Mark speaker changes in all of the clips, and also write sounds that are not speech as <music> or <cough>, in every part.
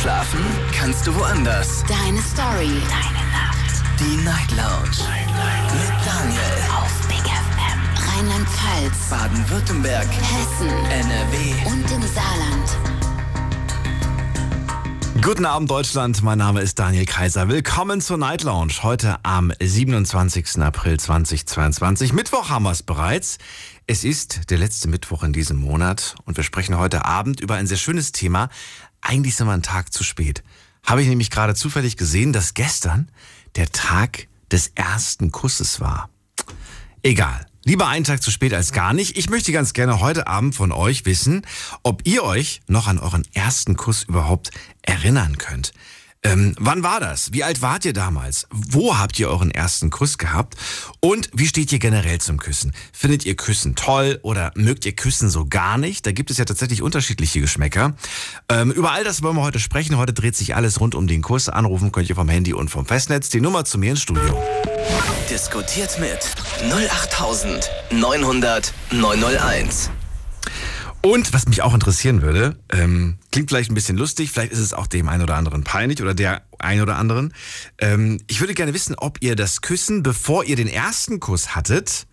Speaker 1: Schlafen kannst du woanders.
Speaker 2: Deine Story. Deine Nacht.
Speaker 1: Die Night Lounge. Night, Mit Daniel.
Speaker 2: Auf Big FM. Rheinland-Pfalz.
Speaker 1: Baden-Württemberg.
Speaker 2: Hessen.
Speaker 1: NRW.
Speaker 2: Und im Saarland.
Speaker 3: Guten Abend Deutschland, mein Name ist Daniel Kaiser. Willkommen zur Night Lounge. Heute am 27. April 2022. Mittwoch haben wir es bereits. Es ist der letzte Mittwoch in diesem Monat und wir sprechen heute Abend über ein sehr schönes Thema. Eigentlich sind wir einen Tag zu spät. Habe ich nämlich gerade zufällig gesehen, dass gestern der Tag des ersten Kusses war. Egal. Lieber einen Tag zu spät als gar nicht. Ich möchte ganz gerne heute Abend von euch wissen, ob ihr euch noch an euren ersten Kuss überhaupt erinnern könnt. Ähm, wann war das? Wie alt wart ihr damals? Wo habt ihr euren ersten Kuss gehabt? Und wie steht ihr generell zum Küssen? Findet ihr Küssen toll oder mögt ihr Küssen so gar nicht? Da gibt es ja tatsächlich unterschiedliche Geschmäcker. Ähm, über all das wollen wir heute sprechen. Heute dreht sich alles rund um den Kuss. Anrufen könnt ihr vom Handy und vom Festnetz. Die Nummer zu mir ins Studio.
Speaker 1: Diskutiert mit 08900 901.
Speaker 3: Und was mich auch interessieren würde, ähm, klingt vielleicht ein bisschen lustig, vielleicht ist es auch dem einen oder anderen peinlich oder der ein oder anderen. Ähm, ich würde gerne wissen, ob ihr das Küssen, bevor ihr den ersten Kuss hattet,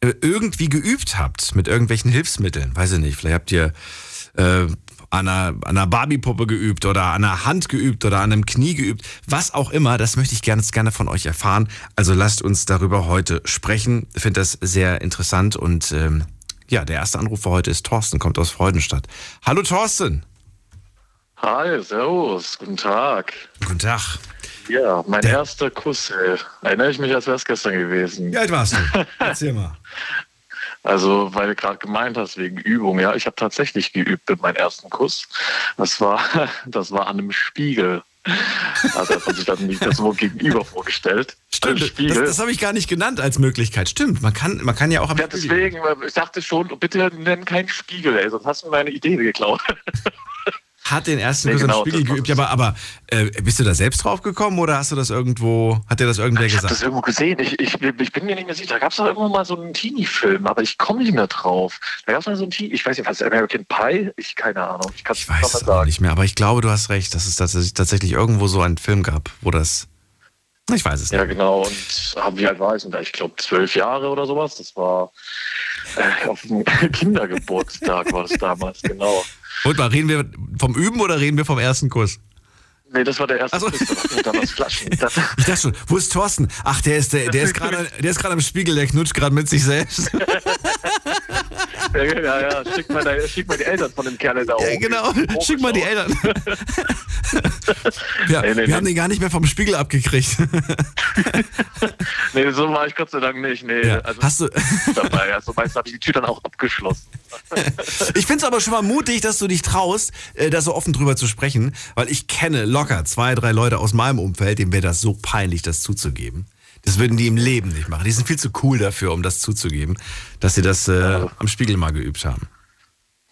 Speaker 3: äh, irgendwie geübt habt mit irgendwelchen Hilfsmitteln. Weiß ich nicht, vielleicht habt ihr äh, an einer, einer Barbie-Puppe geübt oder an einer Hand geübt oder an einem Knie geübt. Was auch immer, das möchte ich gerne, gerne von euch erfahren. Also lasst uns darüber heute sprechen. Ich finde das sehr interessant und ähm, ja, der erste Anrufer heute ist Thorsten, kommt aus Freudenstadt. Hallo Thorsten.
Speaker 4: Hi, servus, guten Tag.
Speaker 3: Guten Tag.
Speaker 4: Ja, mein
Speaker 3: Der-
Speaker 4: erster Kuss, ey. erinnere ich mich, als wäre es gestern gewesen.
Speaker 3: Wie alt warst du? <laughs> Erzähl mal.
Speaker 4: Also, weil du gerade gemeint hast, wegen Übung, ja, ich habe tatsächlich geübt mit meinem ersten Kuss. Das war, <laughs> das war an einem Spiegel. <laughs> Also hat man sich dann nicht das so gegenüber vorgestellt.
Speaker 3: Stimmt, das, das habe ich gar nicht genannt als Möglichkeit. Stimmt, man kann, man kann ja auch am
Speaker 4: ja, deswegen, ich dachte schon, bitte nenn keinen Spiegel, ey, sonst hast du meine Idee geklaut. <laughs>
Speaker 3: Hat den ersten
Speaker 4: Nee,
Speaker 3: Kuss
Speaker 4: genau,
Speaker 3: am Spiegel geübt, aber, aber äh, bist du da selbst drauf gekommen oder hast du das irgendwo, hat dir das irgendwer
Speaker 4: Ich habe
Speaker 3: gesagt?
Speaker 4: das irgendwo gesehen. Ich, ich, ich bin mir nicht mehr sicher. Da gab es doch irgendwann mal so einen Teenie-Film, aber ich komme nicht mehr drauf. Da gab es mal so einen Teenie, ich weiß nicht, was American Pie? Ich keine Ahnung. Ich kann
Speaker 3: Ich
Speaker 4: es nicht
Speaker 3: weiß es auch
Speaker 4: sagen.
Speaker 3: nicht mehr, aber ich glaube, du hast recht, dass es tatsächlich, irgendwo so einen Film gab, wo das. Ich weiß es
Speaker 4: Ja,
Speaker 3: nicht.
Speaker 4: genau. Und ah, wie alt war ich? denn da? Ich glaube zwölf Jahre oder sowas. Das war äh, auf dem <laughs> Kindergeburtstag war das damals, genau.
Speaker 3: Und mal, reden wir vom Üben oder reden wir vom ersten Kuss?
Speaker 4: Nee, das war der erste
Speaker 3: so.
Speaker 4: Kuss. Da damals Flaschen. Das, <laughs>
Speaker 3: Ich dachte schon, wo ist Thorsten? Ach, der ist, der, der ist <laughs> gerade, der ist gerade am Spiegel, der knutscht gerade mit sich selbst. <laughs>
Speaker 4: ja, ja, ja. Schick mal, deine, schick mal die Eltern von dem Kerl da
Speaker 3: Ja,
Speaker 4: oben.
Speaker 3: genau, schick mal die Eltern. <laughs> Ja,
Speaker 4: Nee, nee,
Speaker 3: wir
Speaker 4: nee.
Speaker 3: haben den gar nicht mehr vom Spiegel abgekriegt. <laughs>
Speaker 4: Nee, so war ich Gott sei Dank nicht. Nee,
Speaker 3: Ja.
Speaker 4: also
Speaker 3: Hast du,
Speaker 4: dabei. Also meistens habe ich die Tür dann auch abgeschlossen. <laughs>
Speaker 3: ich finde es aber schon mal mutig, dass du dich traust, äh, da so offen drüber zu sprechen, weil ich kenne locker zwei, drei Leute aus meinem Umfeld, denen wäre das so peinlich, das zuzugeben. Das würden die im Leben nicht machen. Die sind viel zu cool dafür, um das zuzugeben, dass sie das äh, am Spiegel mal geübt haben.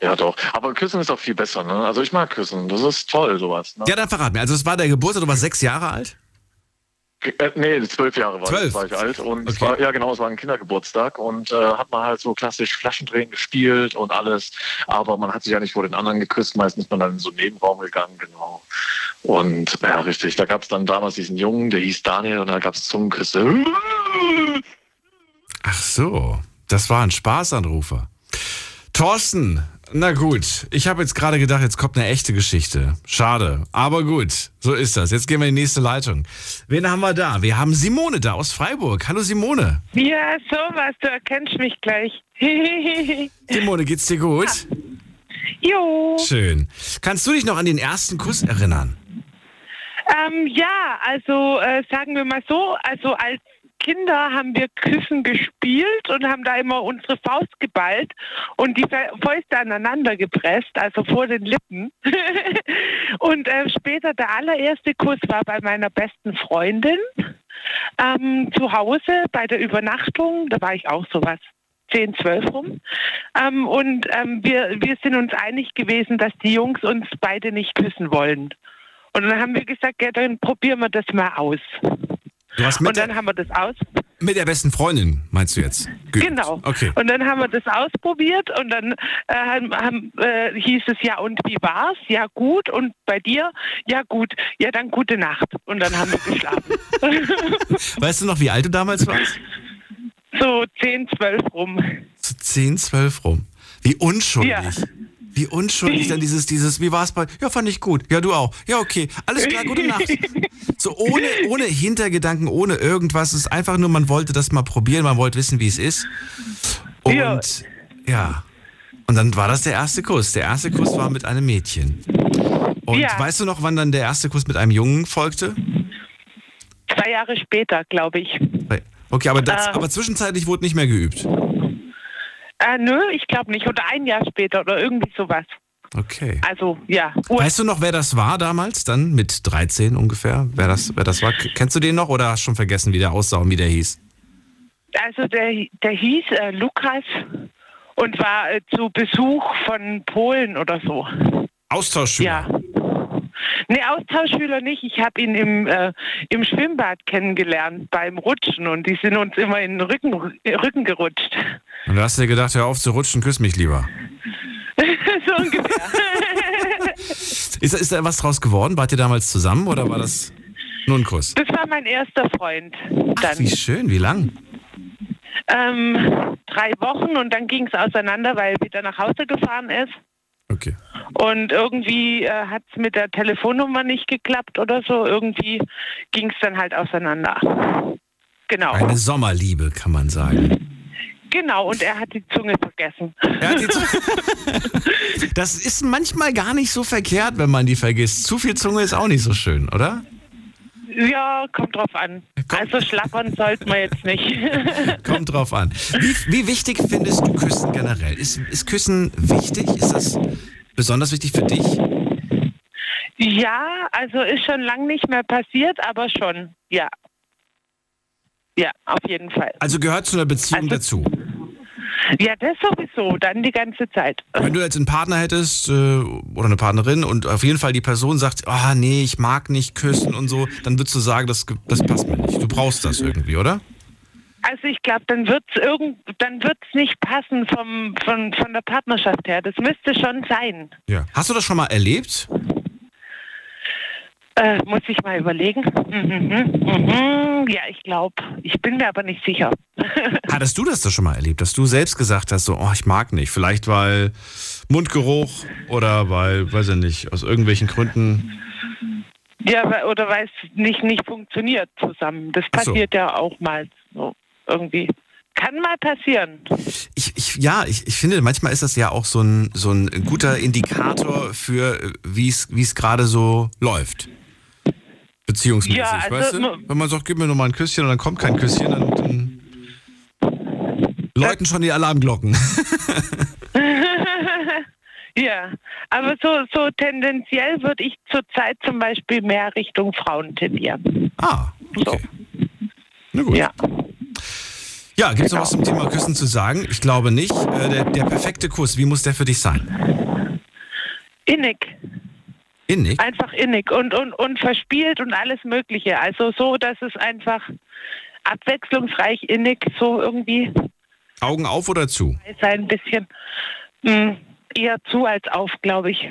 Speaker 4: Ja, doch. Aber Küssen ist auch viel besser, ne? Also ich mag Küssen. Das ist toll, sowas. Ne?
Speaker 3: Ja, dann verrat mir. Also es war der Geburtstag, du warst sechs Jahre alt?
Speaker 4: Äh, nee, zwölf Jahre war,
Speaker 3: Zwölf?
Speaker 4: war ich alt. Und es
Speaker 3: Okay.
Speaker 4: war, ja, genau, es war ein Kindergeburtstag und äh, hat man halt so klassisch Flaschendrehen gespielt und alles. Aber man hat sich ja nicht vor den anderen geküsst. Meistens ist man dann in so einen Nebenraum gegangen, genau. Und ja, richtig. Da gab es dann damals diesen Jungen, der hieß Daniel und da gab es Zungenküsse.
Speaker 3: Ach so, das war ein Spaßanrufer. Thorsten, na gut, ich habe jetzt gerade gedacht, jetzt kommt eine echte Geschichte. Schade, aber gut, so ist das. Jetzt gehen wir in die nächste Leitung. Wen haben wir da? Wir haben Simone da aus Freiburg. Hallo Simone.
Speaker 5: Ja, sowas, du erkennst mich gleich. <laughs>
Speaker 3: Simone, geht's dir gut?
Speaker 5: jo.
Speaker 3: Schön. Kannst du dich noch an den ersten Kuss erinnern?
Speaker 5: Ähm, ja, also äh, sagen wir mal so, also als Kinder haben wir Küssen gespielt und haben da immer unsere Faust geballt und die Fä- Fäuste aneinander gepresst, also vor den Lippen. <laughs> und äh, später der allererste Kuss war bei meiner besten Freundin ähm, zu Hause bei der Übernachtung. Da war ich auch sowas. 10, 12 rum. Ähm, und ähm, wir, wir sind uns einig gewesen, dass die Jungs uns beide nicht küssen wollen. Und dann haben wir gesagt, ja, dann probieren wir das mal aus.
Speaker 3: Du hast
Speaker 5: Und
Speaker 3: mit,
Speaker 5: dann haben wir das aus.
Speaker 3: Mit der besten Freundin, meinst du jetzt? Geübt.
Speaker 5: Genau.
Speaker 3: Okay.
Speaker 5: Und dann haben wir das ausprobiert und dann äh, haben, haben, äh, hieß es ja und wie war's? Ja gut und bei dir? Ja gut. Ja dann gute Nacht. Und dann haben wir geschlafen. <laughs>
Speaker 3: Weißt du noch, wie alt du damals warst?
Speaker 5: so 10, 12 rum.
Speaker 3: So 10, 12 rum. Wie unschuldig.
Speaker 5: Ja.
Speaker 3: Wie unschuldig dann dieses, dieses, wie war es bei, ja, fand ich gut. Ja, du auch. Ja, okay. Alles klar, gute Nacht. So ohne, ohne Hintergedanken, ohne irgendwas. Es ist einfach nur, man wollte das mal probieren, man wollte wissen, wie es ist. Und ja.
Speaker 5: Ja.
Speaker 3: Und dann war das der erste Kuss. Der erste Kuss war mit einem Mädchen. Und
Speaker 5: Ja.
Speaker 3: weißt du noch, wann dann der erste Kuss mit einem Jungen folgte?
Speaker 5: Zwei Jahre später, glaube ich.
Speaker 3: Okay, aber, das,
Speaker 5: Ähm.
Speaker 3: aber zwischenzeitlich wurde nicht mehr geübt.
Speaker 5: Äh, nö, ich glaube nicht. Oder ein Jahr später oder irgendwie sowas.
Speaker 3: Okay.
Speaker 5: Also, ja.
Speaker 3: Weißt du noch, wer das war damals, dann mit 13 ungefähr? Wer das, wer das war? Kennst du den noch oder hast du schon vergessen, wie der aussah und wie der hieß?
Speaker 5: Also, der, der hieß äh, Lukas und war äh, zu Besuch von Polen oder so.
Speaker 3: Austauschschüler.
Speaker 5: Ja. Nee, Austauschschüler nicht. Ich habe ihn im, äh, im Schwimmbad kennengelernt beim Rutschen und die sind uns immer in den Rücken, Rücken gerutscht.
Speaker 3: Und da hast du dir gedacht, hör auf zu rutschen, küss mich lieber. <laughs>
Speaker 5: so ungefähr. <laughs>
Speaker 3: Ist, da- ist da was draus geworden? Wart ihr damals zusammen oder war das nur ein Kuss?
Speaker 5: Das war mein erster Freund. Dann.
Speaker 3: Wie schön, wie lang?
Speaker 5: Ähm, drei Wochen und dann ging es auseinander, weil er wieder nach Hause gefahren ist.
Speaker 3: Okay.
Speaker 5: Und irgendwie äh, hat es mit der Telefonnummer nicht geklappt oder so. Irgendwie ging es dann halt auseinander. Genau.
Speaker 3: Eine Sommerliebe, kann man sagen.
Speaker 5: Genau, und er hat die Zunge vergessen.
Speaker 3: Er die Zu- <laughs> das ist manchmal gar nicht so verkehrt, wenn man die vergisst. Zu viel Zunge ist auch nicht so schön, oder?
Speaker 5: Ja, kommt drauf an.
Speaker 3: Kommt-
Speaker 5: Also schlappern sollte man jetzt nicht. <laughs>
Speaker 3: Kommt drauf an. Wie, wie wichtig findest du Küssen generell? Ist, ist Küssen wichtig? Ist das besonders wichtig für dich?
Speaker 5: ja, also ist schon lang nicht mehr passiert, aber schon, ja. Ja, auf jeden Fall.
Speaker 3: Also gehört zu einer Beziehung
Speaker 5: Also-
Speaker 3: dazu.
Speaker 5: Ja, das sowieso, dann die ganze Zeit.
Speaker 3: Wenn du jetzt einen Partner hättest äh, oder eine Partnerin und auf jeden Fall die Person sagt, ah nee, ich mag nicht küssen und so, dann würdest du sagen, das, das passt mir nicht. Du brauchst das irgendwie, oder?
Speaker 5: Also ich glaube, dann wird's irgend, dann wird's nicht passen vom, von, von der Partnerschaft her. Das müsste schon sein.
Speaker 3: Ja. Hast du das schon mal erlebt?
Speaker 5: Äh, muss ich mal überlegen. Mhm, mhm. Ja, ich glaube. Ich bin mir aber nicht sicher. <laughs>
Speaker 3: Hattest du das da schon mal erlebt, dass du selbst gesagt hast, so, oh, ich mag nicht. Vielleicht weil Mundgeruch oder weil, weiß ich nicht, aus irgendwelchen Gründen.
Speaker 5: ja, oder weil es nicht, nicht funktioniert zusammen. Das
Speaker 3: Ach so.
Speaker 5: passiert ja auch mal so irgendwie. Kann mal passieren.
Speaker 3: Ich, ich, ja, ich, ich finde, manchmal ist das ja auch so ein, so ein guter Indikator für, äh, wie es gerade so läuft. Beziehungsmäßig,
Speaker 5: Ja, also,
Speaker 3: weißt du? Wenn man sagt, gib mir nur mal ein Küsschen und dann kommt kein Küsschen, dann, dann läuten schon die Alarmglocken. <laughs>
Speaker 5: Ja, aber so, so tendenziell würde ich zurzeit zum Beispiel mehr Richtung Frauen tendieren.
Speaker 3: ah, okay. Na gut.
Speaker 5: Ja.
Speaker 3: Ja, gibt es noch was zum Thema Küssen zu sagen? Ich glaube nicht. Äh, der, der perfekte Kuss, wie muss der für dich sein?
Speaker 5: Innig.
Speaker 3: Innig?
Speaker 5: Einfach innig und, und, und verspielt und alles Mögliche. Also so, dass es einfach abwechslungsreich innig so irgendwie
Speaker 3: Augen auf oder zu?
Speaker 5: ein bisschen mh, eher zu als auf, glaube ich.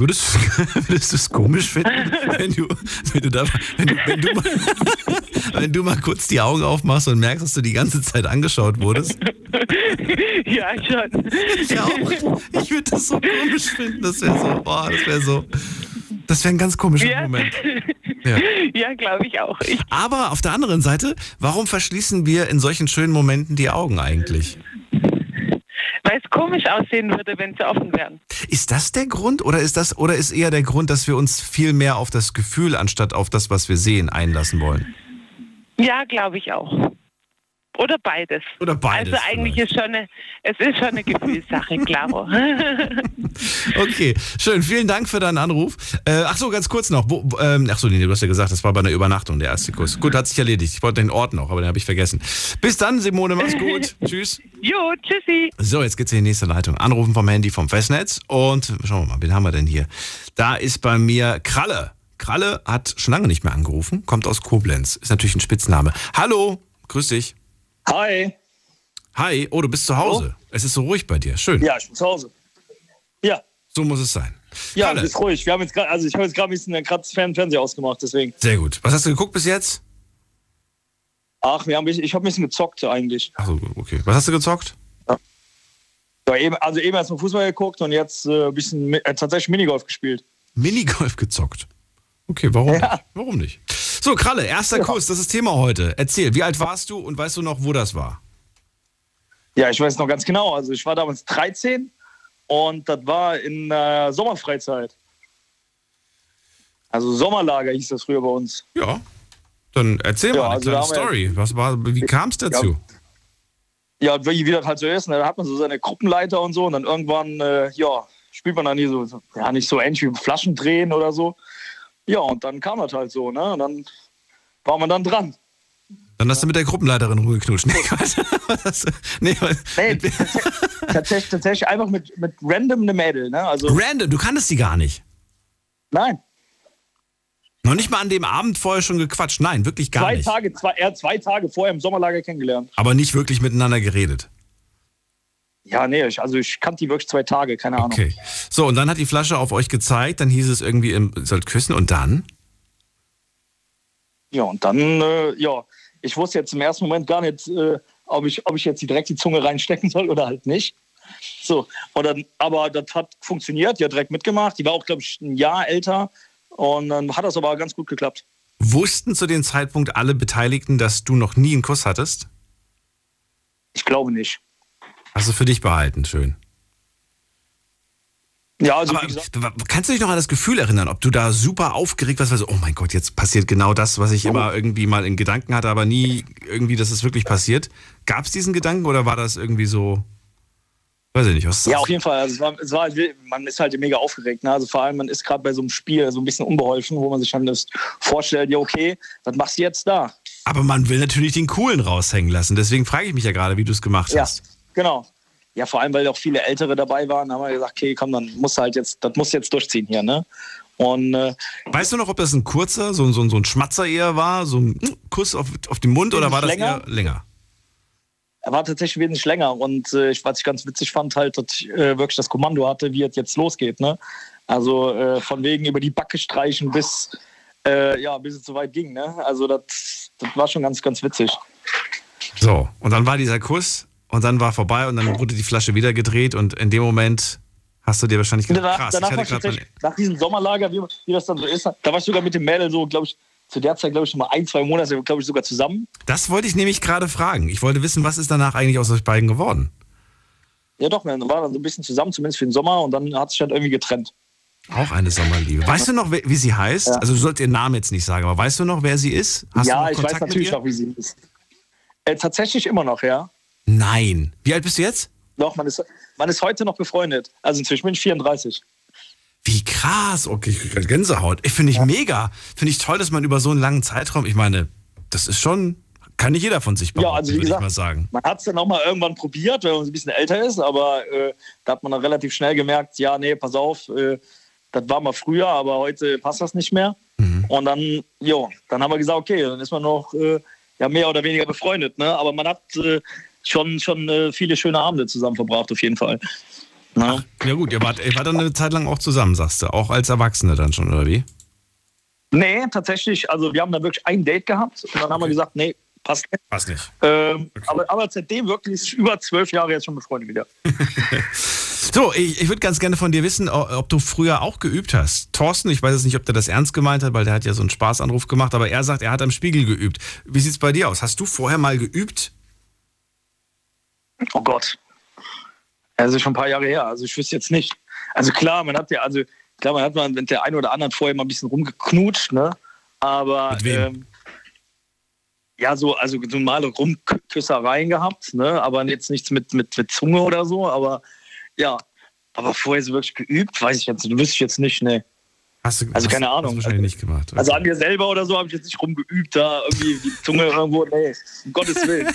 Speaker 3: Würdest, <laughs> würdest du es komisch finden, wenn du, wenn du, da, wenn, du, wenn, du mal, <laughs> wenn du mal kurz die Augen aufmachst und merkst, dass du die ganze Zeit angeschaut wurdest? <laughs>
Speaker 5: ja, schon.
Speaker 3: Ich auch. Ich würde das so komisch finden. Das wäre so, boah, das wäre so. Das wäre ein ganz komischer
Speaker 5: Ja,
Speaker 3: Moment. Ja.
Speaker 5: ja glaube ich auch. Ich,
Speaker 3: Aber auf der anderen Seite, warum verschließen wir in solchen schönen Momenten die Augen eigentlich?
Speaker 5: Weil es komisch aussehen würde, wenn sie offen wären.
Speaker 3: Ist das der Grund oder ist das oder ist eher der Grund, dass wir uns viel mehr auf das Gefühl anstatt auf das, was wir sehen, einlassen wollen?
Speaker 5: Ja, glaube ich auch. Oder beides.
Speaker 3: Oder beides
Speaker 5: Also eigentlich
Speaker 3: vielleicht.
Speaker 5: ist schon eine, es ist schon eine Gefühlssache, klaro. <laughs>
Speaker 3: Okay, schön. Vielen Dank für deinen Anruf. Äh, ach so, ganz kurz noch. Wo, ähm, ach so, nee, du hast ja gesagt, das war bei einer Übernachtung der erste Kuss. Gut, hat sich erledigt. Ich wollte den Ort noch, aber den habe ich vergessen. Bis dann, Simone, mach's gut. <laughs> Tschüss.
Speaker 5: jo, tschüssi.
Speaker 3: So, jetzt geht's in die nächste Leitung. Anrufen vom Handy vom Festnetz und schauen wir mal, wen haben wir denn hier? Da ist bei mir Kralle. Kralle hat schon lange nicht mehr angerufen, kommt aus Koblenz. Ist natürlich ein Spitzname. Hallo, grüß dich.
Speaker 6: Hi.
Speaker 3: Hi, oh, du bist zu Hause. Es ist so ruhig bei dir. Schön.
Speaker 6: Ja, ich bin zu Hause. Ja,
Speaker 3: So muss es sein.
Speaker 6: ja,
Speaker 3: Kalle,
Speaker 6: ist ruhig. Wir haben jetzt also ich habe jetzt gerade ein bisschen Fern- Fernseher ausgemacht, deswegen.
Speaker 3: Sehr gut. Was hast du geguckt bis jetzt?
Speaker 6: Ach, wir haben, ich, ich habe ein bisschen gezockt eigentlich.
Speaker 3: Achso, okay. Was hast du gezockt?
Speaker 6: Ja, eben, also eben erst mal Fußball geguckt und jetzt äh, ein bisschen äh, tatsächlich Minigolf gespielt.
Speaker 3: Minigolf gezockt. Okay, warum
Speaker 6: Ja.
Speaker 3: nicht? Warum nicht? So, Kralle, erster Kuss, das ist Thema heute. Erzähl, wie alt warst du und weißt du noch, wo das war?
Speaker 6: Ja, ich weiß noch ganz genau. Also ich war damals 13 und das war in äh, Sommerfreizeit. Also Sommerlager hieß das früher bei uns.
Speaker 3: Ja. Dann erzähl
Speaker 6: Ja,
Speaker 3: mal eine
Speaker 6: also
Speaker 3: kleine Story. Was war, wie kam es dazu?
Speaker 6: Ja, und wie, das halt so ist, ne, da hat man so seine Gruppenleiter und so und dann irgendwann, äh, ja, spielt man dann hier so, so, ja, nicht so ähnlich wie Flaschen drehen oder so. Ja, und dann kam das halt so, ne, und dann war man dann dran.
Speaker 3: Dann hast du mit der Gruppenleiterin rumgeknutscht. Nee, Quatsch. <laughs> Was? nee, was-
Speaker 6: Nee, tatsächlich, tatsächlich einfach mit, mit random eine Mädel, ne, also,
Speaker 3: Random, du kanntest die gar nicht.
Speaker 6: nein,
Speaker 3: Noch nicht mal an dem Abend vorher schon gequatscht. Nein, wirklich gar
Speaker 6: zwei
Speaker 3: nicht.
Speaker 6: Tage, zwei, er hat zwei Tage vorher im Sommerlager kennengelernt.
Speaker 3: Aber nicht wirklich miteinander geredet.
Speaker 6: Ja, nee, ich, also ich kannte die wirklich zwei Tage, keine Ahnung.
Speaker 3: Okay. So, und dann hat die Flasche auf euch gezeigt, dann hieß es irgendwie, ihr sollt küssen und dann?
Speaker 6: Ja, und dann, äh, ja, ich wusste jetzt im ersten Moment gar nicht, äh, ob, ich, ob ich jetzt direkt die Zunge reinstecken soll oder halt nicht. So, und dann, aber das hat funktioniert, die hat direkt mitgemacht. Die war auch, glaube ich, ein Jahr älter und dann hat das aber ganz gut geklappt.
Speaker 3: Wussten zu dem Zeitpunkt alle Beteiligten, dass du noch nie einen Kuss hattest?
Speaker 6: Ich glaube nicht.
Speaker 3: Hast du für dich behalten, schön.
Speaker 6: Ja, also
Speaker 3: Aber
Speaker 6: gesagt,
Speaker 3: kannst du dich noch an das Gefühl erinnern, ob du da super aufgeregt warst, weil so, oh mein Gott, jetzt passiert genau das, was ich immer irgendwie mal in Gedanken hatte, aber nie irgendwie, dass es wirklich passiert. Gab es diesen Gedanken oder war das irgendwie so, weiß ich nicht, was ist
Speaker 6: ja,
Speaker 3: das?
Speaker 6: auf jeden Fall. Also es war, es war, man ist halt mega aufgeregt. Ne? Also vor allem, man ist gerade bei so einem Spiel so ein bisschen unbeholfen, wo man sich dann das vorstellt, ja, okay, was machst du jetzt da?
Speaker 3: Aber man will natürlich den Coolen raushängen lassen. Deswegen frage ich mich ja gerade, wie du es gemacht
Speaker 6: Ja,
Speaker 3: hast.
Speaker 6: Genau. Ja, vor allem, weil auch viele Ältere dabei waren, haben wir gesagt, okay, komm, dann musst du halt jetzt, das musst du jetzt durchziehen hier, ne? Und äh,
Speaker 3: Weißt du noch, ob das ein kurzer, so, so, so ein Schmatzer eher war, so ein Kuss auf, auf den Mund oder war das
Speaker 6: Länger?
Speaker 3: eher länger?
Speaker 6: er war tatsächlich wesentlich länger. Und äh, was ich ganz witzig fand, halt, dass ich äh, wirklich das Kommando hatte, wie es jetzt losgeht, ne? Also äh, von wegen über die Backe streichen bis, äh, ja, bis es so weit ging, ne? Also das, das war schon ganz, ganz witzig.
Speaker 3: So, und dann war dieser Kuss und dann war vorbei und dann wurde die Flasche wieder gedreht und in dem Moment hast du dir wahrscheinlich gedacht,
Speaker 6: Danach,
Speaker 3: krass,
Speaker 6: danach
Speaker 3: ich
Speaker 6: war
Speaker 3: hatte gerade
Speaker 6: nach diesem Sommerlager, wie, wie das dann so ist, da war ich sogar mit dem Mädel so, glaube ich, zu der Zeit, glaube ich, noch mal ein, zwei Monate, glaube ich, sogar zusammen.
Speaker 3: Das wollte ich nämlich gerade fragen. Ich wollte wissen, was ist danach eigentlich aus euch beiden geworden?
Speaker 6: Ja, doch, wir waren dann so ein bisschen zusammen, zumindest für den Sommer, und dann hat sich dann irgendwie getrennt.
Speaker 3: Auch eine Sommerliebe. Weißt du noch, wie sie heißt?
Speaker 6: Ja.
Speaker 3: Also du sollst ihren Namen jetzt nicht sagen, aber weißt du noch, wer sie ist? Hast
Speaker 6: ja, ich weiß natürlich noch, wie sie ist. Äh, tatsächlich immer noch, ja.
Speaker 3: Nein. Wie alt bist du jetzt?
Speaker 6: Doch, man ist, man ist heute noch befreundet. Also inzwischen bin ich 34.
Speaker 3: Wie krass. Okay, ich krieg grad Gänsehaut. Ich finde ich mega. Finde ich toll, dass man über so einen langen Zeitraum, ich meine, das ist schon, kann nicht jeder von sich behaupten,
Speaker 6: Ja, also wie
Speaker 3: würde ich
Speaker 6: gesagt,
Speaker 3: mal sagen.
Speaker 6: Man hat es dann auch mal irgendwann probiert, wenn man ein bisschen älter ist, aber äh, da hat man dann relativ schnell gemerkt, ja, nee, pass auf, äh, das war mal früher, aber heute passt das nicht mehr.
Speaker 3: Mhm.
Speaker 6: Und dann, jo, dann haben wir gesagt, okay, dann ist man noch äh, ja, mehr oder weniger befreundet. Ne? Aber man hat äh, schon, schon äh, viele schöne Abende zusammen verbracht, auf jeden Fall. Ne?
Speaker 3: Ja gut, ihr wart, ihr wart dann eine Zeit lang auch zusammen, sagst du. Auch als Erwachsene dann schon, oder wie?
Speaker 6: Nee, tatsächlich, also wir haben dann wirklich ein Date gehabt und dann haben wir gesagt, nee, passt nicht.
Speaker 3: Weiß nicht.
Speaker 6: Ähm, aber, aber seitdem wirklich über zwölf Jahre jetzt schon befreundet wieder. <laughs>
Speaker 3: So, ich, ich würde ganz gerne von dir wissen, ob du früher auch geübt hast. Thorsten, ich weiß jetzt nicht, ob der das ernst gemeint hat, weil der hat ja so einen Spaßanruf gemacht, aber er sagt, er hat am Spiegel geübt. Wie sieht's bei dir aus? Hast du vorher mal geübt?
Speaker 6: Oh Gott. Also schon ein paar Jahre her. Also ich wüsste jetzt nicht. Also klar, man hat ja, also klar, man hat mal mit der einen oder anderen vorher mal ein bisschen rumgeknutscht, ne? Aber ähm, ja, so, also so normale Rumküssereien gehabt, ne? Aber jetzt nichts mit, mit, mit Zunge oder so, aber ja. Aber vorher so wirklich geübt, weiß ich jetzt, wüsste ich jetzt nicht, ne.
Speaker 3: Hast du,
Speaker 6: Also
Speaker 3: hast,
Speaker 6: keine
Speaker 3: hast du
Speaker 6: Ahnung.
Speaker 3: wahrscheinlich nicht gemacht.
Speaker 6: Also
Speaker 3: Okay.
Speaker 6: an mir selber oder so habe ich jetzt nicht rumgeübt, da irgendwie die Zunge irgendwo, nee, um Gottes Willen. <laughs>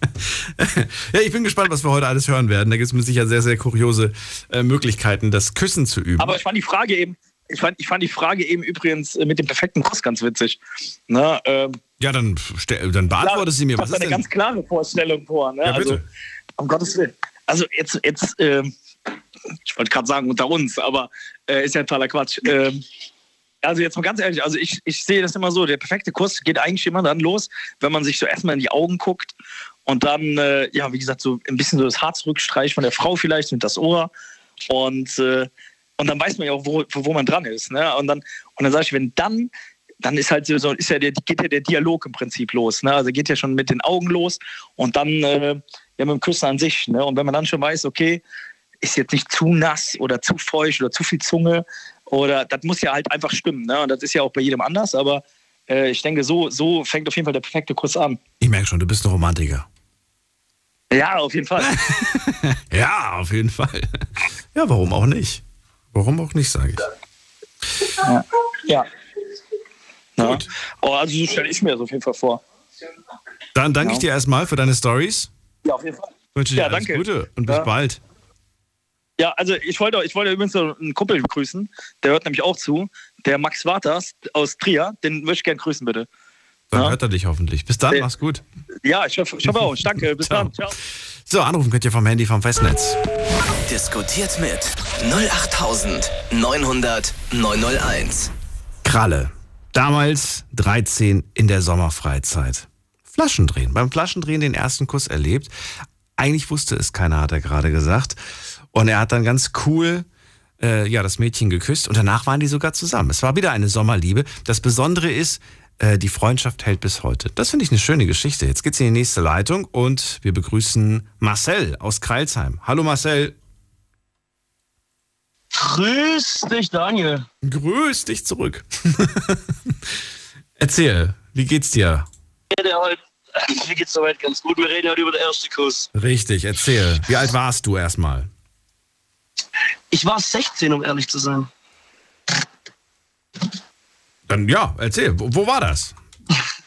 Speaker 6: <laughs>
Speaker 3: Ja, ich bin gespannt, was wir heute alles hören werden. Da gibt es mit sicher sehr, sehr kuriose äh, Möglichkeiten, das Küssen zu üben.
Speaker 6: Aber ich fand die Frage eben, ich fand, ich fand die Frage eben übrigens äh, mit dem perfekten Kuss ganz witzig. Ne, ähm,
Speaker 3: Ja, dann, dann beantwortest sie mir. Was ist
Speaker 6: eine
Speaker 3: denn?
Speaker 6: ganz klare Vorstellung vor. Ne?
Speaker 3: Ja, bitte.
Speaker 6: Also, um Gottes Willen. Also jetzt, jetzt ähm, ich wollte gerade sagen unter uns, aber äh, ist ja totaler Quatsch. Ähm, also jetzt mal ganz ehrlich, also ich, ich sehe das immer so, der perfekte Kuss geht eigentlich immer dann los, wenn man sich so erstmal in die Augen guckt und dann, äh, ja, wie gesagt, so ein bisschen so das Haar zurückstreicht von der Frau vielleicht mit das Ohr und, äh, und dann weiß man ja auch, wo, wo man dran ist. Ne? Und dann, und dann sage ich, wenn dann, dann ist halt so, ist ja der, geht ja der Dialog im Prinzip los. Ne? Also geht ja schon mit den Augen los und dann äh, ja mit dem Küssen an sich. Ne? Und wenn man dann schon weiß, okay, ist jetzt nicht zu nass oder zu feucht oder zu viel Zunge oder das muss ja halt einfach stimmen. Ne? Und das ist ja auch bei jedem anders, aber äh, ich denke, so, so fängt auf jeden Fall der perfekte Kuss an.
Speaker 3: Ich merke schon, du bist ein Romantiker.
Speaker 6: Ja, auf jeden Fall. <laughs>
Speaker 3: Ja, auf jeden Fall. Ja, warum auch nicht? Warum auch nicht, sage ich.
Speaker 6: ja. Ja.
Speaker 3: Gut.
Speaker 6: Oh, also so stelle ich mir das auf jeden Fall vor.
Speaker 3: Dann danke ich dir erstmal für deine Stories.
Speaker 6: Ja, auf jeden Fall.
Speaker 3: Wünsche dir
Speaker 6: Ja,
Speaker 3: alles
Speaker 6: danke.
Speaker 3: Gute und bis
Speaker 6: Ja.
Speaker 3: bald.
Speaker 6: Ja, also ich wollte, ich wollte übrigens so einen Kumpel grüßen, der hört nämlich auch zu. Der Max Waters aus Trier, den möchte ich gerne grüßen, bitte.
Speaker 3: Dann
Speaker 6: Ja.
Speaker 3: hört er dich hoffentlich. Bis dann,
Speaker 6: Äh,
Speaker 3: mach's gut.
Speaker 6: Ja, ich hoffe, ich hoffe auch. Danke, bis
Speaker 3: Ciao.
Speaker 6: dann. <laughs> Ciao.
Speaker 3: So, anrufen könnt ihr vom Handy vom Festnetz.
Speaker 1: Diskutiert mit 08900 901.
Speaker 3: Kralle. Damals 13 in der Sommerfreizeit. Flaschendrehen. Beim Flaschendrehen den ersten Kuss erlebt. Eigentlich wusste es keiner, hat er gerade gesagt. Und er hat dann ganz cool äh, ja, das Mädchen geküsst und danach waren die sogar zusammen. Es war wieder eine Sommerliebe. Das Besondere ist, äh, die Freundschaft hält bis heute. Das finde ich eine schöne Geschichte. Jetzt geht's in die nächste Leitung und wir begrüßen Marcel aus Kreilsheim. Hallo Marcel.
Speaker 7: Grüß dich, Daniel.
Speaker 3: Grüß dich zurück. <laughs> Erzähl, wie geht's dir?
Speaker 7: Heute, mir geht's soweit ganz gut. Wir reden heute über den ersten Kuss.
Speaker 3: Richtig, erzähl. Wie alt warst du erstmal?
Speaker 7: Ich war 16, um ehrlich zu sein.
Speaker 3: Dann ja, erzähl. Wo, wo war das?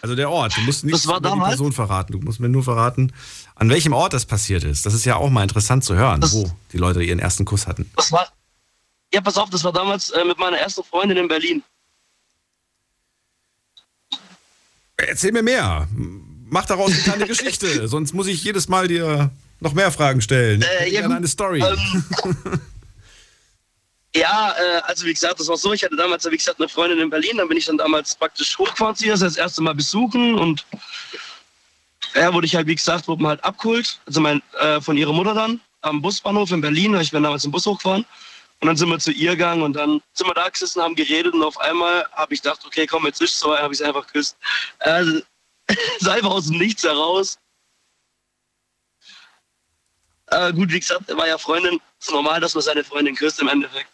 Speaker 3: Also der Ort. Du musst nicht über die
Speaker 7: damals?
Speaker 3: Person verraten. Du musst mir nur verraten, an welchem Ort das passiert ist. Das ist ja auch mal interessant zu hören,
Speaker 7: Das-
Speaker 3: wo die Leute ihren ersten Kuss hatten.
Speaker 7: Das war. Ja, pass auf, das war damals äh, mit meiner ersten Freundin in Berlin.
Speaker 3: Erzähl mir mehr. Mach daraus eine kleine <laughs> Geschichte. Sonst muss ich jedes Mal dir noch mehr Fragen stellen.
Speaker 7: Äh, ja,
Speaker 3: eine Story.
Speaker 7: Ähm, <laughs> ja, äh, also wie gesagt, das war so, ich hatte damals, wie gesagt, eine Freundin in Berlin, dann bin ich dann damals praktisch hochgefahren zu ihr, das erste Mal besuchen und ja, wurde ich halt, wie gesagt, wurde man halt abgeholt, also mein, äh, von ihrer Mutter dann am Busbahnhof in Berlin, ich bin damals im Bus hochgefahren und dann sind wir zu ihr gegangen und dann sind wir da gesessen, haben geredet und auf einmal habe ich gedacht, okay, komm, jetzt ist so, habe ich sie einfach geküsst. Also, <laughs> es einfach aus dem Nichts heraus. Äh, gut, wie gesagt, war ja Freundin. ist normal, dass man seine Freundin küsst im Endeffekt.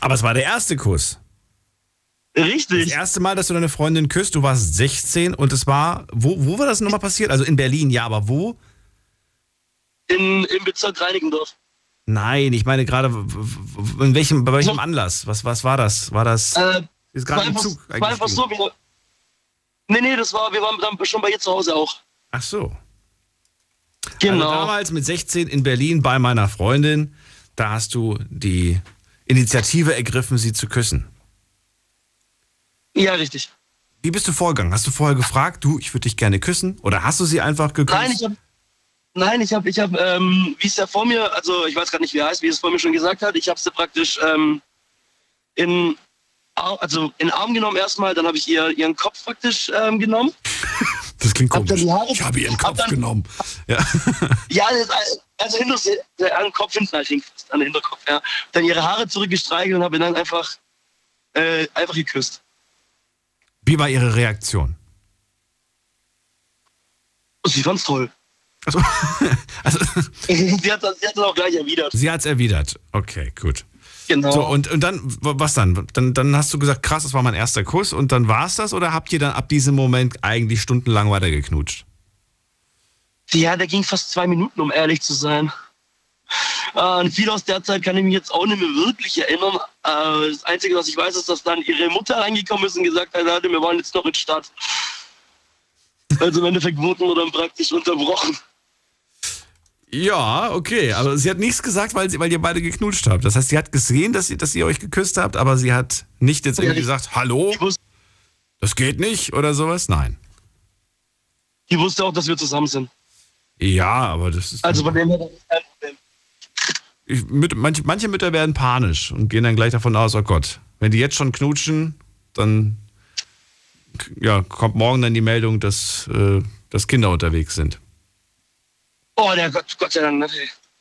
Speaker 3: Aber es war der erste Kuss. Das
Speaker 7: Richtig.
Speaker 3: erste Mal, dass du deine Freundin küsst, du warst 16 und es war, wo, wo war das nochmal passiert? Also in Berlin, ja, aber wo?
Speaker 7: In, Im Bezirk Reinickendorf.
Speaker 3: Nein, ich meine gerade, in welchem, bei welchem Anlass? Was, was war das? War das
Speaker 7: Äh,
Speaker 3: ist gerade im
Speaker 7: einfach,
Speaker 3: Zug
Speaker 7: war einfach so, wir, Nee, nee, das war, wir waren dann schon bei ihr zu Hause auch.
Speaker 3: Ach so.
Speaker 7: Genau.
Speaker 3: Also damals mit 16 in Berlin bei meiner Freundin, da hast du die Initiative ergriffen, sie zu küssen.
Speaker 7: ja, richtig.
Speaker 3: Wie bist du vorgegangen? Hast du vorher gefragt, du, ich würde dich gerne küssen? Oder hast du sie einfach geküsst?
Speaker 7: Nein, ich habe Nein, ich habe, ich hab, ähm, wie es ja vor mir, also ich weiß gerade nicht, wie er heißt, wie es vor mir schon gesagt hat, ich habe sie praktisch ähm, in, also in den Arm genommen erstmal, dann habe ich ihr ihren Kopf praktisch ähm, genommen.
Speaker 3: Das klingt komisch.
Speaker 7: Haare-
Speaker 3: Ich habe ihren Kopf
Speaker 7: dann-
Speaker 3: genommen. Ja. <laughs>
Speaker 7: Ja, also hinter, den Kopf hinten halt hing, fast an den Hinterkopf, ja. Dann ihre Haare zurückgestreichelt und habe ihn dann einfach, äh, einfach geküsst.
Speaker 3: Wie war ihre Reaktion?
Speaker 7: Sie fand's toll. <laughs>
Speaker 3: Also, also <laughs>
Speaker 7: sie, hat das, sie hat das auch gleich erwidert.
Speaker 3: sie hat es erwidert. Okay, gut.
Speaker 7: Genau.
Speaker 3: So, und, und dann, was dann? dann? Dann hast du gesagt, krass, das war mein erster Kuss und dann war es das oder habt ihr dann ab diesem Moment eigentlich stundenlang weitergeknutscht?
Speaker 7: Ja, der ging fast zwei Minuten, um ehrlich zu sein. Äh, und viel aus der Zeit kann ich mich jetzt auch nicht mehr wirklich erinnern. Äh, das Einzige, was ich weiß, ist, dass dann ihre Mutter reingekommen ist und gesagt hat, wir wollen jetzt noch in Stadt. Also im Endeffekt wurden wir dann praktisch unterbrochen.
Speaker 3: Ja, okay, aber sie hat nichts gesagt, weil, sie, weil ihr beide geknutscht habt. Das heißt, sie hat gesehen, dass, sie, dass ihr euch geküsst habt, aber sie hat nicht jetzt irgendwie gesagt, hallo, das geht nicht oder sowas? Nein.
Speaker 7: die wusste auch, dass wir zusammen sind.
Speaker 3: Ja, aber das ist.
Speaker 7: Also von dem her.
Speaker 3: Ich, mit, manche, manche Mütter werden panisch und gehen dann gleich davon aus, oh Gott, wenn die jetzt schon knutschen, dann ja, kommt morgen dann die Meldung, dass, äh, dass Kinder unterwegs sind.
Speaker 7: Oh, der Gott, Gott sei Dank, ne?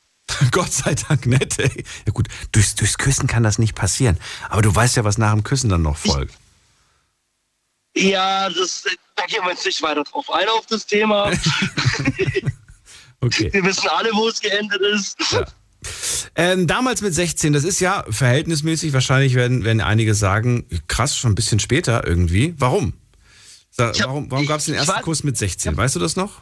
Speaker 7: <laughs>
Speaker 3: Gott sei Dank nett, ey. Ja gut, durchs, durchs Küssen kann das nicht passieren. Aber du weißt ja, was nach dem Küssen dann noch folgt.
Speaker 7: Ja, das, da gehen wir jetzt nicht weiter drauf ein auf das Thema. <laughs>
Speaker 3: Okay.
Speaker 7: Wir wissen alle, wo es geendet ist.
Speaker 3: Ja. Ähm, damals mit 16, das ist ja verhältnismäßig, wahrscheinlich werden, werden einige sagen, krass, schon ein bisschen später irgendwie. Warum? Sa-
Speaker 7: Ich hab-
Speaker 3: warum warum gab es den ersten
Speaker 7: war-
Speaker 3: Kurs mit 16? Weißt du das noch?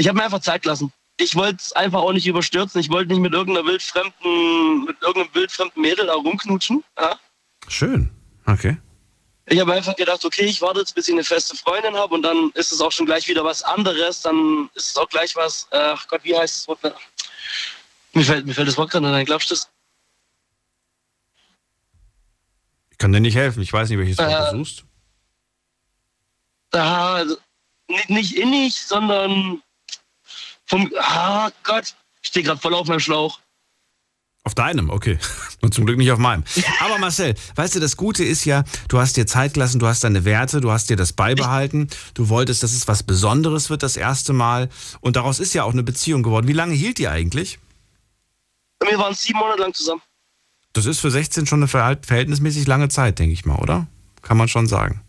Speaker 7: Ich habe mir einfach Zeit gelassen. Ich wollte es einfach auch nicht überstürzen. Ich wollte nicht mit irgendeiner wildfremden, mit irgendeinem wildfremden Mädel da rumknutschen. Ja?
Speaker 3: Schön. Okay.
Speaker 7: Ich habe einfach gedacht, okay, ich warte jetzt, bis ich eine feste Freundin habe und dann ist es auch schon gleich wieder was anderes. Dann ist es auch gleich was, ach Gott, wie heißt das Wort? Mir fällt, mir fällt das Wort gerade ein, glaubst du das?
Speaker 3: Ich kann dir nicht helfen. Ich weiß nicht, welches Wort
Speaker 7: Äh,
Speaker 3: du suchst.
Speaker 7: Ah, also, nicht, nicht innig, sondern vom, ah Gott, ich stehe gerade voll auf meinem Schlauch.
Speaker 3: Auf deinem, okay. <laughs> Und zum Glück nicht auf meinem. Aber Marcel, weißt du, das Gute ist ja, du hast dir Zeit gelassen, du hast deine Werte, du hast dir das beibehalten. Du wolltest, dass es was Besonderes wird das erste Mal. Und daraus ist ja auch eine Beziehung geworden. Wie lange hielt die eigentlich?
Speaker 7: Wir waren sieben Monate lang zusammen.
Speaker 3: Das ist für 16 schon eine verhältnismäßig lange Zeit, denke ich mal, oder? Kann man schon sagen.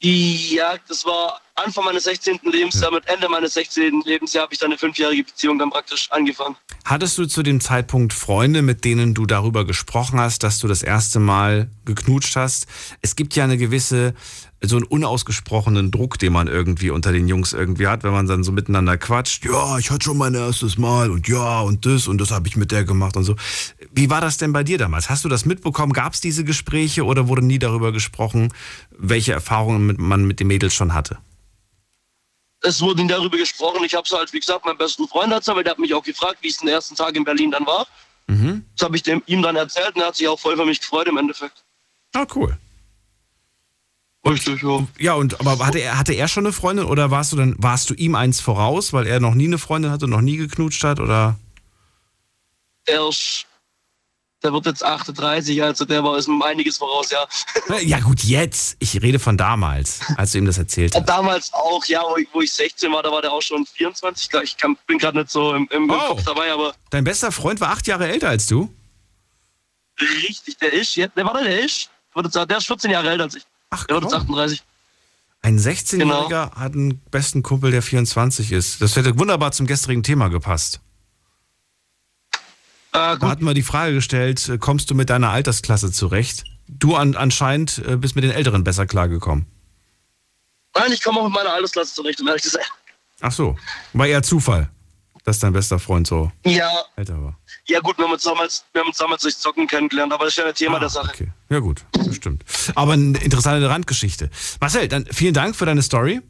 Speaker 7: Ja, das war Anfang meines 16. Lebensjahres. Mit Ende meines 16. Lebensjahres habe ich dann eine fünfjährige Beziehung dann praktisch angefangen.
Speaker 3: Hattest du zu dem Zeitpunkt Freunde, mit denen du darüber gesprochen hast, dass du das erste Mal geknutscht hast? Es gibt ja eine gewisse, so einen unausgesprochenen Druck, den man irgendwie unter den Jungs irgendwie hat, wenn man dann so miteinander quatscht. Ja, ich hatte schon mein erstes Mal und ja und das und das habe ich mit der gemacht und so. Wie war das denn bei dir damals? Hast du das mitbekommen? Gab es diese Gespräche oder wurde nie darüber gesprochen, welche Erfahrungen man mit den Mädels schon hatte?
Speaker 7: Es wurde darüber gesprochen. Ich habe es halt, wie gesagt, meinem besten Freund erzählt, weil der hat mich auch gefragt, wie es den ersten Tag in Berlin dann war.
Speaker 3: Mhm.
Speaker 7: Das habe ich dem, ihm dann erzählt und er hat sich auch voll für mich gefreut im Endeffekt.
Speaker 3: Ah, cool.
Speaker 7: Richtig, ja.
Speaker 3: Ja, und aber hatte er, hatte er schon eine Freundin oder warst du dann, warst du ihm eins voraus, weil er noch nie eine Freundin hatte, noch nie geknutscht hat? Oder?
Speaker 7: Er ist, der wird jetzt 38, also der war ist um einiges voraus, ja. <laughs>
Speaker 3: Ja, gut, jetzt. Ich rede von damals, als du ihm das erzählt hast.
Speaker 7: Damals auch, ja, wo ich, wo ich 16 war, da war der auch schon 24. Ich kann, bin gerade nicht so im, im,
Speaker 3: Oh.
Speaker 7: Kopf dabei, aber
Speaker 3: Dein bester Freund war acht Jahre älter als du?
Speaker 7: richtig, der ist jetzt, der war der ist, würde sagen, der ist 14 Jahre älter als ich.
Speaker 3: Ach,
Speaker 7: Der wird jetzt
Speaker 3: komm.
Speaker 7: 38.
Speaker 3: Ein 16-Jähriger
Speaker 7: Genau.
Speaker 3: hat einen besten Kumpel, der 24 ist. Das hätte wunderbar zum gestrigen Thema gepasst.
Speaker 7: Äh,
Speaker 3: Da hatten wir die Frage gestellt, äh, kommst du mit deiner Altersklasse zurecht? Du an, anscheinend äh, bist mit den Älteren besser klargekommen.
Speaker 7: nein, ich komme auch mit meiner Altersklasse zurecht, um ehrlich zu sein.
Speaker 3: Ach so, war eher Zufall, dass dein bester Freund so
Speaker 7: Ja,
Speaker 3: älter war.
Speaker 7: ja gut, wir haben uns damals, wir haben uns damals durch Zocken kennengelernt, aber das ist ja ein Thema
Speaker 3: Ah,
Speaker 7: der Sache.
Speaker 3: Okay. Ja gut, das stimmt. Aber eine interessante Randgeschichte. Marcel, dann vielen Dank für deine Story.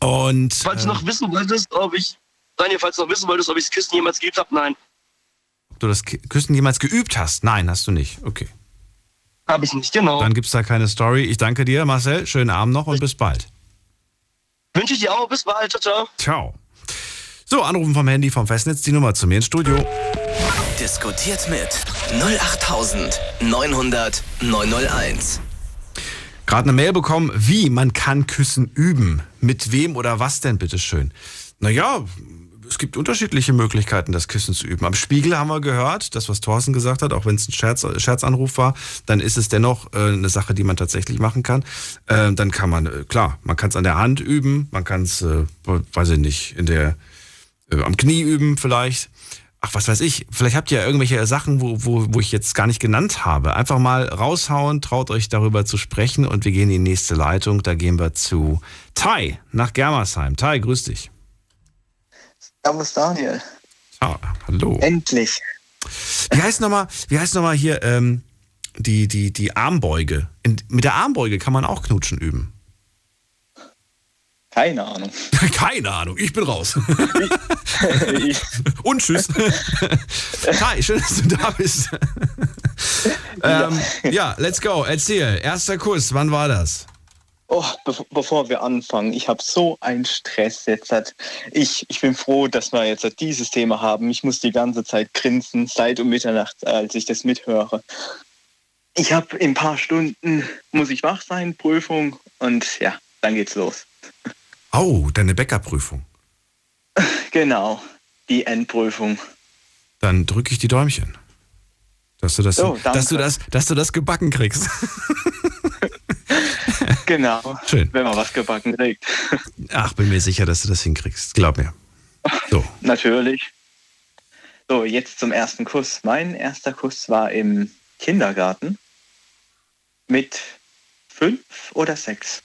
Speaker 3: Und
Speaker 7: Falls
Speaker 3: äh,
Speaker 7: du noch wissen wolltest, ob ich, Daniel, falls du noch wissen wolltest, ob ich das Kissen jemals geübt habe, nein,
Speaker 3: du das Küssen jemals geübt hast? Nein, hast du nicht. Okay.
Speaker 7: habe ich nicht, genau.
Speaker 3: Dann gibt's da keine Story. Ich danke dir, Marcel. Schönen Abend noch und bis bald.
Speaker 7: Wünsche ich dir auch, bis bald, ciao, ciao.
Speaker 3: Ciao. So, anrufen vom Handy vom Festnetz die Nummer zu mir ins Studio.
Speaker 1: Diskutiert mit 08900 901.
Speaker 3: Gerade eine Mail bekommen, wie man kann Küssen üben. Mit wem oder was denn, bitteschön? Naja, es gibt unterschiedliche Möglichkeiten, das Küssen zu üben. Am Spiegel haben wir gehört, das, was Thorsten gesagt hat, auch wenn es ein Scherz, Scherzanruf war, dann ist es dennoch äh, eine Sache, die man tatsächlich machen kann. Äh, dann kann man, äh, klar, man kann es an der Hand üben, man kann es, äh, weiß ich nicht, in der, äh, am Knie üben vielleicht. Ach, was weiß ich, vielleicht habt ihr ja irgendwelche Sachen, wo, wo, wo ich jetzt gar nicht genannt habe. Einfach mal raushauen, traut euch darüber zu sprechen und wir gehen in die nächste Leitung. Da gehen wir zu Tai nach Germersheim. Tai, grüß dich.
Speaker 8: Servus Daniel.
Speaker 3: Ah, hallo.
Speaker 8: Endlich.
Speaker 3: Wie heißt nochmal, wie heißt noch mal hier ähm, die, die, die Armbeuge? In, mit der Armbeuge kann man auch Knutschen üben.
Speaker 8: Keine Ahnung. <laughs>
Speaker 3: Keine Ahnung, ich bin raus.
Speaker 8: Ich- <laughs>
Speaker 3: Und tschüss. Hi, schön, dass du da bist. ähm, ja, let's go. Erzähl. Erster Kuss, wann war das?
Speaker 8: Oh, be bevor wir anfangen, ich habe so einen Stress jetzt. Ich, ich bin froh, dass wir jetzt dieses Thema haben. Ich muss die ganze Zeit grinsen, seit um Mitternacht, als ich das mithöre. Ich habe in ein paar Stunden, muss ich wach sein, Prüfung und ja, dann geht's los.
Speaker 3: Oh, deine Bäckerprüfung.
Speaker 8: Genau, die Endprüfung.
Speaker 3: Dann drücke ich die Däumchen. Dass du das,
Speaker 8: Oh,
Speaker 3: dass du das, dass du das gebacken kriegst. <laughs>
Speaker 8: Genau,
Speaker 3: Schön.
Speaker 8: wenn man was gebacken kriegt. <laughs>
Speaker 3: Ach, bin mir sicher, dass du das hinkriegst. Glaub mir. So. <laughs>
Speaker 8: Natürlich. So, jetzt zum ersten Kuss. Mein erster Kuss war im Kindergarten mit fünf oder sechs.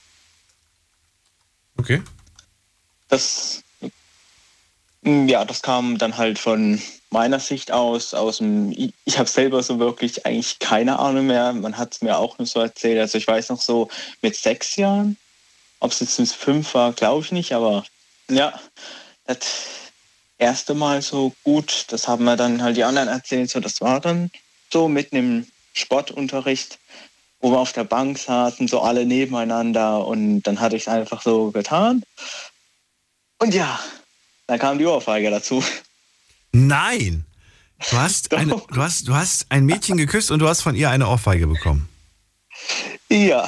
Speaker 3: Okay.
Speaker 8: Das, ja, das kam dann halt von meiner Sicht aus, aus dem, ich, habe selber so wirklich eigentlich keine Ahnung mehr. Man hat es mir auch nur so erzählt. Also ich weiß noch so mit sechs Jahren, ob es jetzt fünf war, glaube ich nicht, aber ja, das erste Mal so gut, das haben mir dann halt die anderen erzählt, so das war dann so mitten im Sportunterricht, wo wir auf der Bank saßen, so alle nebeneinander und dann hatte ich es einfach so getan. Und ja, dann kam die Ohrfeige dazu.
Speaker 3: Nein! Du hast, <laughs> eine, du, hast, du hast ein Mädchen geküsst und du hast von ihr eine Ohrfeige bekommen.
Speaker 8: Ja,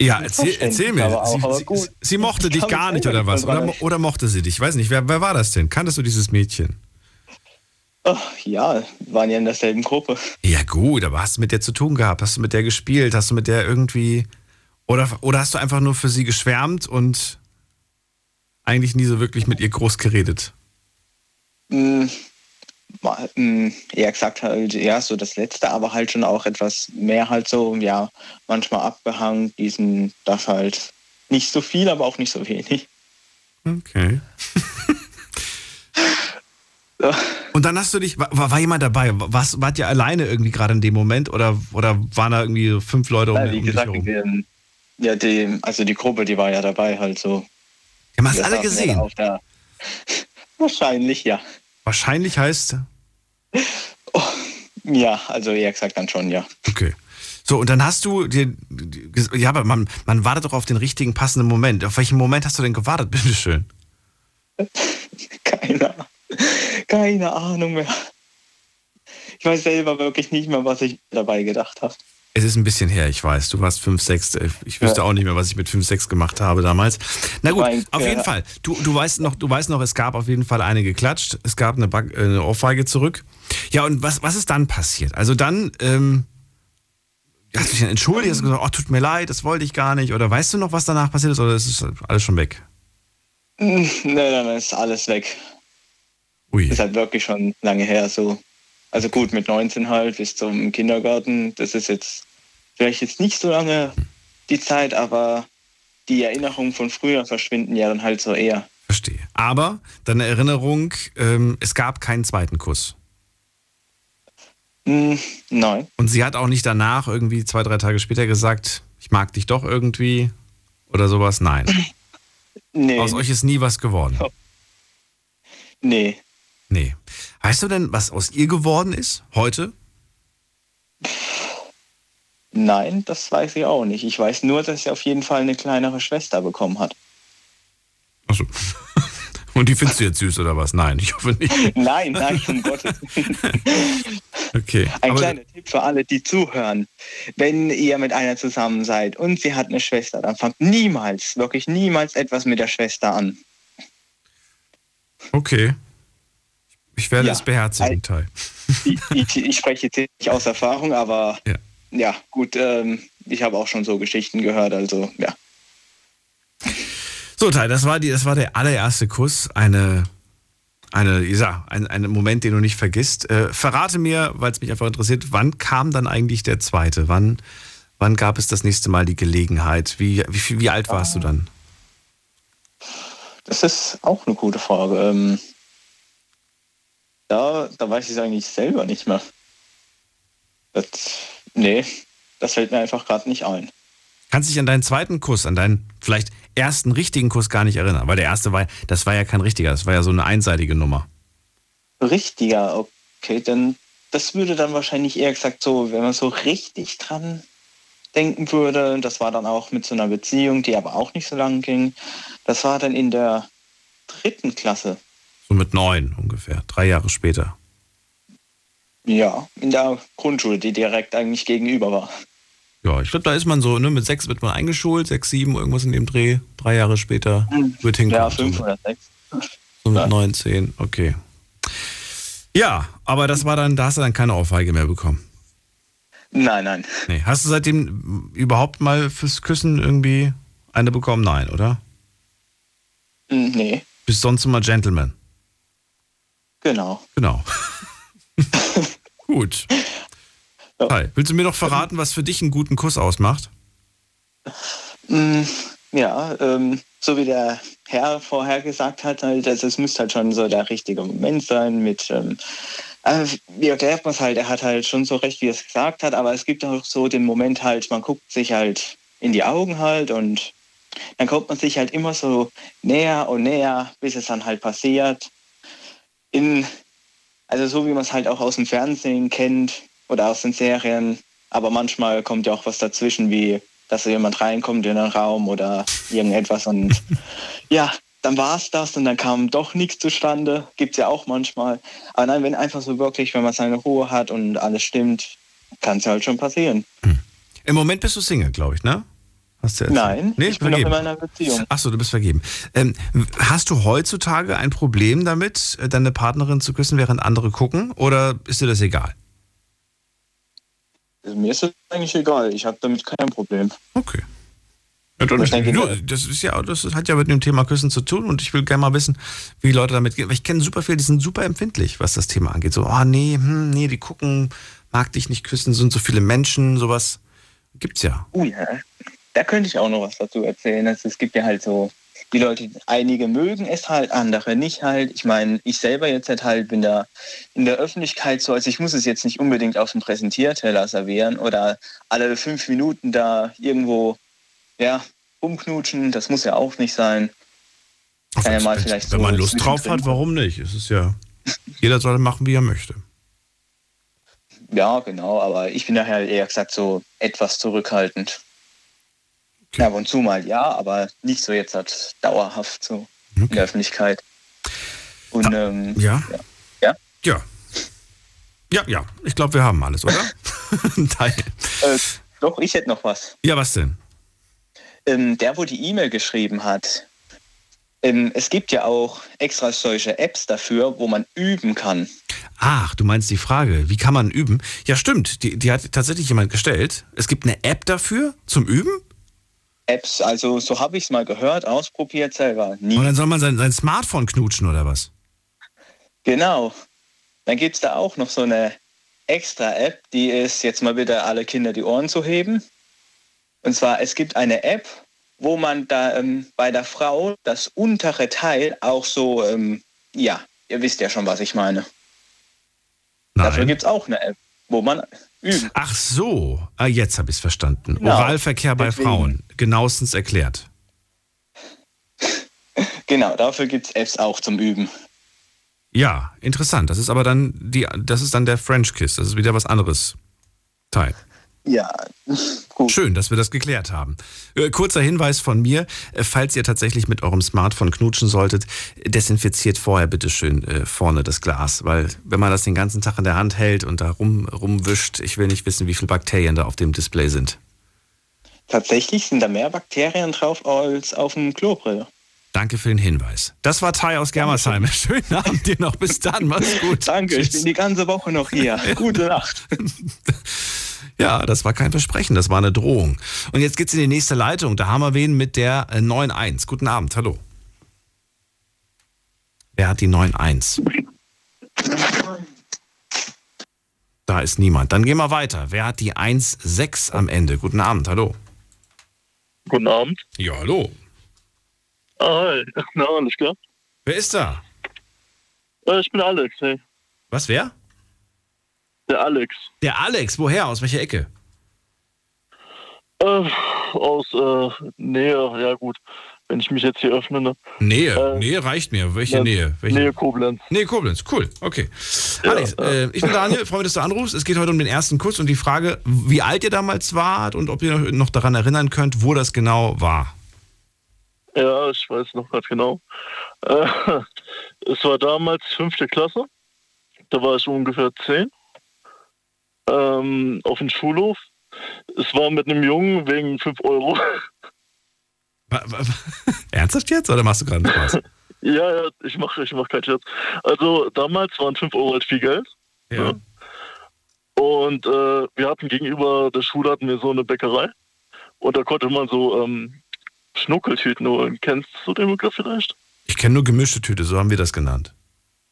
Speaker 3: Ja, erzähl, erzähl mir.
Speaker 8: aber auch,
Speaker 3: sie, sie, sie mochte
Speaker 8: Ich
Speaker 3: dich gar nicht oder was? Oder, oder mochte sie dich? Ich weiß nicht. Wer, wer war das denn? Kanntest du dieses Mädchen?
Speaker 8: oh, ja, waren ja in derselben Gruppe.
Speaker 3: Ja, gut, aber hast du mit der zu tun gehabt? Hast du mit der gespielt? Hast du mit der irgendwie. Oder, oder hast du einfach nur für sie geschwärmt und eigentlich nie so wirklich mit ihr groß geredet?
Speaker 8: Mm, eher gesagt halt, ja, so das Letzte, aber halt schon auch etwas mehr halt so, ja, manchmal abgehangen, diesen, das halt nicht so viel, aber auch nicht so wenig.
Speaker 3: Okay.
Speaker 8: Ja. <laughs>
Speaker 3: Und dann hast du dich, war, war jemand dabei? Was, wart ihr alleine irgendwie gerade in dem Moment oder, oder waren da irgendwie fünf Leute um, um
Speaker 8: wie
Speaker 3: dich
Speaker 8: gesagt,
Speaker 3: herum?
Speaker 8: ja, die, also die Gruppe, die war ja dabei halt so.
Speaker 3: Wir haben es alle gesehen. <laughs>
Speaker 8: wahrscheinlich, ja.
Speaker 3: Wahrscheinlich heißt,
Speaker 8: Ja, also eher gesagt dann schon, ja.
Speaker 3: okay. So, und dann hast du dir, ja, aber man, man wartet doch auf den richtigen passenden Moment. Auf welchen Moment hast du denn gewartet, <laughs> bitteschön?
Speaker 8: Keine, keine Ahnung mehr. Ich weiß selber wirklich nicht mehr, was ich dabei gedacht habe.
Speaker 3: Es ist ein bisschen her, ich weiß. Du warst 5, 6. Ich wüsste
Speaker 8: Ja.
Speaker 3: auch nicht mehr, was ich mit 5, 6 gemacht habe damals. Na gut,
Speaker 8: Mein-
Speaker 3: auf
Speaker 8: ja.
Speaker 3: jeden Fall. Du, du, weißt noch, du weißt noch, es gab auf jeden Fall eine geklatscht. Es gab eine, Back, äh, eine Ohrfeige zurück. Ja, und was, was ist dann passiert? Also dann, ähm, hast du dich dann entschuldigt, hast du gesagt, oh, tut mir leid, das wollte ich gar nicht. Oder weißt du noch, was danach passiert ist? Oder ist es alles schon weg?
Speaker 8: Nein, nein, nein, ist alles weg.
Speaker 3: Ui.
Speaker 8: Ist halt wirklich schon lange her so. Also gut, mit 19 halt bis zum Kindergarten. Das ist jetzt vielleicht jetzt nicht so lange die Zeit, aber die Erinnerungen von früher verschwinden ja dann halt so eher.
Speaker 3: Verstehe. Aber deine Erinnerung, ähm, es gab keinen zweiten Kuss.
Speaker 8: Hm, nein.
Speaker 3: Und sie hat auch nicht danach, irgendwie zwei, drei Tage später gesagt, ich mag dich doch irgendwie oder sowas. Nein. <laughs>
Speaker 8: Nee.
Speaker 3: Aus euch ist nie was geworden.
Speaker 8: Nee.
Speaker 3: Nee. Weißt du denn, was aus ihr geworden ist heute? <laughs>
Speaker 8: Nein, das weiß ich auch nicht. Ich weiß nur, dass sie auf jeden Fall eine kleinere Schwester bekommen hat.
Speaker 3: Achso. <laughs> Und die findest du jetzt süß oder was? Nein, ich hoffe nicht. <laughs>
Speaker 8: Nein, nein, um Gottes Willen. <laughs>
Speaker 3: Okay.
Speaker 8: Ein kleiner Tipp für alle, die zuhören. Wenn ihr mit einer zusammen seid und sie hat eine Schwester, dann fangt niemals, wirklich niemals etwas mit der Schwester an.
Speaker 3: Okay. Ich werde
Speaker 8: Ja.
Speaker 3: es beherzigen, Teil.
Speaker 8: Ich, ich, ich spreche jetzt nicht aus Erfahrung, aber
Speaker 3: Ja.
Speaker 8: Ja, gut, ähm, ich habe auch schon so Geschichten gehört, also ja.
Speaker 3: So, Teil, das war, die, das war der allererste Kuss. Eine, eine, ja, ein, ein Moment, den du nicht vergisst. Äh, verrate mir, weil es mich einfach interessiert, wann kam dann eigentlich der zweite? Wann, wann gab es das nächste Mal die Gelegenheit? Wie, wie, wie alt warst du dann?
Speaker 8: Das ist auch eine gute Frage. Ähm, da, da weiß ich es eigentlich selber nicht mehr. Das, nee, das fällt mir einfach gerade nicht ein.
Speaker 3: Kannst dich an deinen zweiten Kuss, an deinen vielleicht ersten richtigen Kuss gar nicht erinnern? Weil der erste war, das war ja kein richtiger, das war ja so eine einseitige Nummer.
Speaker 8: denken würde. Das war dann auch mit so einer Beziehung, die aber auch nicht so lang ging. Das war dann in der dritten Klasse.
Speaker 3: So mit neun ungefähr, drei Jahre später.
Speaker 8: Ja, in der Grundschule, die direkt eigentlich gegenüber war.
Speaker 3: Ja, ich glaube, da ist man so, ne, mit sechs wird man eingeschult, sechs, sieben, irgendwas in dem Dreh. Drei Jahre später wird hinkommen.
Speaker 8: Ja, fünf oder sechs. <laughs>
Speaker 3: So mit
Speaker 8: Ja.
Speaker 3: neun, zehn, okay. Ja, aber das war dann, da hast du dann keine Ohrfeige mehr bekommen.
Speaker 8: Nein, nein.
Speaker 3: Nee. Hast du seitdem überhaupt mal fürs Küssen irgendwie eine bekommen? Nein, oder?
Speaker 8: Hm, Nee,
Speaker 3: Bist sonst immer Gentleman.
Speaker 8: genau.
Speaker 3: Genau. <laughs> Gut.
Speaker 8: Ja.
Speaker 3: Hi. Willst du mir noch verraten, was für dich einen guten Kuss ausmacht?
Speaker 8: Mm, Ja, ähm, so wie der Herr vorher gesagt hat, halt, also es müsste halt schon so der richtige Moment sein mit, ähm, äh, wie erklärt man es halt, er hat halt schon so recht, wie er es gesagt hat, aber es gibt auch so den Moment halt, man guckt sich halt in die Augen halt und dann kommt man sich halt immer so näher und näher, bis es dann halt passiert. In, also so wie man es halt auch aus dem Fernsehen kennt oder aus den Serien, aber manchmal kommt ja auch was dazwischen, wie dass so jemand reinkommt in den Raum oder irgendetwas und <laughs> ja, dann war es das und dann kam doch nichts zustande. Gibt es ja auch manchmal. Aber nein, wenn einfach so wirklich, wenn man seine Ruhe hat und alles stimmt, kann es halt schon passieren.
Speaker 3: Im Moment bist du Single, glaube ich, ne? Hast du erzählt?
Speaker 8: Nein,
Speaker 3: nee,
Speaker 8: ich bin noch in
Speaker 3: vergeben.
Speaker 8: meiner Beziehung.
Speaker 3: Achso, du bist vergeben. Ähm, hast du heutzutage ein Problem damit, äh, deine Partnerin zu küssen, während andere gucken? Oder ist dir das egal?
Speaker 8: Mir ist das eigentlich egal. Ich habe damit kein Problem.
Speaker 3: Okay. Ja, das ist ja, das hat ja mit dem Thema Küssen zu tun und ich will gerne mal wissen, wie Leute damit gehen. Weil ich kenne super viele, die sind super empfindlich, was das Thema angeht. So, oh nee, hm, nee, die gucken, mag dich nicht küssen, sind so viele Menschen, sowas gibt's ja.
Speaker 8: Oh ja, da könnte ich auch noch was dazu erzählen. Also es gibt ja halt so, die Leute, einige mögen es halt, andere nicht halt. Ich meine, ich selber jetzt halt, halt bin da in der Öffentlichkeit so, also ich muss es jetzt nicht unbedingt auf dem Präsentierteller servieren oder alle fünf Minuten da irgendwo, ja, umknutschen. Das muss ja auch nicht sein. Kann ja mal
Speaker 3: wenn,
Speaker 8: vielleicht
Speaker 3: wenn
Speaker 8: so
Speaker 3: man Lust drauf hat, warum nicht? Es ist ja, <laughs> jeder soll machen, wie er möchte.
Speaker 8: Ja, genau, aber ich bin daher eher gesagt so etwas zurückhaltend. Ja, ab und zu mal ja, aber nicht so jetzt halt dauerhaft so in der Öffentlichkeit. Und ähm,
Speaker 3: Ja?
Speaker 8: Ja?
Speaker 3: Ja. Ja, ja. Ich glaube, wir haben alles, oder? <laughs> Teil.
Speaker 8: äh, doch, ich hätte noch was.
Speaker 3: Ja, was denn?
Speaker 8: Ähm, der, wo die E-Mail geschrieben hat, ähm, es gibt ja auch extra solche Apps dafür, wo man üben kann.
Speaker 3: Ach, du meinst die Frage, wie kann man üben? Ja, stimmt. Die, die hat tatsächlich jemand gestellt. Es gibt eine App dafür zum Üben?
Speaker 8: Apps, also so habe ich es mal gehört, ausprobiert selber. Nie.
Speaker 3: Und dann soll man sein, sein Smartphone knutschen oder was?
Speaker 8: Genau. Dann gibt es da auch noch so eine extra App, die ist jetzt mal wieder alle Kinder die Ohren zu heben. Und zwar, es gibt eine App, wo man da ähm, bei der Frau das untere Teil auch so, ähm, ja, ihr wisst ja schon, was ich meine. Dafür
Speaker 3: Nein.
Speaker 8: gibt es auch eine App, wo man üben.
Speaker 3: Ach so. Ah, jetzt habe ich es verstanden.
Speaker 8: Genau.
Speaker 3: Oralverkehr bei
Speaker 8: Deswegen.
Speaker 3: Frauen. Genauestens erklärt.
Speaker 8: Genau, dafür gibt es Apps auch zum Üben.
Speaker 3: Ja, interessant. Das ist aber dann die, das ist dann der French Kiss. Das ist wieder was anderes. Teil.
Speaker 8: Ja, <laughs> gut.
Speaker 3: Schön, dass wir das geklärt haben. Äh, kurzer Hinweis von mir, äh, falls ihr tatsächlich mit eurem Smartphone knutschen solltet, desinfiziert vorher bitte schön äh, vorne das Glas, weil wenn man das den ganzen Tag in der Hand hält und da rum, rumwischt, ich will nicht wissen, wie viele Bakterien da auf dem Display sind.
Speaker 8: Tatsächlich sind da mehr Bakterien drauf als auf dem Klobrille.
Speaker 3: Danke für den Hinweis. Das war Tai aus Germersheim. Schönen Abend dir noch. Bis dann. Mach's gut. <laughs>
Speaker 8: Danke, ich
Speaker 3: Tschüss.
Speaker 8: bin die ganze Woche noch hier. <laughs> Gute Nacht.
Speaker 3: Ja, das war kein Versprechen, das war eine Drohung. Und jetzt geht's in die nächste Leitung. Da haben wir wen mit der äh, 9.1. Guten Abend, hallo. Wer hat die 9.1? Da ist niemand. Dann gehen wir weiter. Wer hat die 1.6 am Ende? Guten Abend, hallo.
Speaker 9: Guten Abend.
Speaker 3: Ja, hallo.
Speaker 9: Ah, hi. <laughs> Na, alles klar?
Speaker 3: Wer ist da?
Speaker 9: Äh, ich bin Alex, hey.
Speaker 3: Was, wer?
Speaker 9: Der Alex.
Speaker 3: Der Alex. Woher? Aus welcher Ecke?
Speaker 9: Äh, aus äh, Nähe, ja gut. wenn ich mich jetzt hier öffne. Ne?
Speaker 3: Nähe,
Speaker 9: Äh,
Speaker 3: Nähe reicht mir. Welche
Speaker 9: ja,
Speaker 3: Nähe? Welche?
Speaker 9: Nähe Koblenz.
Speaker 3: Nee, Koblenz, cool, okay. Alex, äh, ich bin Daniel, freue mich, dass du anrufst. Es geht heute um den ersten Kuss und die Frage, wie alt ihr damals wart und ob ihr noch daran erinnern könnt, wo das genau war.
Speaker 9: Ja, ich weiß noch ganz genau. Äh, <laughs> es war damals fünfte Klasse. Da war ich ungefähr zehn. Ähm, auf dem Schulhof. Es war mit einem Jungen wegen 5 Euro. <laughs>
Speaker 3: Ernsthaft jetzt oder machst du gerade einen Spaß? <laughs>
Speaker 9: ja, ja, ich mache ich mach keinen Scherz. Also damals waren 5 Euro halt viel Geld.
Speaker 3: Ja.
Speaker 9: Und äh, wir hatten gegenüber der Schule hatten wir so eine Bäckerei. Und da konnte man so ähm, Schnuckeltüten holen. Kennst du den Begriff vielleicht?
Speaker 3: Ich kenne nur gemischte Tüte, so haben wir das genannt.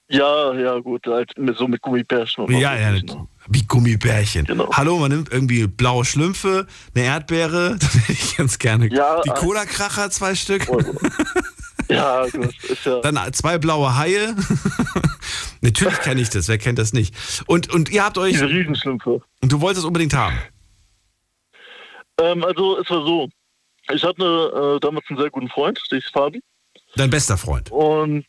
Speaker 9: Ja, ja, gut, halt so mit Gummibärchen.
Speaker 3: Ja, ja, wie Gummibärchen.
Speaker 9: Genau.
Speaker 3: Hallo, man nimmt irgendwie blaue Schlümpfe, eine Erdbeere, <laughs> das hätte ich ganz gerne.
Speaker 9: Ja,
Speaker 3: Die
Speaker 9: äh,
Speaker 3: Cola-Kracher, zwei Stück.
Speaker 9: Ja, gut, ist ja.
Speaker 3: Dann zwei blaue Haie. <laughs> Natürlich kenne ich das, wer kennt das nicht? Und, und ihr habt euch.
Speaker 9: Diese Riesenschlümpfe.
Speaker 3: Und du wolltest es unbedingt haben.
Speaker 9: Ähm, also es war so, ich hatte äh, damals einen sehr guten Freund, der ist Fabi.
Speaker 3: Dein bester Freund.
Speaker 9: Und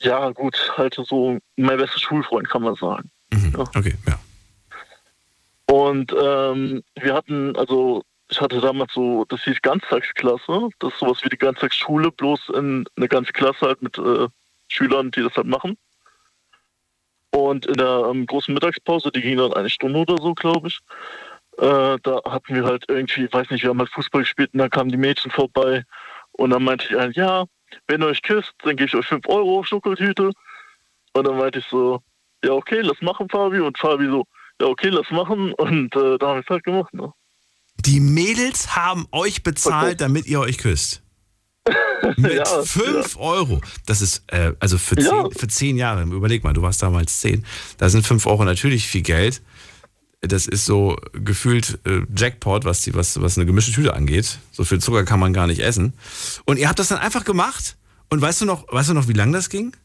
Speaker 9: ja, gut, halt so mein bester Schulfreund, kann man sagen.
Speaker 3: Okay, ja.
Speaker 9: Und ähm, wir hatten, also ich hatte damals so, das hieß Ganztagsklasse, das ist sowas wie die Ganztagsschule, bloß in eine ganze Klasse halt mit äh, Schülern, die das halt machen. Und in der ähm, großen Mittagspause, die ging dann eine Stunde oder so, glaube ich, äh, da hatten wir halt irgendwie, weiß nicht, wir haben halt Fußball gespielt und dann kamen die Mädchen vorbei und dann meinte ich halt, ja, wenn ihr euch küsst, dann gebe ich euch 5 Euro Schokoltüte. Und dann meinte ich so, ja okay, lass machen, Fabi. Und Fabi so, ja okay, lass machen. Und äh, da haben wir es halt gemacht. Ne?
Speaker 3: Die Mädels haben euch bezahlt, damit ihr euch küsst. <laughs> Mit
Speaker 9: Ja,
Speaker 3: 5 Euro. Das ist, äh, also für,
Speaker 9: Ja.
Speaker 3: zehn, für zehn Jahre, überleg mal, du warst damals 10. Da sind 5 Euro natürlich viel Geld. Das ist so gefühlt äh, Jackpot, was, die, was, was eine gemischte Tüte angeht. So viel Zucker kann man gar nicht essen. Und ihr habt das dann einfach gemacht. Und weißt du noch, weißt du noch, wie lang das ging?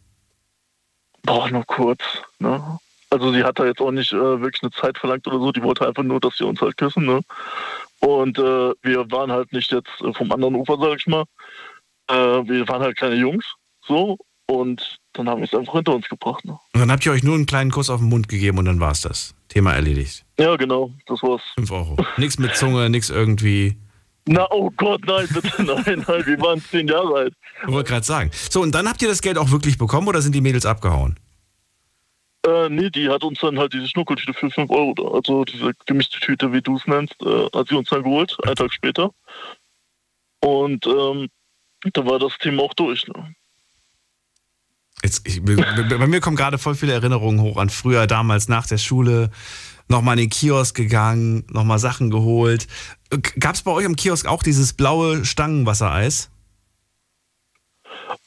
Speaker 9: Boah, nur kurz. Ne? Also sie hat da jetzt auch nicht äh, wirklich eine Zeit verlangt oder so. Die wollte einfach nur, dass wir uns halt küssen. Ne? Und äh, wir waren halt nicht jetzt äh, vom anderen Ufer, sag ich mal. Äh, wir waren halt kleine Jungs. So. Und dann haben wir es einfach hinter uns gebracht. Ne?
Speaker 3: Und dann habt ihr euch nur einen kleinen Kuss auf den Mund gegeben und dann war's das. Thema erledigt.
Speaker 9: Ja, genau. Das war's.
Speaker 3: 5 Euro. Nix mit Zunge, nix irgendwie.
Speaker 9: Na, oh Gott, nein, bitte, <laughs> nein, nein. Wir waren zehn Jahre alt.
Speaker 3: Ich wollte gerade sagen. So, und dann habt ihr das Geld auch wirklich bekommen oder sind die Mädels abgehauen?
Speaker 9: Äh, nee, die hat uns dann halt diese Schnuckeltüte für 5 Euro, da, also diese gemischte Tüte, wie du es nennst, äh, hat sie uns dann geholt, einen Tag später. Und ähm, da war das Thema auch durch. Ne?
Speaker 3: Jetzt, ich, bei mir kommen gerade voll viele Erinnerungen hoch an früher, damals nach der Schule, nochmal in den Kiosk gegangen, nochmal Sachen geholt. Gab es bei euch im Kiosk auch dieses blaue Stangenwassereis?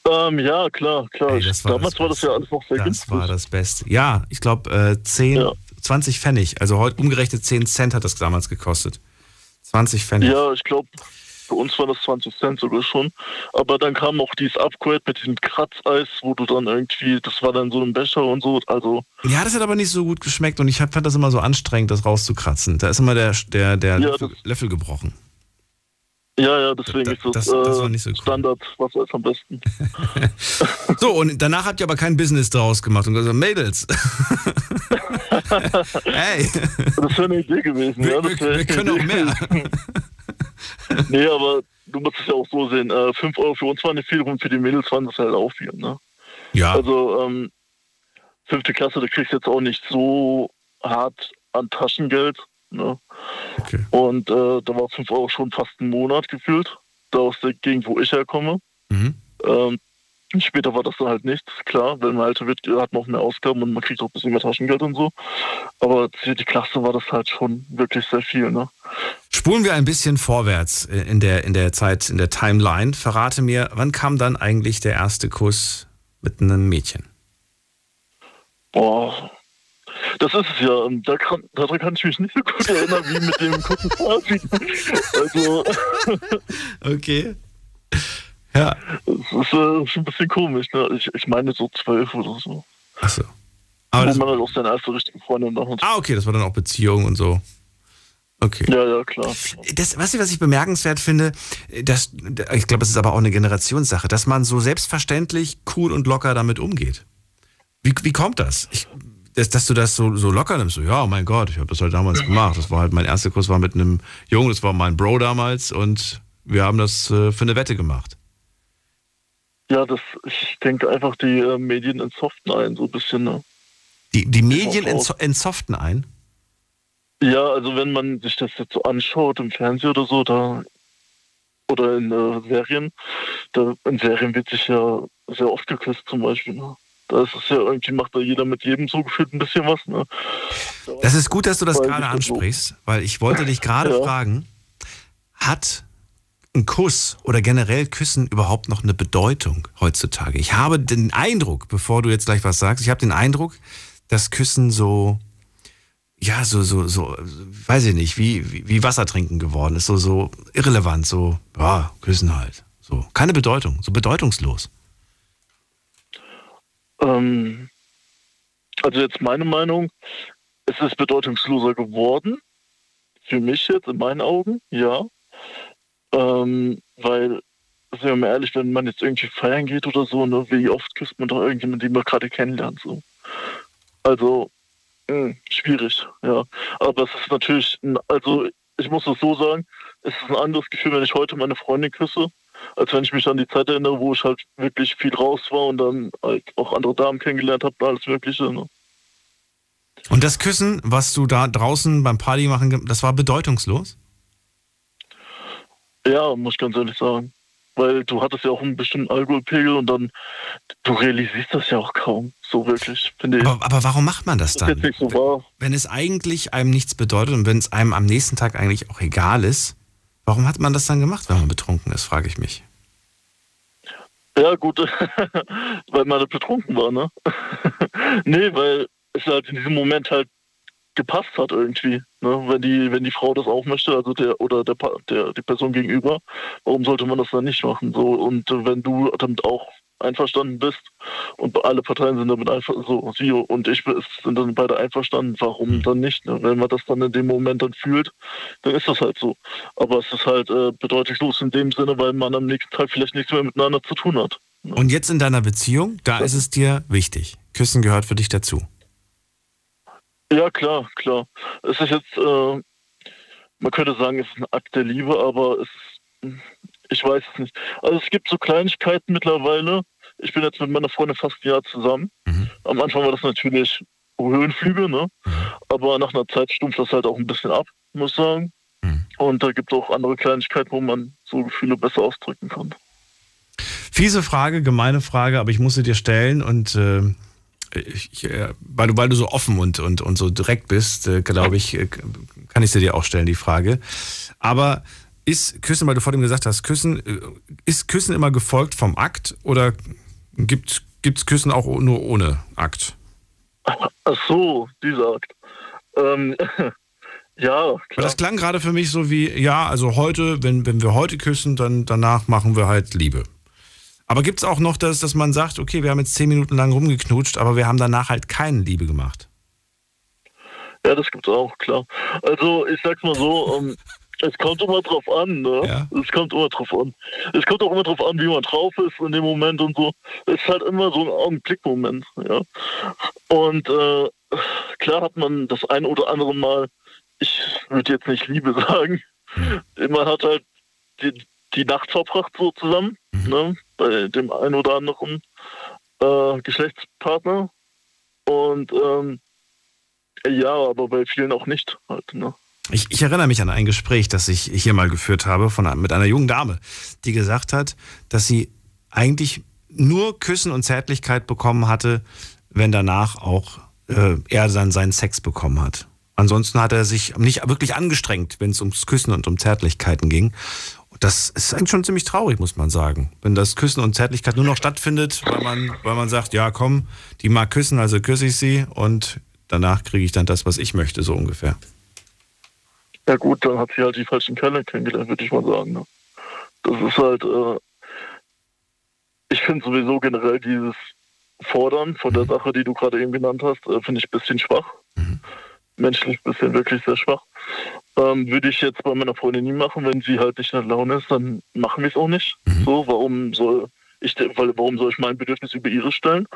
Speaker 9: Ähm, ja, klar, klar.
Speaker 3: Ey, das war
Speaker 9: Damals
Speaker 3: das
Speaker 9: war das ja alles noch sehr
Speaker 3: Das
Speaker 9: günstig.
Speaker 3: war das Beste. Ja, ich glaube äh, 10, 20 Pfennig. Also heute umgerechnet 10 Cent hat das damals gekostet. 20 Pfennig.
Speaker 9: Ja, ich glaube, für uns war das 20 Cent sogar schon. Aber dann kam auch dieses Upgrade mit diesem Kratzeis, wo du dann irgendwie, das war dann so ein Becher und so. Also,
Speaker 3: Ja, das hat aber nicht so gut geschmeckt und ich fand das immer so anstrengend, das rauszukratzen. Da ist immer der, der, der
Speaker 9: Ja,
Speaker 3: Löffel, Löffel gebrochen.
Speaker 9: ja, ja, deswegen ist das,
Speaker 3: das- das war
Speaker 9: äh,
Speaker 3: nicht so cool.
Speaker 9: Standard, was ist am besten. <laughs>
Speaker 3: So, und danach habt ihr aber kein Business draus gemacht und gesagt, Mädels. <laughs> <laughs> hey.
Speaker 9: Das wäre eine Idee gewesen.
Speaker 3: Wir,
Speaker 9: ja,
Speaker 3: wir, wir können auch mehr. <laughs>
Speaker 9: Nee, aber du musst es ja auch so sehen. Äh, 5 Euro für uns waren nicht viel und für die Mädels waren das halt auch viel. Ne?
Speaker 3: Ja.
Speaker 9: Also, ähm, fünfte Klasse, da kriegst du jetzt auch nicht so hart an Taschengeld. Ne? Und äh, da war 5 Euro schon fast ein Monat gefühlt. Da aus der Gegend, wo ich herkomme.
Speaker 3: Mhm.
Speaker 9: Ähm, später war das dann halt nichts. Klar, wenn man älter wird, hat man auch mehr Ausgaben und man kriegt auch ein bisschen mehr Taschengeld und so. Aber für die Klasse war das halt schon wirklich sehr viel. Ne?
Speaker 3: Spulen wir ein bisschen vorwärts in der, in der Zeit, in der Timeline. Verrate mir, wann kam dann eigentlich der erste Kuss mit einem Mädchen?
Speaker 9: Boah, das ist es ja. Und Da kann, daran kann ich mich nicht so gut erinnern wie mit dem kurzen Fabi. <laughs> Also,
Speaker 3: Okay. Ja.
Speaker 9: es ist äh, schon ein bisschen komisch. Ne? Ich, ich meine so zwölf oder so.
Speaker 3: Achso.
Speaker 9: Aber
Speaker 3: das,
Speaker 9: man halt auch seine erste richtige Freundin hat.
Speaker 3: ah, okay, das war dann auch Beziehung und so. Okay.
Speaker 9: Ja, ja, klar.
Speaker 3: Das, weißt du, was ich bemerkenswert finde? Das, ich glaube, es ist aber auch eine Generationssache, dass man so selbstverständlich cool und locker damit umgeht. Wie, wie kommt das? Ich, dass, dass du das so, so locker nimmst. So, ja, oh mein Gott, ich habe das halt damals gemacht. Das war halt mein erster Kurs war mit einem Jungen, das war mein Bro damals und wir haben das äh, für eine Wette gemacht.
Speaker 9: Ja, das, ich denke einfach, die äh, Medien entsoften ein, so ein bisschen. Ne?
Speaker 3: Die, die Medien entso entsoften ein?
Speaker 9: Ja, also wenn man sich das jetzt so anschaut im Fernsehen oder so, da oder in äh, Serien, da in Serien wird sich ja sehr oft geküsst zum Beispiel. Ne? Da ist es ja irgendwie, macht da jeder mit jedem so gefühlt ein bisschen was. Ne?
Speaker 3: Das ist gut, dass du das gerade ansprichst, weil ich wollte dich gerade ja. fragen, hat ein Kuss oder generell Küssen überhaupt noch eine Bedeutung heutzutage? Ich habe den Eindruck, bevor du jetzt gleich was sagst, ich habe den Eindruck, dass Küssen so, ja, so, so, so, weiß ich nicht, wie, wie, Wasser trinken geworden ist, so, so irrelevant, so, ja, Küssen halt. So, keine Bedeutung, so bedeutungslos.
Speaker 9: Ähm, also jetzt meine Meinung, es ist bedeutungsloser geworden. Für mich jetzt, in meinen Augen, ja. Ähm, weil, sind wir mal ehrlich, wenn man jetzt irgendwie feiern geht oder so, ne, wie oft küsst man doch irgendjemanden, den man gerade kennenlernt, so. Also, mh, hm, schwierig, ja. Aber es ist natürlich, also ich muss es so sagen, es ist ein anderes Gefühl, wenn ich heute meine Freundin küsse, als wenn ich mich an die Zeit erinnere, wo ich halt wirklich viel raus war und dann halt auch andere Damen kennengelernt habe, alles Mögliche. Ne?
Speaker 3: Und das Küssen, was du da draußen beim Party machen, das war bedeutungslos?
Speaker 9: Ja, muss ich ganz ehrlich sagen. Weil du hattest ja auch einen bestimmten Alkoholpegel und dann, du realisierst das ja auch kaum, so wirklich, finde ich.
Speaker 3: Aber, aber, warum macht man das dann?
Speaker 9: Das so
Speaker 3: wenn es eigentlich einem nichts bedeutet und wenn es einem am nächsten Tag eigentlich auch egal ist, Warum hat man das dann gemacht, wenn man betrunken ist, frage ich mich.
Speaker 9: Ja, gut, <laughs> weil man betrunken war, ne? <laughs> nee, weil es halt in diesem Moment halt gepasst hat irgendwie. Ne? Wenn die, wenn die Frau das auch möchte, also der oder der, der die Person gegenüber, warum sollte man das dann nicht machen? So und wenn du damit auch einverstanden bist und alle Parteien sind damit einfach so, sie und ich sind dann beide einverstanden, warum hm. dann nicht? Ne? Wenn man das dann in dem Moment dann fühlt, dann ist das halt so. Aber es ist halt äh, bedeutungslos in dem Sinne, weil man am nächsten Tag vielleicht nichts mehr miteinander zu tun hat.
Speaker 3: Ne? Und jetzt in deiner Beziehung, da ist es dir wichtig. Küssen gehört für dich dazu.
Speaker 9: Ja, klar, klar. Es ist jetzt, äh, man könnte sagen, es ist ein Akt der Liebe, aber es ich weiß es nicht. Also es gibt so Kleinigkeiten mittlerweile. Ich bin jetzt mit meiner Freundin fast ein Jahr zusammen. Mhm. Am Anfang war das natürlich Höhenflüge, ne? Mhm. Aber nach einer Zeit stumpft das halt auch ein bisschen ab, muss ich sagen. Mhm. Und da gibt es auch andere Kleinigkeiten, wo man so Gefühle besser ausdrücken kann.
Speaker 3: Fiese Frage, gemeine Frage, aber ich muss sie dir stellen und äh, ich, äh, weil, du, weil du so offen und, und, und so direkt bist, äh, glaube ich, äh, kann ich sie dir auch stellen, die Frage. Aber ist Küssen, weil du vor dem gesagt hast, Küssen, äh, ist Küssen immer gefolgt vom Akt oder gibt es Küssen auch nur ohne Akt?
Speaker 9: Ach so, dieser Akt. Ähm, <laughs> ja, klar.
Speaker 3: Das klang gerade für mich so wie, ja, also heute, wenn, wenn wir heute küssen, dann danach machen wir halt Liebe. Aber gibt es auch noch das, dass man sagt, okay, wir haben jetzt zehn Minuten lang rumgeknutscht, aber wir haben danach halt keine Liebe gemacht?
Speaker 9: Ja, das gibt es auch, klar. Also ich sag's mal so, ähm, <laughs> es kommt immer drauf an, ne? Ja. Es kommt immer drauf an. Es kommt auch immer drauf an, wie man drauf ist in dem Moment und so. Es ist halt immer so ein Augenblickmoment, ja. Und äh, klar hat man das ein oder andere Mal, ich würde jetzt nicht Liebe <laughs> sagen, man hat halt die, die Nacht verbracht so zusammen, mhm. ne? Bei dem einen oder anderen äh, Geschlechtspartner. Und ähm, ja, aber bei vielen auch nicht halt, ne?
Speaker 3: Ich, ich, erinnere mich an ein Gespräch, das ich hier mal geführt habe von, mit einer jungen Dame, die gesagt hat, dass sie eigentlich nur Küssen und Zärtlichkeit bekommen hatte, wenn danach auch äh, er dann seinen Sex bekommen hat. Ansonsten hat er sich nicht wirklich angestrengt, wenn es ums Küssen und um Zärtlichkeiten ging. Das ist eigentlich schon ziemlich traurig, muss man sagen. Wenn das Küssen und Zärtlichkeit nur noch stattfindet, weil man, weil man sagt, ja komm, die mag küssen, also küsse ich sie und danach kriege ich dann das, was ich möchte, so ungefähr.
Speaker 9: Ja gut, dann hat sie halt die falschen Kerle kennengelernt, würde ich mal sagen. Ne? Das ist halt, äh, ich finde sowieso generell dieses Fordern von der mhm. Sache, die du gerade eben genannt hast, äh, finde ich ein bisschen schwach. Mhm. Menschlich ein bisschen wirklich sehr schwach. Ähm, würde ich jetzt bei meiner Freundin nie machen, wenn sie halt nicht in der Laune ist, dann machen wir es auch nicht. So, warum soll ich, weil, warum soll ich mein Bedürfnis über ihre stellen?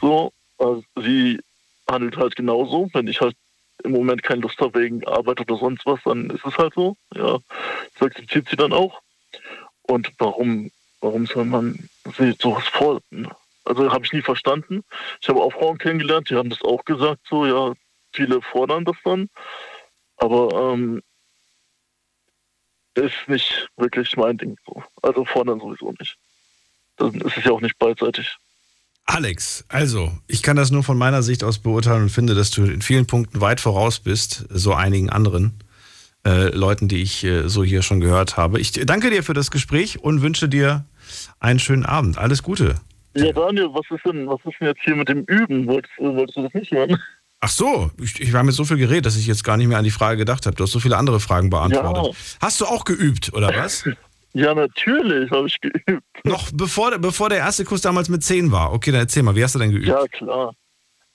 Speaker 9: So, also sie handelt halt genauso. Wenn ich halt im Moment keine Lust habe wegen Arbeit oder sonst was, dann ist es halt so. Ja, das akzeptiert sie dann auch. Und warum, warum soll man sie sowas fordern? Also habe ich nie verstanden. Ich habe auch Frauen kennengelernt, die haben das auch gesagt, so ja, viele fordern das dann. Aber ähm, ist nicht wirklich mein Ding so. Also fordern sowieso nicht. Dann ist es ja auch nicht beidseitig.
Speaker 3: Alex, also, ich kann das nur von meiner Sicht aus beurteilen und finde, dass du in vielen Punkten weit voraus bist, so einigen anderen äh, Leuten, die ich äh, so hier schon gehört habe. Ich danke dir für das Gespräch und wünsche dir einen schönen Abend. Alles Gute.
Speaker 9: Ja, Daniel, was ist denn, was ist denn jetzt hier mit dem Üben? Wolltest, wolltest du das nicht hören?
Speaker 3: Ach so, ich, ich war mit so viel geredet, dass ich jetzt gar nicht mehr an die Frage gedacht habe. Du hast so viele andere Fragen beantwortet. Hast du auch geübt, oder was? <laughs>
Speaker 9: Ja, natürlich habe ich geübt.
Speaker 3: Noch bevor, bevor der erste Kuss damals mit 10 war. Okay, dann erzähl mal, wie hast du denn geübt?
Speaker 9: Ja, klar.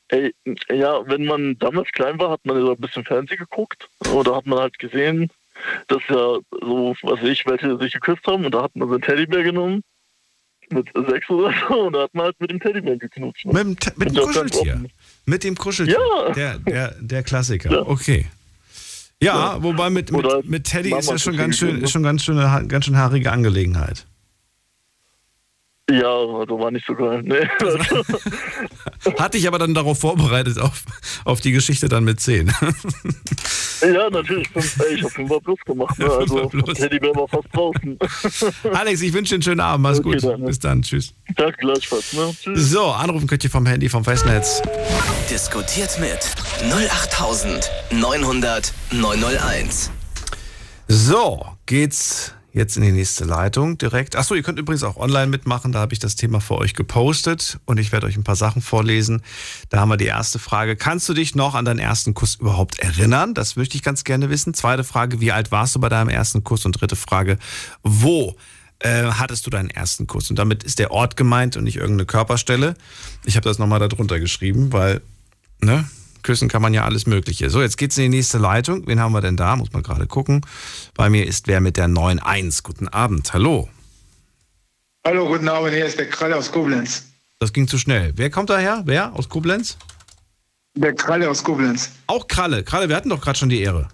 Speaker 9: Ey, ja, wenn man damals klein war, hat man ja so ein bisschen Fernsehen geguckt. Oder hat man halt gesehen, dass ja so, was weiß ich, welche sich geküsst haben. Und da hat man so einen Teddybär genommen. Mit sechs oder so. Und da hat man halt mit dem Teddybär geknutscht. Ne?
Speaker 3: Mit dem, Te- mit dem Kuscheltier. Mit dem Kuscheltier.
Speaker 9: Ja.
Speaker 3: Der, der, der Klassiker.
Speaker 9: Ja.
Speaker 3: Okay. Ja, wobei mit, mit, mit Teddy
Speaker 9: Mama
Speaker 3: ist ja schon
Speaker 9: zu
Speaker 3: ganz schön, ist schon ganz schön eine ganz schön haarige Angelegenheit.
Speaker 9: Ja, also war nicht so geil. Nee. <laughs>
Speaker 3: Hatte ich aber dann darauf vorbereitet, auf, auf die Geschichte dann mit 10. <laughs>
Speaker 9: ja, natürlich. Fünf, ey, ich habe Fünfer plus gemacht. Ne? Also,
Speaker 3: plus.
Speaker 9: Teddybär war fast draußen. <laughs>
Speaker 3: Alex, ich wünsche dir einen schönen Abend. Mach's
Speaker 9: Okay,
Speaker 3: gut.
Speaker 9: dann, ne?
Speaker 3: Bis dann. Tschüss.
Speaker 9: Danke gleichfalls. Ne? Tschüss.
Speaker 3: So, anrufen könnt ihr vom Handy, vom Festnetz.
Speaker 1: Diskutiert mit 08900 901.
Speaker 3: So, geht's jetzt in die nächste Leitung direkt. Achso, ihr könnt übrigens auch online mitmachen. Da habe ich das Thema für euch gepostet und ich werde euch ein paar Sachen vorlesen. Da haben wir die erste Frage. Kannst du dich noch an deinen ersten Kuss überhaupt erinnern? Das möchte ich ganz gerne wissen. Zweite Frage, wie alt warst du bei deinem ersten Kuss? Und dritte Frage, wo äh, hattest du deinen ersten Kuss? Und damit ist der Ort gemeint und nicht irgendeine Körperstelle. Ich habe das nochmal darunter geschrieben, weil, ne? Küssen kann man ja alles Mögliche. So, jetzt geht's in die nächste Leitung. Wen haben wir denn da? Muss man gerade gucken. Bei mir ist wer mit der 9.1. Guten Abend. Hallo.
Speaker 10: Hallo, guten Abend, hier ist der Kralle aus Koblenz.
Speaker 3: Das ging zu schnell. Wer kommt daher? Wer? Aus Koblenz?
Speaker 10: Der Kralle aus Koblenz.
Speaker 3: Auch Kralle. Kralle, wir hatten doch gerade schon die Ehre.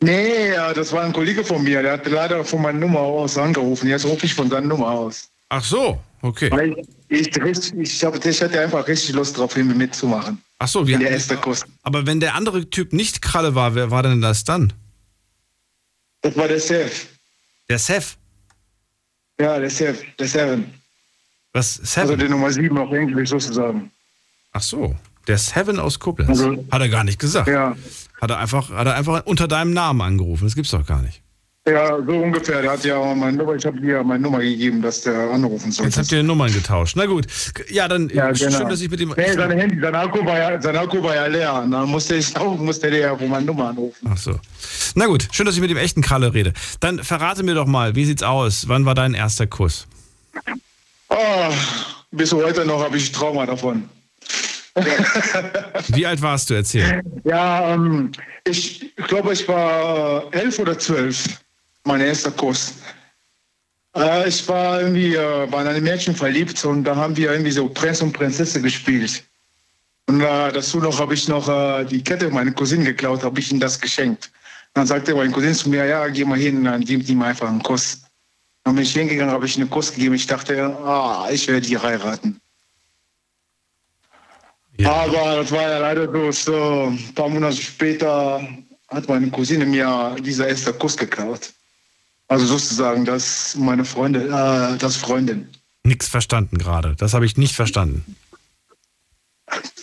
Speaker 10: Nee, ja, das war ein Kollege von mir, der hat leider von meiner Nummer aus angerufen. Jetzt rufe ich von seiner Nummer aus.
Speaker 3: Ach so, okay.
Speaker 10: Weil ich, ich, ich, hab, ich hatte einfach richtig Lust drauf, mit mitzumachen.
Speaker 3: Ach so, wir
Speaker 10: der Kurs.
Speaker 3: Aber wenn der andere Typ nicht Kralle war, wer war denn das dann?
Speaker 10: Das war der Seth.
Speaker 3: Der Seth.
Speaker 10: Ja, der Seth, der Seven.
Speaker 3: Was?
Speaker 10: Also
Speaker 3: Seven?
Speaker 10: der Nummer 7 auf Englisch sozusagen.
Speaker 3: Ach so, der Seven aus Koblenz.
Speaker 10: Also-
Speaker 3: hat er gar nicht gesagt.
Speaker 10: Ja.
Speaker 3: Hat er einfach, hat er einfach unter deinem Namen angerufen. Das gibt's doch gar nicht.
Speaker 10: Ja, so ungefähr. Der hat ja meine Nummer, ich habe dir meine Nummer gegeben, dass der anrufen soll.
Speaker 3: Jetzt habt ihr Nummern getauscht. Na gut. Ja, dann
Speaker 10: Ja,
Speaker 3: schön,
Speaker 10: genau.
Speaker 3: dass ich mit dem.
Speaker 10: Nee, sein Handy, sein Akku war ja, sein Akku war ja leer. Und dann musste ich <laughs> auch, musste der ja von meiner Nummer anrufen.
Speaker 3: Ach so. Na gut, schön, dass ich mit dem echten Kralle rede. Dann verrate mir doch mal, wie sieht's aus? Wann war dein erster Kuss?
Speaker 10: Oh, bis heute noch habe ich Trauma davon.
Speaker 3: Wie alt warst du? Erzähl. <laughs>
Speaker 10: Ja, ähm, ich glaube, ich war äh, elf oder zwölf, mein erster Kuss. Äh, ich war irgendwie äh, war in ein Mädchen verliebt und da haben wir irgendwie so Prinz und Prinzessin gespielt. Und äh, dazu noch habe ich noch äh, die Kette meiner Cousine geklaut, habe ich ihm das geschenkt. Dann sagte mein Cousin zu mir, ja, geh mal hin, dann gib ihm einfach einen Kuss. Dann bin ich hingegangen, habe ich einen Kuss gegeben. Ich dachte, ah, ich werde die heiraten. Aber das war ja leider so, so ein paar Monate später hat meine Cousine mir dieser erste Kuss geklaut. Also sozusagen, das meine Freundin, äh, das Freundin.
Speaker 3: Nix verstanden gerade. Das habe ich nicht verstanden.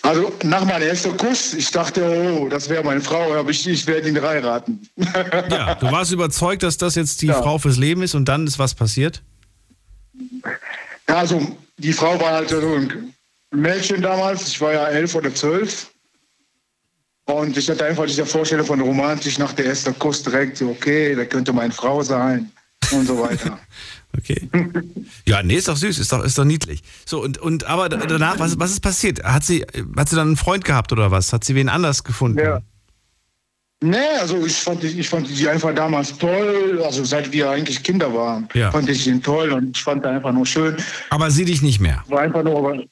Speaker 10: Also nach meinem ersten Kuss, ich dachte, oh, das wäre meine Frau, aber ich, ich werde ihn heiraten. <laughs>
Speaker 3: Ja, du warst überzeugt, dass das jetzt die
Speaker 10: Ja.
Speaker 3: Frau fürs Leben ist und dann ist was passiert?
Speaker 10: Ja, also die Frau war halt so ein Mädchen damals, ich war ja elf oder zwölf. Und ich hatte einfach diese Vorstellung von romantisch nach der ersten Kuss direkt, okay, da könnte meine Frau sein und so weiter. <laughs>
Speaker 3: Okay. Ja, nee, ist doch süß, ist doch, ist doch niedlich. So, und, und aber da- danach, was, was ist passiert? Hat sie, hat sie dann einen Freund gehabt oder was? Hat sie wen anders gefunden?
Speaker 10: Ja. Nee, also ich fand, ich fand die einfach damals toll. Also seit wir eigentlich Kinder waren,
Speaker 3: Ja.
Speaker 10: fand ich ihn toll und ich fand er einfach nur schön.
Speaker 3: Aber sie dich nicht mehr.
Speaker 10: War einfach nur. Aber,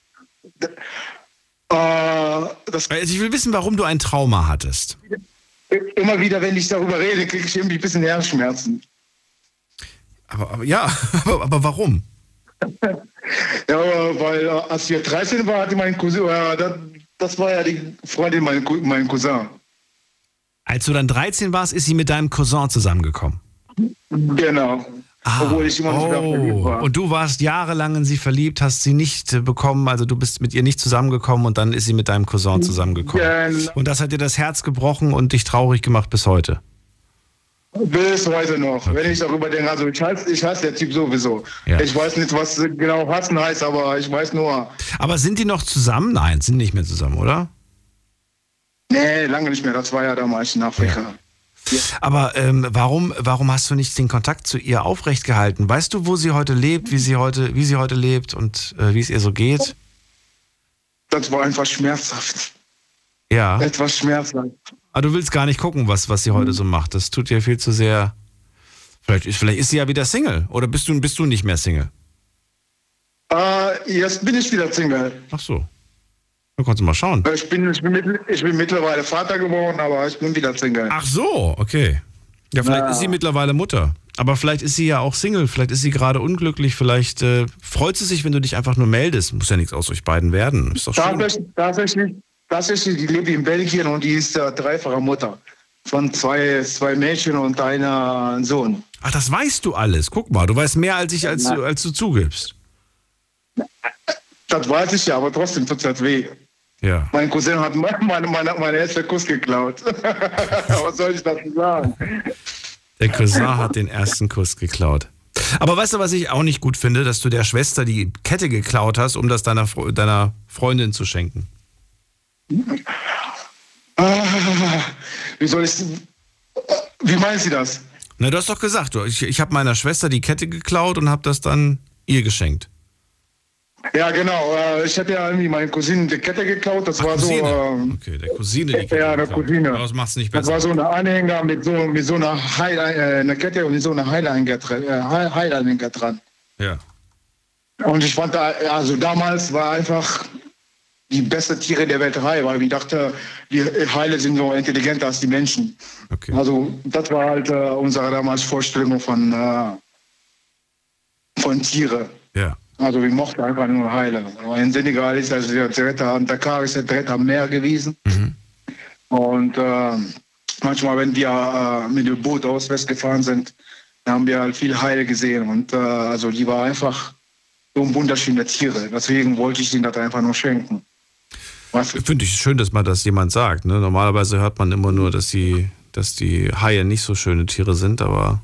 Speaker 3: Also ich will wissen, warum du ein Trauma hattest.
Speaker 10: immer wieder, wenn ich darüber rede, kriege ich irgendwie ein bisschen Herzschmerzen.
Speaker 3: Aber, aber ja, <laughs> aber, aber warum?
Speaker 10: Ja, weil äh, als wir 13 waren, hatte mein Cousin, äh, das, das war ja die Freundin mein, mein Cousin.
Speaker 3: Als du dann 13 warst, ist sie mit deinem Cousin zusammengekommen.
Speaker 10: Genau. Obwohl ich immer wieder verliebt
Speaker 3: Oh,
Speaker 10: war.
Speaker 3: und du warst jahrelang in sie verliebt, hast sie nicht äh, bekommen, also du bist mit ihr nicht zusammengekommen und dann ist sie mit deinem Cousin zusammengekommen.
Speaker 10: Genau.
Speaker 3: Und das hat dir das Herz gebrochen und dich traurig gemacht bis heute.
Speaker 10: Bis heute noch. Wenn ich darüber denke, also ich hasse, ich hasse der Typ sowieso.
Speaker 3: Ja.
Speaker 10: Ich weiß nicht, was genau hassen heißt, aber ich weiß nur,
Speaker 3: Aber sind die noch zusammen? Nein, sind nicht mehr zusammen, oder?
Speaker 10: nee, lange nicht mehr. Das war ja damals in Afrika.
Speaker 3: Aber ähm, warum, warum hast du nicht den Kontakt zu ihr aufrecht gehalten? Weißt du, wo sie heute lebt, wie sie heute, wie sie heute lebt und äh, wie es ihr so geht?
Speaker 10: Das war einfach schmerzhaft.
Speaker 3: Ja.
Speaker 10: Etwas schmerzhaft.
Speaker 3: Aber du willst gar nicht gucken, was, was sie heute so macht. Das tut dir viel zu sehr. Vielleicht ist, vielleicht ist sie ja wieder Single. Oder bist du, bist du nicht mehr Single?
Speaker 10: Äh, jetzt bin ich wieder Single.
Speaker 3: Ach so. Da kannst du mal schauen.
Speaker 10: Ich bin, ich, bin ich bin mittlerweile Vater geworden, aber ich bin wieder Single.
Speaker 3: Ach so, okay. Ja, vielleicht
Speaker 10: Ja.
Speaker 3: ist sie mittlerweile Mutter. Aber vielleicht ist sie ja auch Single. Vielleicht ist sie gerade unglücklich. Vielleicht äh, freut sie sich, wenn du dich einfach nur meldest. Muss ja nichts aus euch beiden werden. Ist doch schön.
Speaker 10: Tatsächlich, tatsächlich, die lebt in Belgien und die ist äh, dreifache Mutter. Von zwei, zwei Mädchen und einer Sohn.
Speaker 3: Ach, das weißt du alles. Guck mal, du weißt mehr als ich, als, du, als du zugibst.
Speaker 10: Das weiß ich ja, aber trotzdem tut das weh.
Speaker 3: Ja.
Speaker 10: Mein Cousin hat meine, meine, meine, erste Kuss geklaut. <laughs> Was soll ich dazu sagen?
Speaker 3: Der Cousin hat den ersten Kuss geklaut. Aber weißt du, was ich auch nicht gut finde, dass du der Schwester die Kette geklaut hast, um das deiner, deiner Freundin zu schenken.
Speaker 10: Ah, Wie soll ich. Wie meinen Sie das?
Speaker 3: Na, du hast doch gesagt, ich, ich habe meiner Schwester die Kette geklaut und habe das dann ihr geschenkt.
Speaker 10: Ja, genau. äh, Ich hatte ja irgendwie meinen Cousinen die Kette geklaut. Das war so. ähm,
Speaker 3: Okay, der Cousine die Kette
Speaker 10: Ja, der
Speaker 3: geklaut.
Speaker 10: Cousine.
Speaker 3: Das macht's nicht
Speaker 10: Das
Speaker 3: besser.
Speaker 10: war so eine Anhänger mit so, mit so einer Heil, äh, eine Kette und so einer Heilanhänger. Äh, dran.
Speaker 3: Ja.
Speaker 10: Und ich fand, da, also damals war einfach die beste Tiere der Welt Hai, weil ich dachte, die Heile sind so intelligenter als die Menschen. Also das war halt äh, unsere damals Vorstellung von, äh, von Tiere.
Speaker 3: Ja.
Speaker 10: Also wir mochten einfach nur Heile. In Senegal ist also der dritte, an Dakar ist der dritte am Meer gewesen. Und äh, manchmal, wenn wir äh, mit dem Boot aus West gefahren sind, haben wir halt viel Heile gesehen. Und äh, also die war einfach so ein wunderschöne Tiere. Deswegen wollte ich ihnen das einfach nur schenken.
Speaker 3: Finde ich schön, dass mal das jemand sagt. Ne? Normalerweise hört man immer nur, dass die, dass die Haie nicht so schöne Tiere sind, aber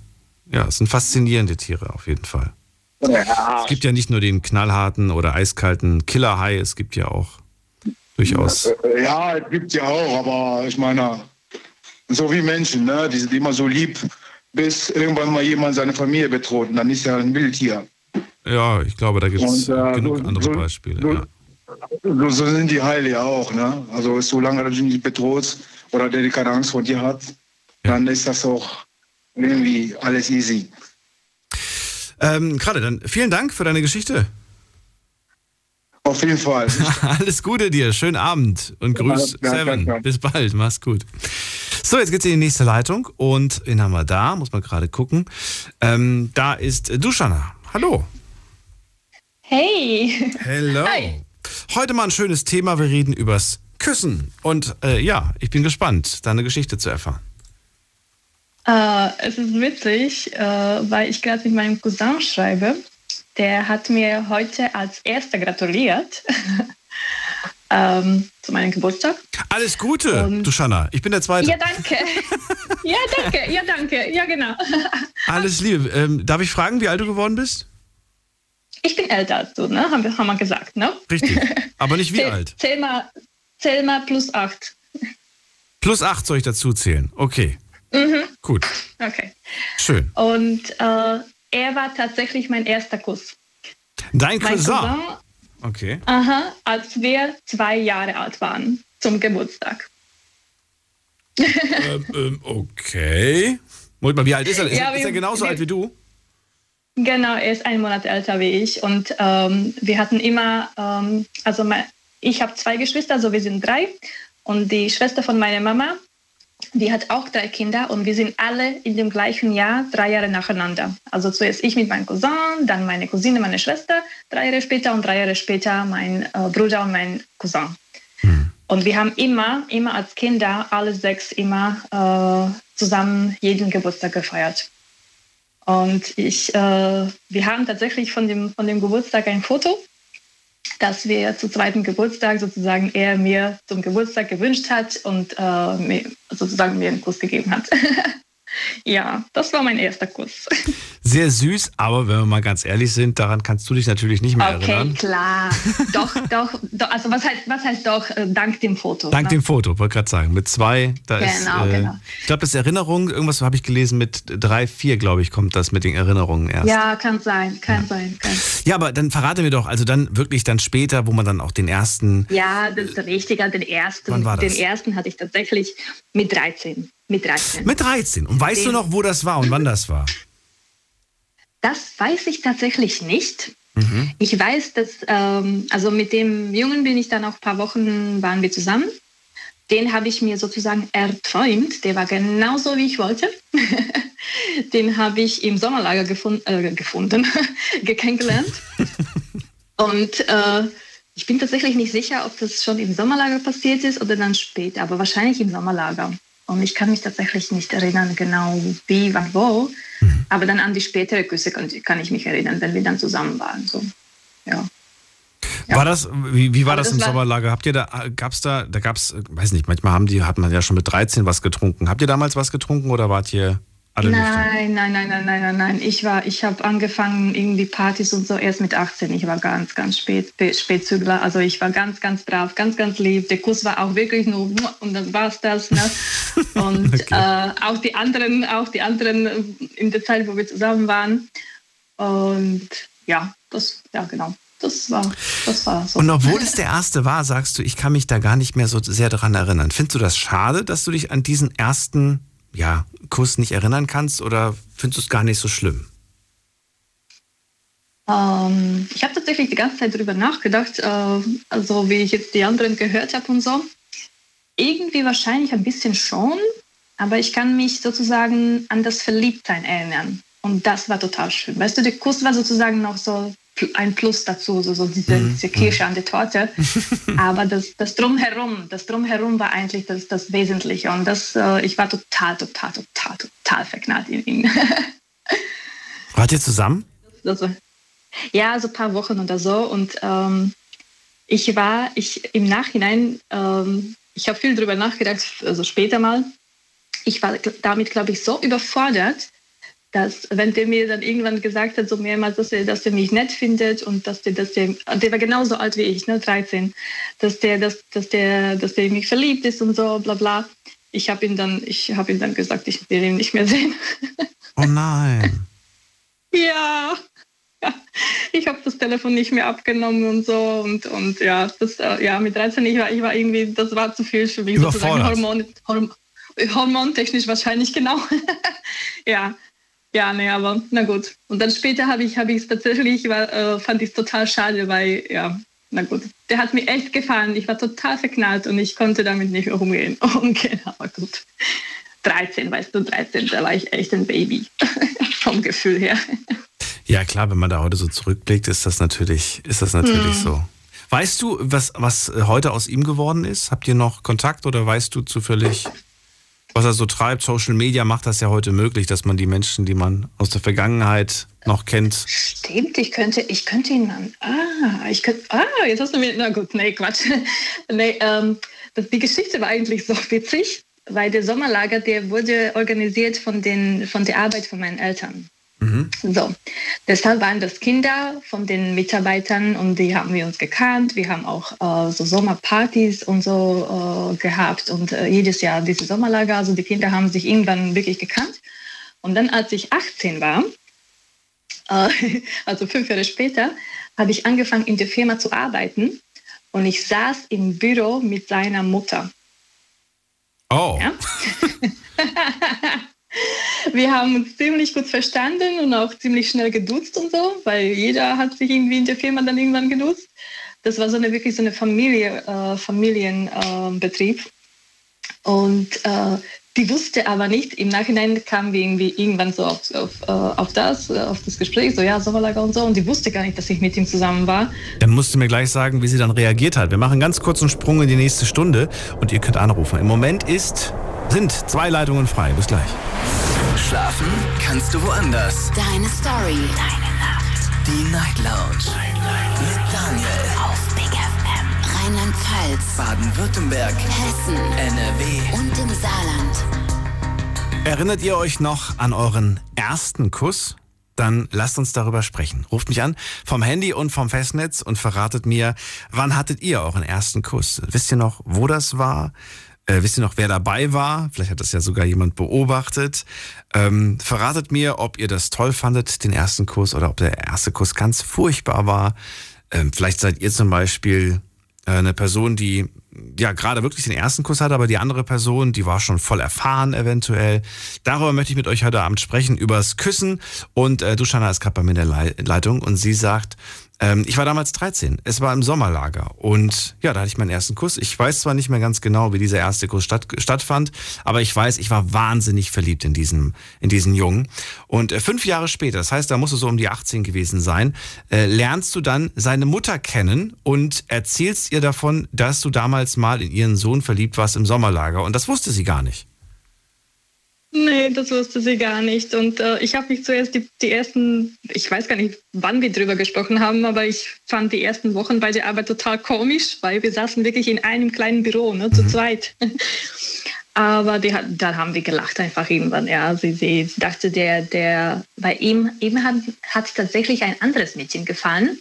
Speaker 3: ja, es sind faszinierende Tiere auf jeden Fall. Es gibt ja nicht nur den knallharten oder eiskalten Killerhai, es gibt ja auch durchaus.
Speaker 10: Äh, Ja, es gibt ja auch, aber ich meine, so wie Menschen, ne? die sind immer so lieb, bis irgendwann mal jemand seine Familie bedroht. Und dann ist er ein Wildtier.
Speaker 3: Ja, ich glaube, da gibt es
Speaker 10: äh,
Speaker 3: genug
Speaker 10: so-
Speaker 3: andere
Speaker 10: so-
Speaker 3: Beispiele.
Speaker 10: so-
Speaker 3: ja.
Speaker 10: So, so sind die Heile ja auch. Ne? Also solange du dich nicht bedrohst oder der keine Angst vor dir hat, dann ist das auch irgendwie alles easy.
Speaker 3: Ähm, Gerade dann, vielen Dank für deine Geschichte.
Speaker 10: Auf jeden Fall. <laughs>
Speaker 3: Alles Gute dir, schönen Abend und grüß
Speaker 10: Ja, ja,
Speaker 3: Seven.
Speaker 10: danke.
Speaker 3: Bis bald, mach's gut. So, jetzt geht's in die nächste Leitung und wen haben wir da? Muss man gerade gucken. Ähm, da ist Duschana. Hallo.
Speaker 11: Hey.
Speaker 3: Hello.
Speaker 11: Hi.
Speaker 3: Heute mal ein schönes Thema. Wir reden übers Küssen. Und äh, ja, ich bin gespannt, deine Geschichte zu erfahren.
Speaker 11: Äh, es ist witzig, äh, weil ich gerade mit meinem Cousin schreibe. Der hat mir heute als erster gratuliert <laughs> ähm, zu meinem Geburtstag.
Speaker 3: Alles Gute, Duschana. Ich bin der Zweite.
Speaker 11: Ja, danke. ja, danke. Ja, danke. Ja, genau. <laughs>
Speaker 3: Alles Liebe. Ähm, darf ich fragen, wie alt du geworden bist?
Speaker 11: Ich bin älter als du, ne? Haben wir, haben wir gesagt, ne?
Speaker 3: Richtig. <laughs> Aber nicht wie
Speaker 11: zähl,
Speaker 3: alt.
Speaker 11: Zähl mal, zähl mal plus acht.
Speaker 3: Plus acht soll ich dazu zählen. Okay,
Speaker 11: Mhm.
Speaker 3: gut.
Speaker 11: Okay.
Speaker 3: Schön.
Speaker 11: Und äh, er war tatsächlich mein erster Kuss.
Speaker 3: Dein Cousin.
Speaker 11: Cousin,
Speaker 3: Okay.
Speaker 11: aha, als wir zwei Jahre alt waren, zum Geburtstag.
Speaker 3: ähm, ähm, okay. Moment mal, wie alt ist er? Ist,
Speaker 11: Ja,
Speaker 3: ist er genauso
Speaker 11: wir-
Speaker 3: alt wie du?
Speaker 11: Genau, er ist einen Monat älter wie ich und ähm, wir hatten immer, ähm, also mein, ich habe zwei Geschwister, also wir sind drei und die Schwester von meiner Mama, die hat auch drei Kinder und wir sind alle in dem gleichen Jahr drei Jahre nacheinander. Also zuerst ich mit meinem Cousin, dann meine Cousine, meine Schwester, drei Jahre später und drei Jahre später mein äh, Bruder und mein Cousin. Und wir haben immer, immer als Kinder, alle sechs immer äh, zusammen jeden Geburtstag gefeiert. Und ich, äh, wir haben tatsächlich von dem, von dem Geburtstag ein Foto, das wir zu zweiten Geburtstag sozusagen er mir zum Geburtstag gewünscht hat und äh, mir, sozusagen mir einen Kuss gegeben hat. <laughs> ja, das war mein erster Kuss.
Speaker 3: Sehr süß, aber wenn wir mal ganz ehrlich sind, daran kannst du dich natürlich nicht mehr
Speaker 11: Okay,
Speaker 3: erinnern.
Speaker 11: klar. doch, doch, doch. Also was heißt, was heißt doch äh, dank dem Foto?
Speaker 3: Dank
Speaker 11: ne?
Speaker 3: dem Foto, wollte gerade sagen. Mit zwei, da ist.
Speaker 11: Genau,
Speaker 3: Äh,
Speaker 11: genau.
Speaker 3: Ich glaube, das ist Erinnerung, irgendwas habe ich gelesen, mit drei, vier, glaube ich, kommt das mit den Erinnerungen erst.
Speaker 11: Ja, kann sein, kann sein, kann.
Speaker 3: Ja, aber dann verrate mir doch, also dann wirklich dann später, wo man dann auch den ersten.
Speaker 11: Ja, das ist richtig. Den ersten,
Speaker 3: Wann war das?
Speaker 11: den ersten hatte ich tatsächlich mit 13. Mit 13.
Speaker 3: Mit 13. Und weißt du
Speaker 11: Den-
Speaker 3: noch, wo das war und wann das war?
Speaker 11: Das weiß ich tatsächlich nicht.
Speaker 3: Mhm.
Speaker 11: Ich weiß, dass, ähm, also mit dem Jungen bin ich dann auch ein paar Wochen, waren wir zusammen. Den habe ich mir sozusagen erträumt. Der war genauso, wie ich wollte. <laughs> Den habe ich im Sommerlager gefun äh, gefunden, <laughs> kennengelernt. <laughs> Und äh, ich bin tatsächlich nicht sicher, ob das schon im Sommerlager passiert ist oder dann später, aber wahrscheinlich im Sommerlager. Und ich kann mich tatsächlich nicht erinnern, genau wie, wann, wo. Aber dann an die spätere Küsse kann, kann ich mich erinnern, wenn wir dann zusammen waren. So. Ja.
Speaker 3: War das, wie, wie war das,
Speaker 11: das
Speaker 3: im
Speaker 11: war-
Speaker 3: Sommerlager? Habt ihr da, gab's da, da gab's, äh, weiß nicht, manchmal haben die, hat man ja schon mit 13 was getrunken. Habt ihr damals was getrunken oder wart ihr alle?
Speaker 11: Nein, nein, nein, nein, nein, nein, nein. Ich war, ich habe angefangen irgendwie Partys und so erst mit 18. Ich war ganz, ganz spät, spät Spätzügler. Also ich war ganz, ganz brav, ganz, ganz lieb. Der Kuss war auch wirklich nur und dann war's das. Ne? <laughs> Und äh, auch die anderen, auch die anderen in der Zeit, wo wir zusammen waren. Und ja, das, ja genau. Das war, das war so.
Speaker 3: Und obwohl es der erste war, sagst du, ich kann mich da gar nicht mehr so sehr daran erinnern. Findest du das schade, dass du dich an diesen ersten ja, Kuss nicht erinnern kannst oder findest du es gar nicht so schlimm?
Speaker 11: Ähm, ich habe tatsächlich die ganze Zeit darüber nachgedacht, äh, also wie ich jetzt die anderen gehört habe und so. Irgendwie wahrscheinlich ein bisschen schon, aber ich kann mich sozusagen an das Verliebtsein erinnern. Und das war total schön. Weißt du, der Kuss war sozusagen noch so ein Plus dazu, so, so diese,
Speaker 3: Mhm.
Speaker 11: diese Kirsche an der Torte. <laughs> aber das, das Drumherum, das Drumherum war eigentlich das, das Wesentliche. Und das, äh, ich war total, total, total, total verknallt in ihn. <laughs>
Speaker 3: Wart ihr zusammen?
Speaker 11: also, ja, so ein paar Wochen oder so. Und ähm, ich war, ich im Nachhinein, ähm, ich habe viel darüber nachgedacht, also später mal. Ich war damit, glaube ich, so überfordert, dass wenn der mir dann irgendwann gesagt hat, so mehrmals, dass er, dass er mich nett findet und dass der, dass der, der war genauso alt wie ich, ne, 13, dass der, dass, dass der, dass der in mich verliebt ist und so, bla bla. Ich habe ihn dann, ich habe ihm dann gesagt, ich will ihn nicht mehr sehen.
Speaker 3: Oh nein.
Speaker 11: Ja. <laughs> ja. Ich habe das Telefon nicht mehr abgenommen und so und, und ja, das, äh, ja, mit 13, ich war, ich war irgendwie, das war zu viel für mich. sozusagen. Hormon, Horm, hormontechnisch wahrscheinlich genau. <laughs> ja. Ja, nee, aber na gut. Und dann später habe ich habe ich es tatsächlich, war, äh, fand ich es total schade, weil, ja, na gut. Der hat mir echt gefallen. Ich war total verknallt und ich konnte damit nicht umgehen. <laughs> umgehen. Aber gut. 13, weißt du, 13, da war ich echt ein Baby. <laughs> Vom Gefühl her.
Speaker 3: Ja, klar, wenn man da heute so zurückblickt, ist das natürlich, ist das natürlich
Speaker 11: Hm.
Speaker 3: so. Weißt du, was, was heute aus ihm geworden ist? Habt ihr noch Kontakt oder weißt du zufällig, was er so treibt? Social Media macht das ja heute möglich, dass man die Menschen, die man aus der Vergangenheit noch kennt,
Speaker 11: Stimmt, ich könnte, ich könnte ihn. Ah, ich könnte. Ah, jetzt hast du mir. Na gut, nee, Quatsch. <laughs> nee, ähm, das, die Geschichte war eigentlich so witzig, weil der Sommerlager, der wurde organisiert von, den, von der Arbeit von meinen Eltern. So, deshalb waren das Kinder von den Mitarbeitern und die haben wir uns gekannt. Wir haben auch äh, so Sommerpartys und so äh, gehabt und äh, jedes Jahr diese Sommerlager. Also die Kinder haben sich irgendwann wirklich gekannt. Und dann, als ich 18 war, äh, <laughs> also fünf Jahre später, habe ich angefangen in der Firma zu arbeiten und ich saß im Büro mit seiner Mutter.
Speaker 3: Oh.
Speaker 11: Ja? <laughs> <laughs> wir haben uns ziemlich gut verstanden und auch ziemlich schnell geduzt und so, weil jeder hat sich irgendwie in der Firma dann irgendwann geduzt. Das war so eine wirklich so eine Familie, äh, Familienbetrieb. Äh, und äh, die wusste aber nicht, im Nachhinein kamen wir irgendwie irgendwann so auf, auf, äh, auf das, äh, auf das Gespräch, so ja, Sommerlager und so, und die wusste gar nicht, dass ich mit ihm zusammen war.
Speaker 3: Dann musst du mir gleich sagen, wie sie dann reagiert hat. Wir machen ganz kurz einen Sprung in die nächste Stunde und ihr könnt anrufen. Im Moment ist, sind zwei Leitungen frei. Bis gleich.
Speaker 1: Schlafen kannst du woanders.
Speaker 2: Deine Story. Deine Nacht.
Speaker 1: Die Night Lounge. Night, Night. Mit Daniel.
Speaker 2: Auf Big FM. Rheinland-Pfalz.
Speaker 1: Baden-Württemberg.
Speaker 2: Hessen.
Speaker 1: NRW.
Speaker 2: Und im Saarland.
Speaker 3: Erinnert ihr euch noch an euren ersten Kuss? Dann lasst uns darüber sprechen. Ruft mich an vom Handy und vom Festnetz und verratet mir, wann hattet ihr euren ersten Kuss? Wisst ihr noch, wo das war? Äh, wisst ihr noch, wer dabei war? Vielleicht hat das ja sogar jemand beobachtet. Ähm, verratet mir, ob ihr das toll fandet, den ersten Kuss, oder ob der erste Kuss ganz furchtbar war. Ähm, vielleicht seid ihr zum Beispiel äh, eine Person, die ja gerade wirklich den ersten Kuss hatte, aber die andere Person, die war schon voll erfahren eventuell. Darüber möchte ich mit euch heute Abend sprechen, übers Küssen. Und äh, Duschana ist gerade bei mir in der Le Leitung und sie sagt, ähm, ich war damals 13. Es war im Sommerlager. Und ja, da hatte ich meinen ersten Kuss. Ich weiß zwar nicht mehr ganz genau, wie dieser erste Kuss statt, stattfand, aber ich weiß, ich war wahnsinnig verliebt in diesen, in diesen Jungen. Und äh, fünf Jahre später, das heißt, da musst du so um die 18 gewesen sein, äh, lernst du dann seine Mutter kennen und erzählst ihr davon, dass du damals mal in ihren Sohn verliebt warst im Sommerlager. Und das wusste sie gar nicht.
Speaker 11: Nee, das wusste sie gar nicht. Und äh, ich habe mich zuerst die, die ersten, ich weiß gar nicht, wann wir drüber gesprochen haben, aber ich fand die ersten Wochen bei der Arbeit total komisch, weil wir saßen wirklich in einem kleinen Büro, ne, zu zweit. <laughs> aber die, da haben wir gelacht einfach irgendwann. Ja, sie, sie, sie dachte, der, der, bei ihm, ihm hat, hat tatsächlich ein anderes Mädchen gefallen.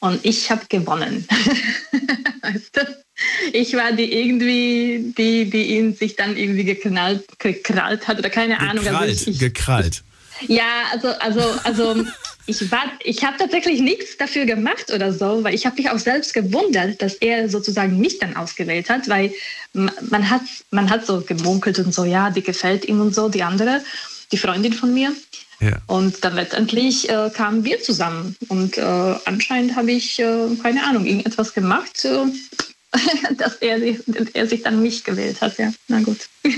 Speaker 11: Und ich habe gewonnen. <laughs> weißt du? Ich war die irgendwie, die, die ihn sich dann irgendwie geknallt, gekrallt hat oder keine
Speaker 3: gekrallt,
Speaker 11: Ahnung.
Speaker 3: Also ich, ich, gekrallt.
Speaker 11: Ja, also, also, also ich war, ich habe tatsächlich nichts dafür gemacht oder so, weil ich habe mich auch selbst gewundert, dass er sozusagen mich dann ausgewählt hat, weil man hat, man hat so gemunkelt und so, ja, die gefällt ihm und so, die andere, die Freundin von mir.
Speaker 3: Ja.
Speaker 11: Und dann letztendlich äh, kamen wir zusammen. Und äh, anscheinend habe ich, äh, keine Ahnung, irgendetwas gemacht, äh, <laughs> dass er, er, sich dann mich gewählt hat. Ja, na gut. <laughs>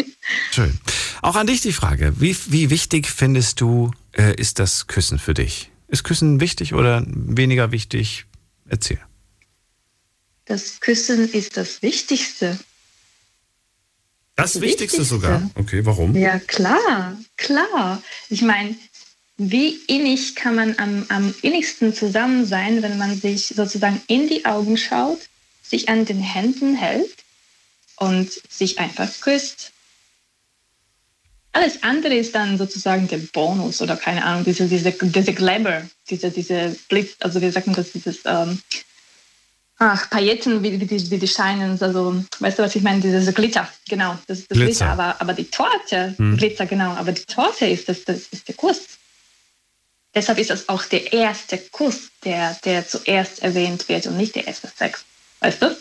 Speaker 3: Schön. Auch an dich die Frage. Wie, wie wichtig findest du, äh, ist das Küssen für dich? Ist Küssen wichtig oder weniger wichtig? Erzähl.
Speaker 11: Das Küssen ist das Wichtigste.
Speaker 3: Das, das Wichtigste, Wichtigste sogar? Okay, warum?
Speaker 11: Ja, klar, klar. Ich meine, wie innig kann man am, am innigsten zusammen sein, wenn man sich sozusagen in die Augen schaut, sich an den Händen hält und sich einfach küsst. Alles andere ist dann sozusagen der Bonus oder keine Ahnung, diese, diese, diese Glamour, diese, diese Blitz, also wir sagen das, dieses, ähm, ach, Pailletten, wie, wie, die, wie die scheinen, also, weißt du, was ich meine, diese Glitter, genau, das ist das Glitzer, Glitzer. Aber, aber die Torte, hm. Glitzer, genau, aber die Torte ist, das, das ist der Kuss. Deshalb ist das auch der erste Kuss, der, der zuerst erwähnt wird und nicht der erste Sex. Weißt du?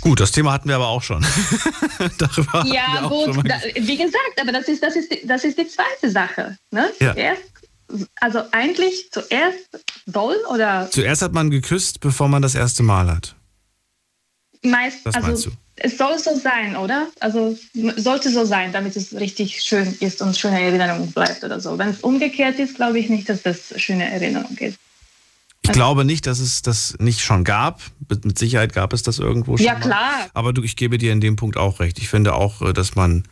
Speaker 3: Gut, das Thema hatten wir aber auch schon. <laughs>
Speaker 11: Darüber ja, gut, da, wie gesagt, aber das ist, das ist, das ist die zweite Sache. Ne? Ja. Zuerst, also eigentlich zuerst doll oder.
Speaker 3: Zuerst hat man geküsst, bevor man das erste Mal hat.
Speaker 11: Meist,
Speaker 3: Was
Speaker 11: also? Es soll so sein, oder? Also sollte so sein, damit es richtig schön ist und schöne Erinnerung bleibt oder so. Wenn es umgekehrt ist, glaube ich nicht, dass das schöne Erinnerung ist.
Speaker 3: Ich glaube nicht, dass es das nicht schon gab. Mit Sicherheit gab es das irgendwo schon.
Speaker 11: Ja, klar.
Speaker 3: Mal. Aber du, ich gebe dir in dem Punkt auch recht. Ich finde auch, äh, dass man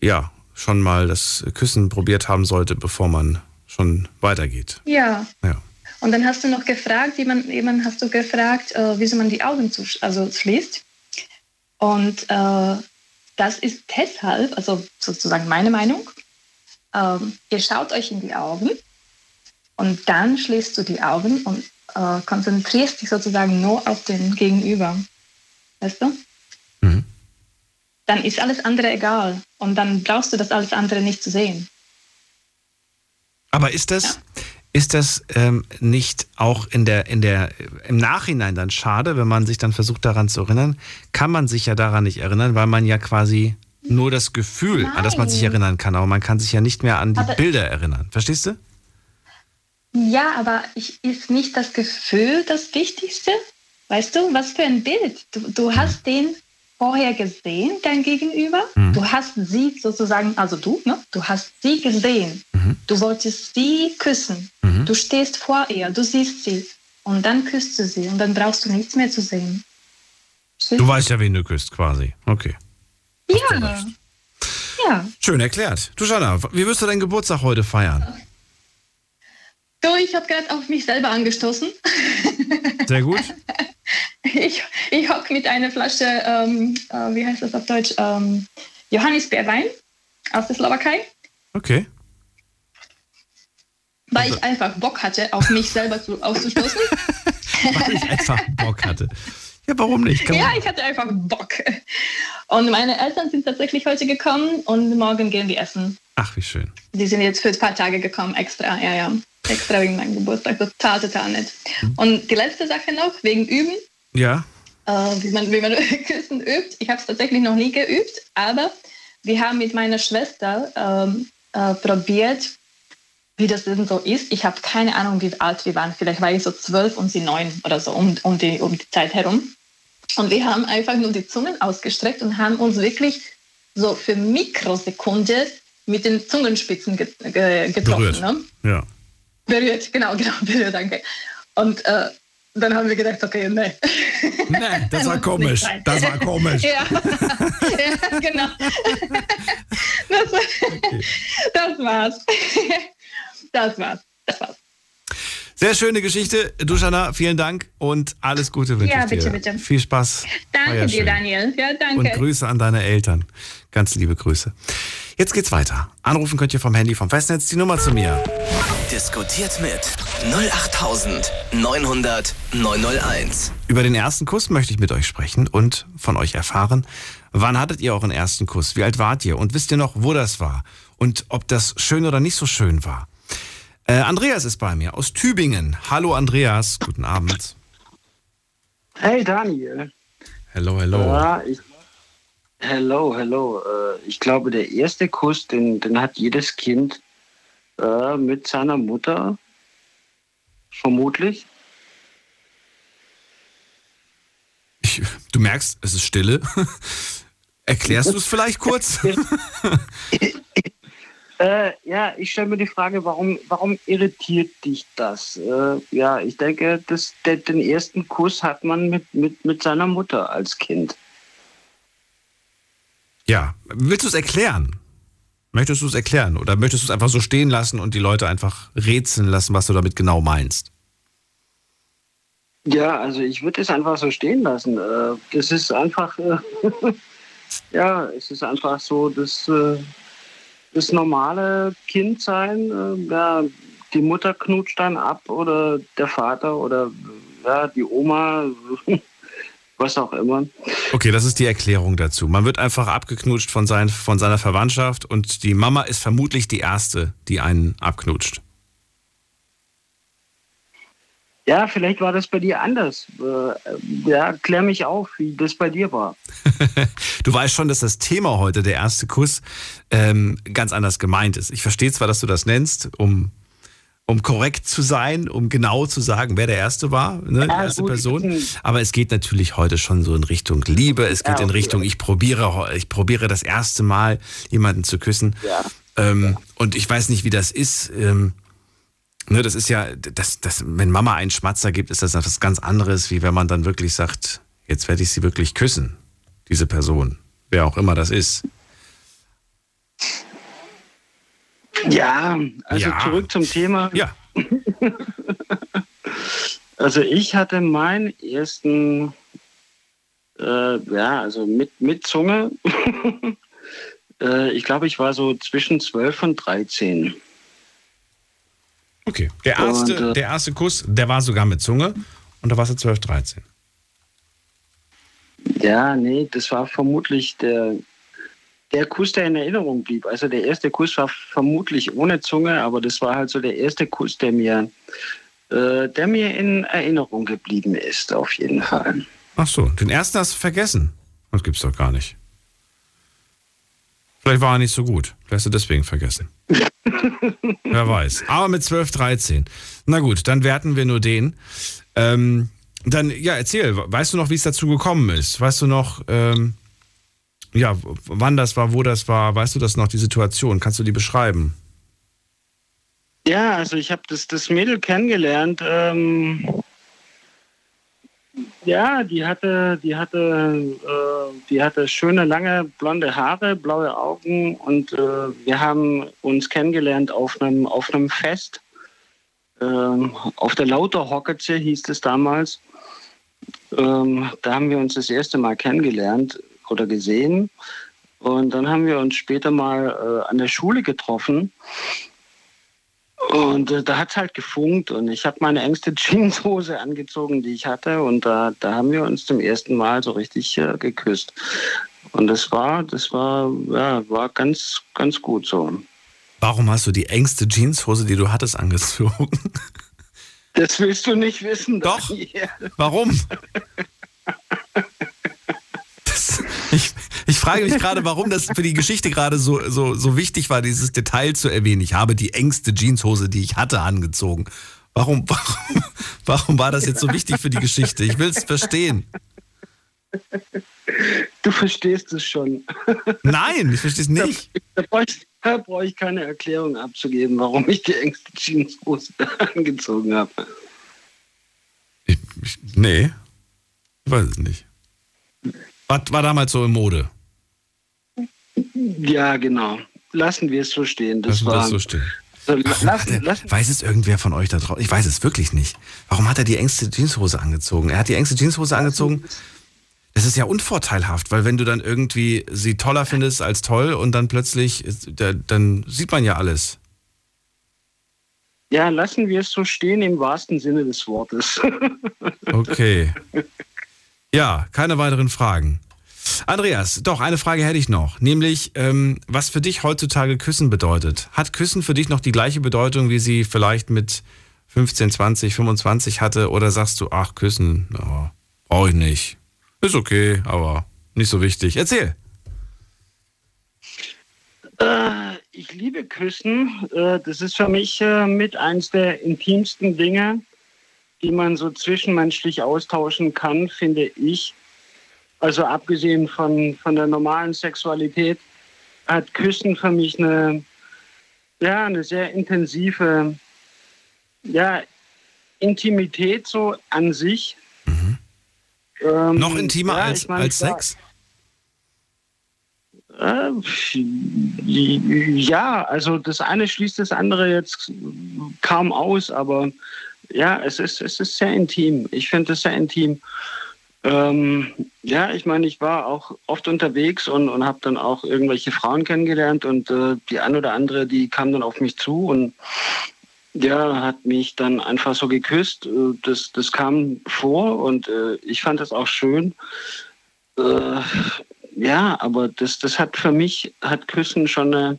Speaker 3: ja schon mal das Küssen probiert haben sollte, bevor man schon weitergeht.
Speaker 11: Ja.
Speaker 3: ja.
Speaker 11: Und dann hast du noch gefragt, jemand, jemand hast du gefragt, äh, wieso man die Augen zu, also schließt. Und äh, das ist deshalb, also sozusagen meine Meinung, ähm, ihr schaut euch in die Augen und dann schließt du die Augen und äh, konzentrierst dich sozusagen nur auf den Gegenüber. Weißt du? Mhm. Dann ist alles andere egal. Und dann brauchst du das alles andere nicht zu sehen.
Speaker 3: Aber ist das, ja. Ist das ähm, nicht auch in der, in der, im Nachhinein dann schade, wenn man sich dann versucht daran zu erinnern? Kann man sich ja daran nicht erinnern, weil man ja quasi nur das Gefühl, an das man sich
Speaker 11: Nein.
Speaker 3: erinnern kann, aber man kann sich ja nicht mehr an die
Speaker 11: Aber-
Speaker 3: Bilder erinnern. Verstehst du?
Speaker 11: Ja, aber ich, ist nicht das Gefühl das Wichtigste? Weißt du, was für ein Bild? Du, du hast den vorher gesehen, dein Gegenüber.
Speaker 3: Mhm.
Speaker 11: Du hast sie sozusagen, also du, ne? Du hast sie gesehen.
Speaker 3: Mhm.
Speaker 11: Du wolltest sie küssen.
Speaker 3: Mhm.
Speaker 11: Du stehst vor ihr, du siehst sie. Und dann küsst du sie und dann brauchst du nichts mehr zu sehen.
Speaker 3: Du weißt ja, wen du küsst, quasi. Okay.
Speaker 11: Ja. Ja.
Speaker 3: Schön erklärt. Du, Jana, wie wirst du deinen Geburtstag heute feiern?
Speaker 11: Du, ich habe gerade auf mich selber angestoßen. <laughs>
Speaker 3: Sehr gut.
Speaker 11: Ich, ich hock mit einer Flasche, ähm, äh, wie heißt das auf Deutsch, ähm, Johannisbeerwein aus der Slowakei,
Speaker 3: Okay.
Speaker 11: weil ich einfach Bock hatte, auf mich selber zu, auszustoßen. <laughs>
Speaker 3: Weil ich einfach Bock hatte. Ja, warum nicht? Kann
Speaker 11: ja, ich hatte einfach Bock. Und meine Eltern sind tatsächlich heute gekommen und morgen gehen wir essen.
Speaker 3: Ach, wie schön.
Speaker 11: Die sind jetzt für ein paar Tage gekommen, extra, ja, ja. Extra wegen meinem Geburtstag, total, total nett.
Speaker 3: Mhm.
Speaker 11: Und die letzte Sache noch, wegen Üben.
Speaker 3: Ja.
Speaker 11: äh, wie, man, wie man <laughs> Küssen übt. Ich habe es tatsächlich noch nie geübt, aber wir haben mit meiner Schwester ähm, äh, probiert, wie das denn so ist. Ich habe keine Ahnung, wie alt wir waren. Vielleicht war ich so zwölf und sie neun oder so um, um, die, um die Zeit herum. Und wir haben einfach nur die Zungen ausgestreckt und haben uns wirklich so für Mikrosekunde mit den Zungenspitzen ge ge getroffen.
Speaker 3: Berührt.
Speaker 11: Ne?
Speaker 3: Ja.
Speaker 11: Berührt, genau, genau, <laughs> berührt, danke. Und äh, dann haben wir gedacht, okay, nee.
Speaker 3: Nee, das <laughs> war komisch. Das war komisch. <laughs>
Speaker 11: ja. ja, genau. Das, das war's. Das war's. Das war's.
Speaker 3: Sehr schöne Geschichte. Du, Jana, vielen Dank und alles Gute wünsche
Speaker 11: Ja,
Speaker 3: ich dir.
Speaker 11: bitte, bitte.
Speaker 3: Viel Spaß.
Speaker 11: Danke
Speaker 3: Feier
Speaker 11: dir,
Speaker 3: schön.
Speaker 11: Daniel. Ja, danke.
Speaker 3: Und Grüße an deine Eltern. Ganz liebe Grüße. Jetzt geht's weiter. Anrufen könnt ihr vom Handy vom Festnetz die Nummer zu mir.
Speaker 1: Diskutiert mit 08900 901.
Speaker 3: Über den ersten Kuss möchte ich mit euch sprechen und von euch erfahren, wann hattet ihr euren ersten Kuss? Wie alt wart ihr? Und wisst ihr noch, wo das war? Und ob das schön oder nicht so schön war? Äh, Andreas ist bei mir aus Tübingen. Hallo Andreas, guten Abend.
Speaker 12: Hey Daniel.
Speaker 3: Hello, hello.
Speaker 12: Ja, ich, hello, hello. Äh, ich glaube, der erste Kuss, den, den hat jedes Kind äh, mit seiner Mutter. Vermutlich.
Speaker 3: Du merkst, es ist Stille. <laughs> Erklärst <laughs> du es vielleicht kurz? <laughs>
Speaker 12: Äh, ja, ich stelle mir die Frage, warum, warum irritiert dich das? Äh, ja, ich denke, das, der, den ersten Kuss hat man mit, mit, mit seiner Mutter als Kind.
Speaker 3: Ja, willst du es erklären? Möchtest du es erklären oder möchtest du es einfach so stehen lassen und die Leute einfach rätseln lassen, was du damit genau meinst?
Speaker 12: Ja, also ich würde es einfach so stehen lassen. Äh, Das ist einfach, äh, <laughs> ja, es ist einfach so, das, äh, das normale Kindsein. äh, Ja, die Mutter knutscht dann ab oder der Vater oder ja, die Oma, <laughs> was auch immer.
Speaker 3: Okay, das ist die Erklärung dazu. Man wird einfach abgeknutscht von, sein, von seiner Verwandtschaft und die Mama ist vermutlich die Erste, die einen abknutscht.
Speaker 12: Ja, vielleicht war das bei dir anders. Äh, Ja, klär mich auf, wie das bei dir war. <laughs>
Speaker 3: Du weißt schon, dass das Thema heute, der erste Kuss, ähm, ganz anders gemeint ist. Ich verstehe zwar, dass du das nennst, um, um korrekt zu sein, um genau zu sagen, wer der Erste war, ne, die
Speaker 12: Ja,
Speaker 3: erste
Speaker 12: gut.
Speaker 3: Person. Aber es geht natürlich heute schon so in Richtung Liebe. Es geht
Speaker 12: Ja,
Speaker 3: in
Speaker 12: okay.
Speaker 3: Richtung, ich probiere, ich probiere das erste Mal, jemanden zu küssen.
Speaker 12: Ja.
Speaker 3: Ähm, Und ich weiß nicht, wie das ist. Ähm, ne, das ist ja, das, das, wenn Mama einen Schmatzer gibt, ist das etwas ganz anderes, wie wenn man dann wirklich sagt, jetzt werde ich sie wirklich küssen, diese Person, wer auch immer das ist.
Speaker 12: Ja, also
Speaker 3: Ja.
Speaker 12: zurück zum Thema.
Speaker 3: Ja. <laughs>
Speaker 12: Also ich hatte meinen ersten, äh, ja, also mit, mit Zunge. <laughs> äh, ich glaube, ich war so zwischen 12 und 13.
Speaker 3: Okay. Der erste,
Speaker 12: Und, äh,
Speaker 3: der erste Kuss, der war sogar mit Zunge und da warst du 12, 13.
Speaker 12: Ja, nee, das war vermutlich der, der Kuss, der in Erinnerung blieb. Also der erste Kuss war vermutlich ohne Zunge, aber das war halt so der erste Kuss, der mir, äh, der mir in Erinnerung geblieben ist, auf jeden Fall.
Speaker 3: Ach so, den ersten hast du vergessen. Das gibt's doch gar nicht. Vielleicht war er nicht so gut. Vielleicht hast du deswegen vergessen. <laughs> Wer weiß. Aber mit 12, 13. Na gut, dann werten wir nur den. Ähm, dann, ja, erzähl. Weißt du noch, wie es dazu gekommen ist? Weißt du noch, ähm, ja, wann das war, wo das war? Weißt du das noch, die Situation? Kannst du die beschreiben?
Speaker 12: Ja, also ich habe das, das Mädel kennengelernt. Ähm, ja, die hatte, die hatte, äh, die hatte schöne lange blonde Haare, blaue Augen und äh, wir haben uns kennengelernt auf einem auf einem Fest ähm, auf der Lauterhocketze hieß es damals. Ähm, da haben wir uns das erste Mal kennengelernt oder gesehen. Und dann haben wir uns später mal äh, an der Schule getroffen. Und äh, da hat es halt gefunkt und ich habe meine engste <laughs> Jeanshose angezogen, die ich hatte. Und da, da haben wir uns zum ersten Mal so richtig äh, geküsst. Und das war, das war, ja, war ganz, ganz gut so.
Speaker 3: Warum hast du die engste Jeanshose, die du hattest, angezogen? <laughs>
Speaker 12: Das willst du nicht wissen.
Speaker 3: Doch. Daniel. Warum? <laughs> Das, ich, frage mich gerade, warum das für die Geschichte gerade so, so, so wichtig war, dieses Detail zu erwähnen. Ich habe die engste Jeanshose, die ich hatte, angezogen. Warum, <laughs> warum, warum war das jetzt so wichtig für die Geschichte? Ich will es verstehen.
Speaker 12: Du verstehst es schon.
Speaker 3: Nein, ich verstehe es nicht.
Speaker 12: Da, da brauche ich, brauch ich, keine Erklärung abzugeben, warum ich die engste Jeanshose <laughs> angezogen habe.
Speaker 3: Ich, ich, nee, ich weiß es nicht. Was war damals so in Mode?
Speaker 12: Ja, genau. Lassen wir es so stehen. Das
Speaker 3: lassen
Speaker 12: war,
Speaker 3: wir es so stehen. lassen, er, weiß es irgendwer von euch da draußen? Ich weiß es wirklich nicht. Warum hat er die engste Jeanshose angezogen? Er hat die engste Jeanshose angezogen. Das ist ja unvorteilhaft, weil wenn du dann irgendwie sie toller findest als toll und dann plötzlich, dann sieht man ja alles.
Speaker 12: Ja, lassen wir es so stehen im wahrsten Sinne des Wortes. <laughs>
Speaker 3: okay. Ja, keine weiteren Fragen. Andreas, doch, eine Frage hätte ich noch. Nämlich, ähm, was für dich heutzutage Küssen bedeutet. Hat Küssen für dich noch die gleiche Bedeutung, wie sie vielleicht mit 15, 20, 25 hatte? Oder sagst du, ach, Küssen, oh, brauche ich nicht. Ist okay, aber nicht so wichtig. Erzähl.
Speaker 12: Äh, ich liebe Küssen. Äh, das ist für mich äh, mit eins der intimsten Dinge, die man so zwischenmenschlich austauschen kann, finde ich. Also abgesehen von, von der normalen Sexualität hat Küssen für mich eine, ja, eine sehr intensive ja, Intimität so an sich.
Speaker 3: Mhm. Ähm, Noch intimer ja, als, ich mein, als Sex?
Speaker 12: Äh, ja, also das eine schließt das andere jetzt kaum aus, aber ja, es ist, es ist sehr intim. Ich finde es sehr intim. Ähm, ja, ich meine, ich war auch oft unterwegs und, und habe dann auch irgendwelche Frauen kennengelernt und äh, die eine oder andere, die kam dann auf mich zu und ja, hat mich dann einfach so geküsst. Äh, das, das kam vor und äh, ich fand das auch schön. Äh, ja, aber das, das hat für mich, hat Küssen schon eine,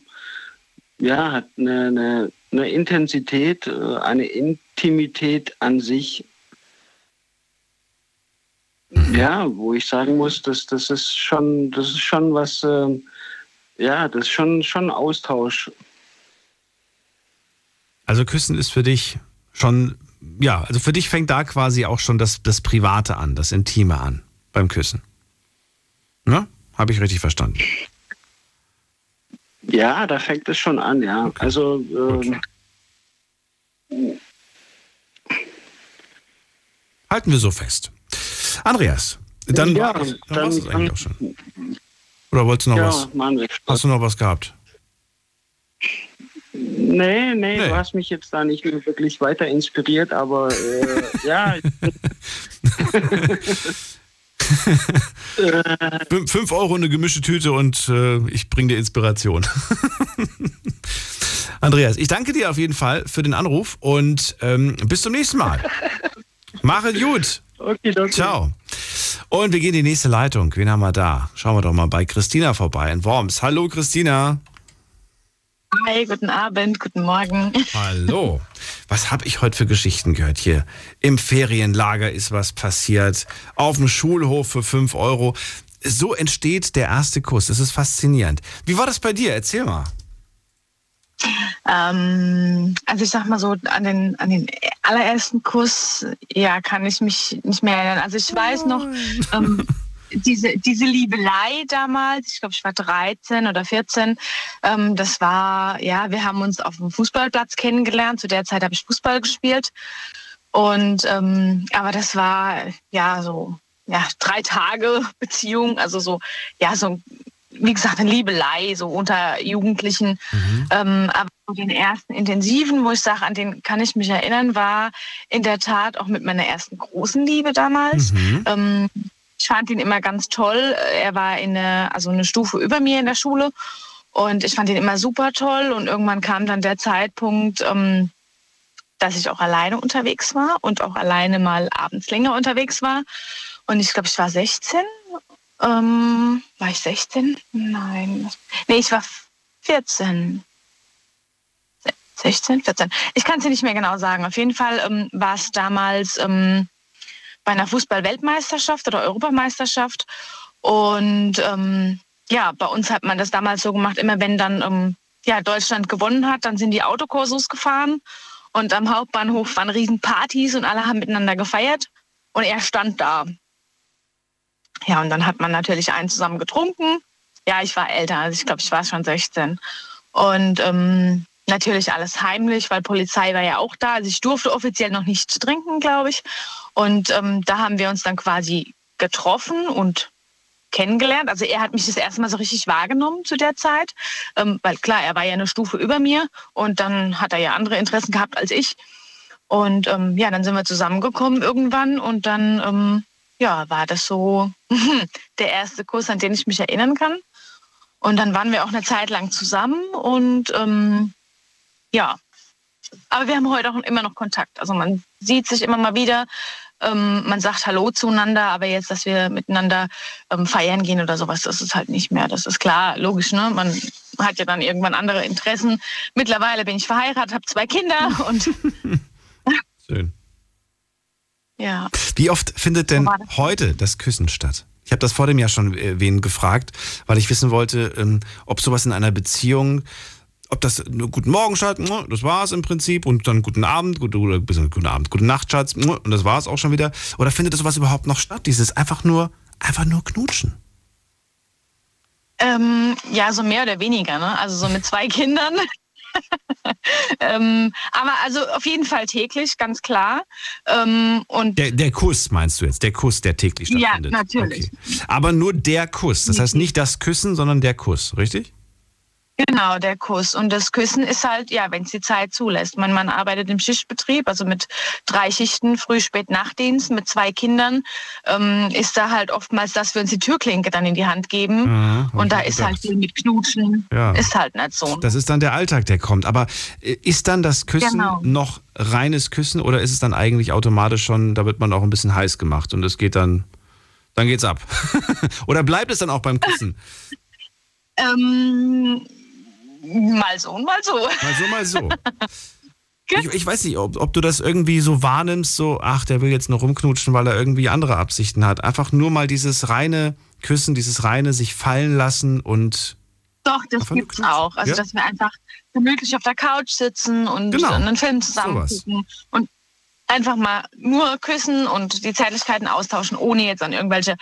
Speaker 12: ja, hat eine, eine, eine Intensität, äh, eine Intimität an sich. Ja, wo ich sagen muss, dass das ist schon, das ist schon was, äh, ja, das ist schon, schon Austausch.
Speaker 3: Also Küssen ist für dich schon, ja, also für dich fängt da quasi auch schon das, das Private an, das Intime an beim Küssen. Ne? Habe ich richtig verstanden?
Speaker 12: Ja, da fängt es schon an, ja. Okay. Also ähm,
Speaker 3: halten wir so fest. Andreas, dann
Speaker 12: ja,
Speaker 3: war es eigentlich auch schon. Oder wolltest du noch
Speaker 12: ja,
Speaker 3: was? Hast du noch was gehabt?
Speaker 12: Nee, nee, nee, du hast mich jetzt da nicht mehr wirklich weiter inspiriert, aber äh, ja. <laughs>
Speaker 3: fünf, fünf Euro eine gemischte Tüte und äh, ich bringe dir Inspiration. <laughs> Andreas, ich danke dir auf jeden Fall für den Anruf und ähm, bis zum nächsten Mal. Mach es gut.
Speaker 12: Okay, danke.
Speaker 3: Ciao. Und wir gehen in die nächste Leitung. Wen haben wir da? Schauen wir doch mal bei Christina vorbei in Worms. Hallo Christina.
Speaker 13: Hi, guten Abend, guten Morgen.
Speaker 3: Hallo. Was habe ich heute für Geschichten gehört hier? Im Ferienlager ist was passiert. Auf dem Schulhof für 5 Euro. So entsteht der erste Kuss. Das ist faszinierend. Wie war das bei dir? Erzähl mal.
Speaker 13: Ähm, also ich sag mal so, an den, an den allerersten Kuss, ja, kann ich mich nicht mehr erinnern. Also ich weiß noch, ähm, <laughs> diese, diese Liebelei damals, ich glaube, ich war 13 oder 14, ähm, das war, ja, wir haben uns auf dem Fußballplatz kennengelernt. Zu der Zeit habe ich Fußball gespielt. Und, ähm, aber das war, ja, so, ja, drei Tage <laughs> Beziehung, also so, ja, so wie gesagt, eine Liebelei, so unter Jugendlichen. Mhm. Ähm, aber den ersten intensiven, wo ich sage, an den kann ich mich erinnern, war in der Tat auch mit meiner ersten großen Liebe damals. Mhm. Ähm, ich fand ihn immer ganz toll. Er war in eine, also eine Stufe über mir in der Schule. Und ich fand ihn immer super toll. Und irgendwann kam dann der Zeitpunkt, ähm, dass ich auch alleine unterwegs war und auch alleine mal abends länger unterwegs war. Und ich glaube, ich war 16 ähm, war ich 16? Nein. Nee, ich war 14. 16, 14. Ich kann es dir nicht mehr genau sagen. Auf jeden Fall ähm, war es damals ähm, bei einer Fußball-Weltmeisterschaft oder Europameisterschaft. Und ähm, ja, bei uns hat man das damals so gemacht, immer wenn dann ähm, ja, Deutschland gewonnen hat, dann sind die Autokursus gefahren und am Hauptbahnhof waren Riesenpartys und alle haben miteinander gefeiert und er stand da. Ja, und dann hat man natürlich einen zusammen getrunken. Ja, ich war älter, also ich glaube, ich war schon 16. Und ähm, natürlich alles heimlich, weil Polizei war ja auch da. Also ich durfte offiziell noch nicht trinken, glaube ich. Und ähm, da haben wir uns dann quasi getroffen und kennengelernt. Also er hat mich das erste Mal so richtig wahrgenommen zu der Zeit, ähm, weil klar, er war ja eine Stufe über mir und dann hat er ja andere Interessen gehabt als ich. Und ähm, ja, dann sind wir zusammengekommen irgendwann und dann ähm, ja, war das so <laughs> der erste Kurs, an den ich mich erinnern kann. Und dann waren wir auch eine Zeit lang zusammen und ähm, ja, aber wir haben heute auch immer noch Kontakt. Also man sieht sich immer mal wieder, ähm, man sagt Hallo zueinander, aber jetzt, dass wir miteinander ähm, feiern gehen oder sowas, das ist halt nicht mehr. Das ist klar, logisch, ne? Man hat ja dann irgendwann andere Interessen. Mittlerweile bin ich verheiratet, habe zwei Kinder und <laughs> <laughs>
Speaker 3: Schön.
Speaker 13: Ja.
Speaker 3: Wie oft findet denn heute das Küssen statt? Ich habe das vor dem Jahr schon äh, wen gefragt, weil ich wissen wollte, ähm, ob sowas in einer Beziehung, ob das nur guten Morgen, Schatz, das war es im Prinzip, und dann guten Abend, gut, oder guten Abend, gute Nacht, Schatz, und das war es auch schon wieder. Oder findet sowas überhaupt noch statt? Dieses einfach nur, einfach nur knutschen?
Speaker 13: Ähm, ja, so mehr oder weniger, ne? Also so mit zwei <laughs> Kindern <laughs> ähm, aber also auf jeden Fall täglich, ganz klar. Ähm, und
Speaker 3: der, der Kuss meinst du jetzt, der Kuss, der täglich stattfindet?
Speaker 13: Ja, natürlich.
Speaker 3: Okay. Aber nur der Kuss, das heißt nicht das Küssen, sondern der Kuss, richtig?
Speaker 13: Genau, der Kuss. Und das Küssen ist halt, ja, wenn es die Zeit zulässt. Mein Mann arbeitet im Schichtbetrieb, also mit drei Schichten, Früh-, Spät-, Nachtdienst, mit zwei Kindern, ähm, ist da halt oftmals, dass wir uns die Türklinke dann in die Hand geben. Mhm, und da ist halt viel mit Knutschen, ja. ist halt nicht so.
Speaker 3: Das ist dann der Alltag, der kommt. Aber äh, ist dann das Küssen genau. noch reines Küssen oder ist es dann eigentlich automatisch schon, da wird man auch ein bisschen heiß gemacht und es geht dann, dann geht's ab? <laughs> oder bleibt es dann auch beim Küssen? <laughs>
Speaker 13: ähm Mal so und mal so.
Speaker 3: Mal so, mal so. <laughs> Ich, ich, weiß nicht, ob, ob, du das irgendwie so wahrnimmst, so, ach, der will jetzt nur rumknutschen, weil er irgendwie andere Absichten hat. Einfach nur mal dieses reine Küssen, dieses reine sich fallen lassen und.
Speaker 13: Doch, das gibt es auch. Also, ja? dass wir einfach gemütlich auf der Couch sitzen und genau. einen Film zusammen gucken und einfach mal nur küssen und die Zärtlichkeiten austauschen, ohne jetzt an irgendwelche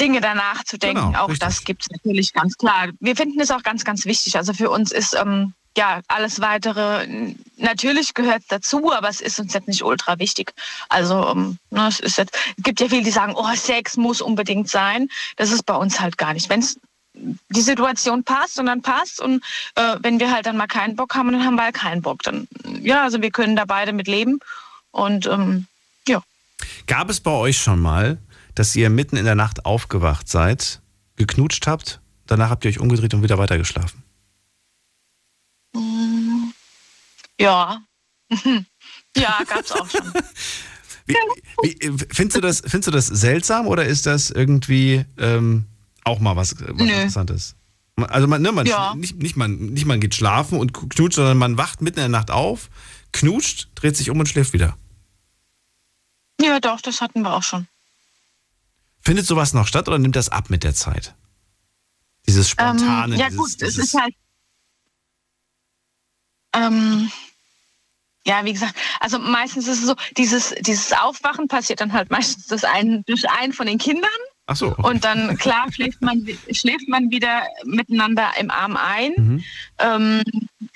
Speaker 13: Dinge danach zu denken. Genau, auch richtig. das gibt es natürlich ganz klar. Wir finden es auch ganz, ganz wichtig. Also für uns ist ähm, ja alles weitere natürlich gehört dazu, aber es ist uns jetzt nicht ultra wichtig. Also ähm, ne, es ist jetzt, es gibt ja viele, die sagen, oh, Sex muss unbedingt sein. Das ist bei uns halt gar nicht. Wenn es die Situation passt und dann passt und äh, wenn wir halt dann mal keinen Bock haben, dann haben wir halt keinen Bock. Dann ja, also wir können da beide mit leben und ähm, ja.
Speaker 3: Gab es bei euch schon mal dass ihr mitten in der Nacht aufgewacht seid, geknutscht habt, danach habt ihr euch umgedreht und wieder weitergeschlafen?
Speaker 13: Mm, ja. <laughs> ja, gab's auch schon.
Speaker 3: Wie, wie, findest, du das, findest du das seltsam oder ist das irgendwie ähm, auch mal was, was Interessantes? Also man, ne, man,
Speaker 13: Ja.
Speaker 3: nicht, nicht, man, nicht man geht schlafen und knutscht, sondern man wacht mitten in der Nacht auf, knutscht, dreht sich um und schläft wieder.
Speaker 13: Ja, doch, das hatten wir auch schon.
Speaker 3: Findet sowas noch statt oder nimmt das ab mit der Zeit? Dieses spontane,
Speaker 13: ähm, ja
Speaker 3: dieses,
Speaker 13: gut, es
Speaker 3: dieses
Speaker 13: ist halt. Ähm, ja, wie gesagt, also meistens ist es so, dieses, dieses Aufwachen passiert dann halt meistens das ein, durch einen von den Kindern.
Speaker 3: Ach so.
Speaker 13: Und dann, klar, schläft man, schläft man wieder miteinander im Arm ein.
Speaker 3: Mhm.
Speaker 13: Ähm,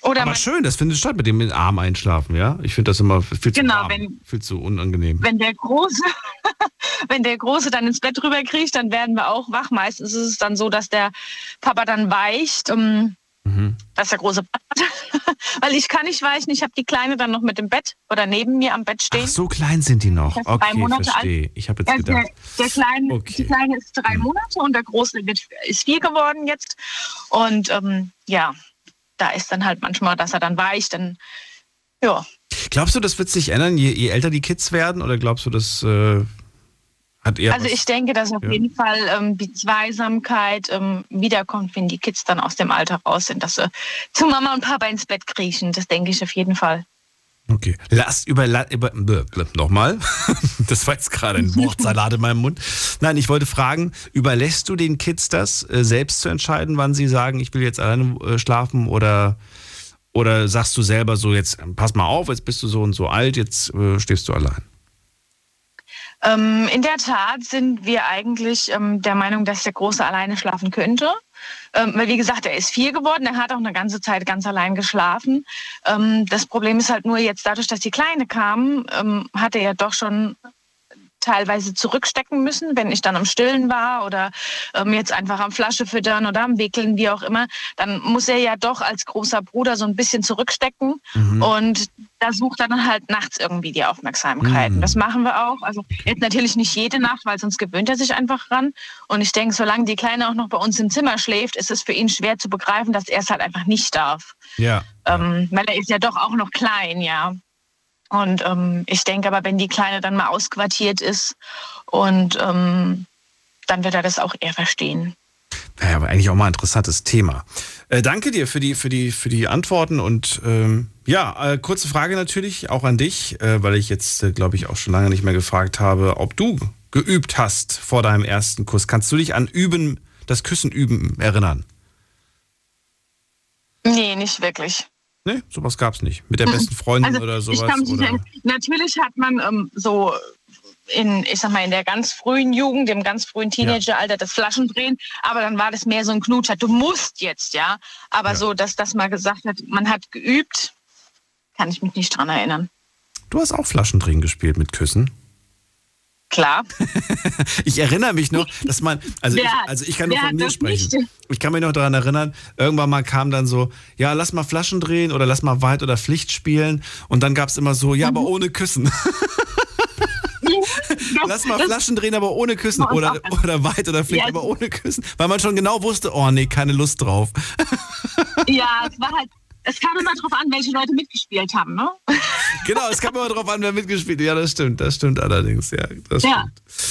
Speaker 13: oder
Speaker 3: Aber schön, das findet statt mit dem Arm einschlafen, ja? Ich finde das immer viel zu
Speaker 13: Genau, wenn-
Speaker 3: viel zu unangenehm.
Speaker 13: wenn der Große, <laughs> wenn der Große dann ins Bett rüberkriegt, dann werden wir auch wach. Meistens ist es dann so, dass der Papa dann weicht, um,
Speaker 3: Mhm.
Speaker 13: dass der Große hat. <laughs> Weil ich kann nicht weichen, ich habe die Kleine dann noch mit dem Bett oder neben mir am Bett stehen.
Speaker 3: Ach, so klein sind die noch.
Speaker 13: Ist drei
Speaker 3: Okay,
Speaker 13: Monate
Speaker 3: verstehe.
Speaker 13: alt.
Speaker 3: Ich habe jetzt
Speaker 13: Also der,
Speaker 3: gedacht.
Speaker 13: der Kleine,
Speaker 3: Okay.
Speaker 13: Die Kleine ist drei Monate und der Große ist vier geworden jetzt. Und ähm, ja, da ist dann halt manchmal, dass er dann weicht. Dann, ja,
Speaker 3: Glaubst du, das wird sich ändern, je, je älter die Kids werden? Oder glaubst du, das äh, hat eher.
Speaker 13: also
Speaker 3: was-
Speaker 13: ich denke, dass auf
Speaker 3: Ja.
Speaker 13: jeden Fall ähm, die Zweisamkeit ähm, wiederkommt, wenn die Kids dann aus dem Alter raus sind, dass sie zu Mama und Papa ins Bett kriechen. Das denke ich auf jeden Fall.
Speaker 3: Okay. Lasst über, über nochmal. <laughs> Das war jetzt gerade ein Wortsalat in meinem Mund. Nein, ich wollte fragen, überlässt du den Kids das, äh, selbst zu entscheiden, wann sie sagen, ich will jetzt alleine äh, schlafen oder, oder sagst du selber so, jetzt pass mal auf, jetzt bist du so und so alt, jetzt äh, stehst du allein?
Speaker 13: Ähm, in der Tat sind wir eigentlich ähm, der Meinung, dass der Große alleine schlafen könnte. Ähm, weil, wie gesagt, er ist vier geworden, er hat auch eine ganze Zeit ganz allein geschlafen. Ähm, das Problem ist halt nur jetzt dadurch, dass die Kleine kam, ähm, hat er ja doch schon teilweise zurückstecken müssen, wenn ich dann am Stillen war oder ähm, jetzt einfach am Flasche füttern oder am Wickeln, wie auch immer, dann muss er ja doch als großer Bruder so ein bisschen zurückstecken
Speaker 14: Mhm.
Speaker 13: und da sucht er dann halt nachts irgendwie die Aufmerksamkeit.
Speaker 14: Mhm.
Speaker 13: Das machen wir auch. Also jetzt natürlich nicht jede Nacht, weil sonst gewöhnt er sich einfach ran. Und ich denke, solange die Kleine auch noch bei uns im Zimmer schläft, ist es für ihn schwer zu begreifen, dass er es halt einfach nicht darf.
Speaker 3: Ja.
Speaker 13: Ähm, weil er ist ja doch auch noch klein, ja. Und ähm, ich denke aber, wenn die Kleine dann mal ausquartiert ist und ähm, dann wird er das auch eher verstehen.
Speaker 3: Naja, aber eigentlich auch mal ein interessantes Thema. Äh, danke dir für die, für die, für die Antworten und ähm, ja, äh, kurze Frage natürlich auch an dich, äh, weil ich jetzt, äh, glaube ich, auch schon lange nicht mehr gefragt habe, ob du geübt hast vor deinem ersten Kuss. Kannst du dich an Üben, das Küssen üben erinnern?
Speaker 13: Nee, nicht wirklich.
Speaker 3: Nee, sowas gab's nicht. Mit der besten <laughs> Freundin
Speaker 13: Also,
Speaker 3: oder sowas?
Speaker 13: nicht
Speaker 3: oder?
Speaker 13: Natürlich hat man ähm, so in, ich sag mal, in der ganz frühen Jugend, im ganz frühen Teenageralter das Flaschendrehen, aber dann war das mehr so ein Knutscher. Du musst jetzt, ja. Aber so, dass das mal gesagt hat, man hat geübt, kann ich mich nicht dran erinnern.
Speaker 3: Du hast auch Flaschendrehen gespielt mit Küssen.
Speaker 13: Klar. <laughs>
Speaker 3: Ich erinnere mich noch, dass man, also,
Speaker 13: Wer
Speaker 3: ich, also ich kann nur
Speaker 13: wer
Speaker 3: von mir
Speaker 13: das
Speaker 3: sprechen.
Speaker 13: nicht?
Speaker 3: Ich kann mich noch daran erinnern, irgendwann mal kam dann so, ja, lass mal Flaschen drehen oder lass mal Weit- oder Pflicht spielen. Und dann gab es immer so, ja, aber ohne Küssen. <laughs> lass mal
Speaker 13: das-
Speaker 3: Flaschen drehen, aber ohne Küssen.
Speaker 13: Das
Speaker 3: Oder, oder Weit- oder Pflicht,
Speaker 13: Ja,
Speaker 3: aber ohne Küssen. Weil man schon genau wusste, oh nee, keine Lust drauf.
Speaker 13: Ja, es war halt, es kam immer drauf an, welche Leute mitgespielt haben, ne? <laughs>
Speaker 3: genau, es kam immer drauf an, wer mitgespielt hat. Ja, das stimmt, das stimmt allerdings. Ja, das
Speaker 13: Ja,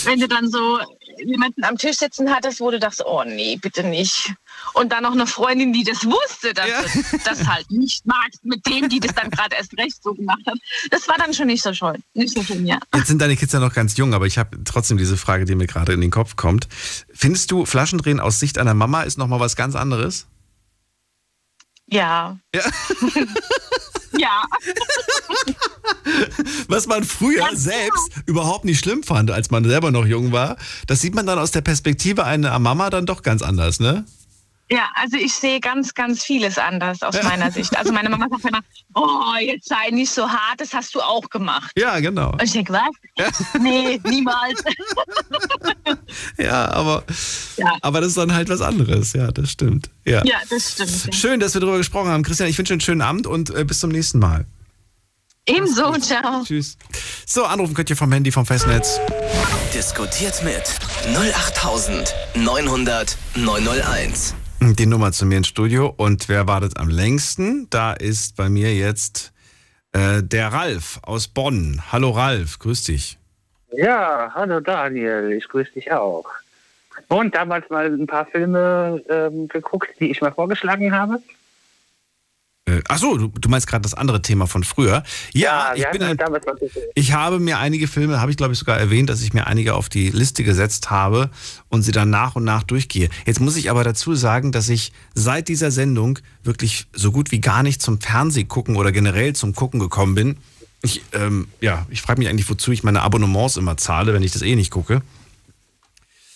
Speaker 13: wenn du dann so jemanden am Tisch sitzen hattest, wo du dachtest, oh nee, bitte nicht. Und dann noch eine Freundin, die das wusste, dass du das halt nicht magst, mit dem, die das dann gerade erst recht so gemacht hat. Das war dann schon nicht so schön. Nicht so schön, ja.
Speaker 3: Jetzt sind deine Kids ja noch ganz jung, aber ich habe trotzdem diese Frage, die mir gerade in den Kopf kommt. Findest du, Flaschendrehen aus Sicht einer Mama ist nochmal was ganz anderes?
Speaker 13: Ja.
Speaker 3: Ja. <laughs>
Speaker 13: ja.
Speaker 3: Was man früher selbst überhaupt nicht schlimm fand, als man selber noch jung war, das sieht man dann aus der Perspektive einer Mama dann doch ganz anders, ne?
Speaker 13: Ja, also ich sehe ganz, ganz vieles anders aus <laughs> meiner Sicht. Also meine Mama sagt immer, oh, jetzt sei nicht so hart, das hast du auch gemacht.
Speaker 3: Ja, genau.
Speaker 13: Und ich denke, was? <laughs> Nee, niemals. <laughs>
Speaker 3: Ja, aber, aber das ist dann halt was anderes. Ja, das stimmt. Ja.
Speaker 13: Ja, das stimmt.
Speaker 3: Schön, dass wir darüber gesprochen haben. Christian, ich wünsche dir einen schönen Abend und äh, bis zum nächsten Mal.
Speaker 13: Ebenso, ciao.
Speaker 3: Tschüss. So, anrufen könnt ihr vom Handy, vom Festnetz.
Speaker 1: Diskutiert mit 08900 901.
Speaker 3: Die Nummer zu mir ins Studio. Und wer wartet am längsten? Da ist bei mir jetzt äh, der Ralf aus Bonn. Hallo Ralf, grüß dich.
Speaker 14: Ja, hallo Daniel, ich grüße dich auch. Und damals mal ein paar Filme ähm, geguckt, die ich mal vorgeschlagen habe.
Speaker 3: Äh, ach so, du, du meinst gerade das andere Thema von früher. Ja,
Speaker 14: Ja,
Speaker 3: ich bin ein, ich habe mir einige Filme, habe ich glaube ich sogar erwähnt, dass ich mir einige auf die Liste gesetzt habe und sie dann nach und nach durchgehe. Jetzt muss ich aber dazu sagen, dass ich seit dieser Sendung wirklich so gut wie gar nicht zum Fernseh gucken oder generell zum Gucken gekommen bin. Ich, ähm, ja, ich frage mich eigentlich, wozu ich meine Abonnements immer zahle, wenn ich das eh nicht gucke.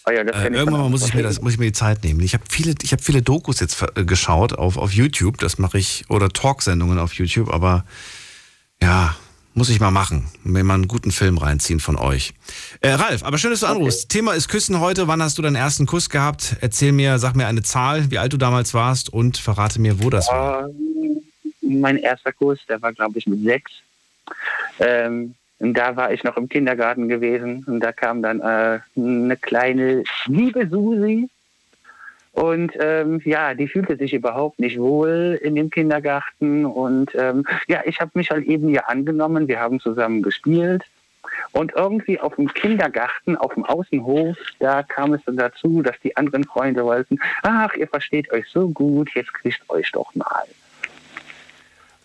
Speaker 14: Ah ja, das
Speaker 3: Äh, irgendwann mal muss ich mir das, muss ich mir die Zeit nehmen. Ich habe viele, ich habe viele Dokus jetzt äh, geschaut auf, auf YouTube. Das mache ich oder Talksendungen auf YouTube. Aber ja, muss ich mal machen. Mir mal einen guten Film reinziehen von euch. Äh, Ralf, aber schön, dass du anrufst. Thema ist Küssen heute. Wann hast du deinen ersten Kuss gehabt? Erzähl mir, sag mir eine Zahl, wie alt du damals warst und verrate mir, wo das war.
Speaker 14: Ähm, mein erster Kurs, der war, glaube ich, mit sechs. Ähm, und da war ich noch im Kindergarten gewesen und da kam dann äh, eine kleine liebe Susi. Und ähm, ja, die fühlte sich überhaupt nicht wohl in dem Kindergarten. Und ähm, ja, ich habe mich halt eben ihr angenommen. Wir haben zusammen gespielt. Und irgendwie auf dem Kindergarten, auf dem Außenhof, da kam es dann dazu, dass die anderen Freunde wollten, ach, ihr versteht euch so gut, jetzt küsst euch doch mal.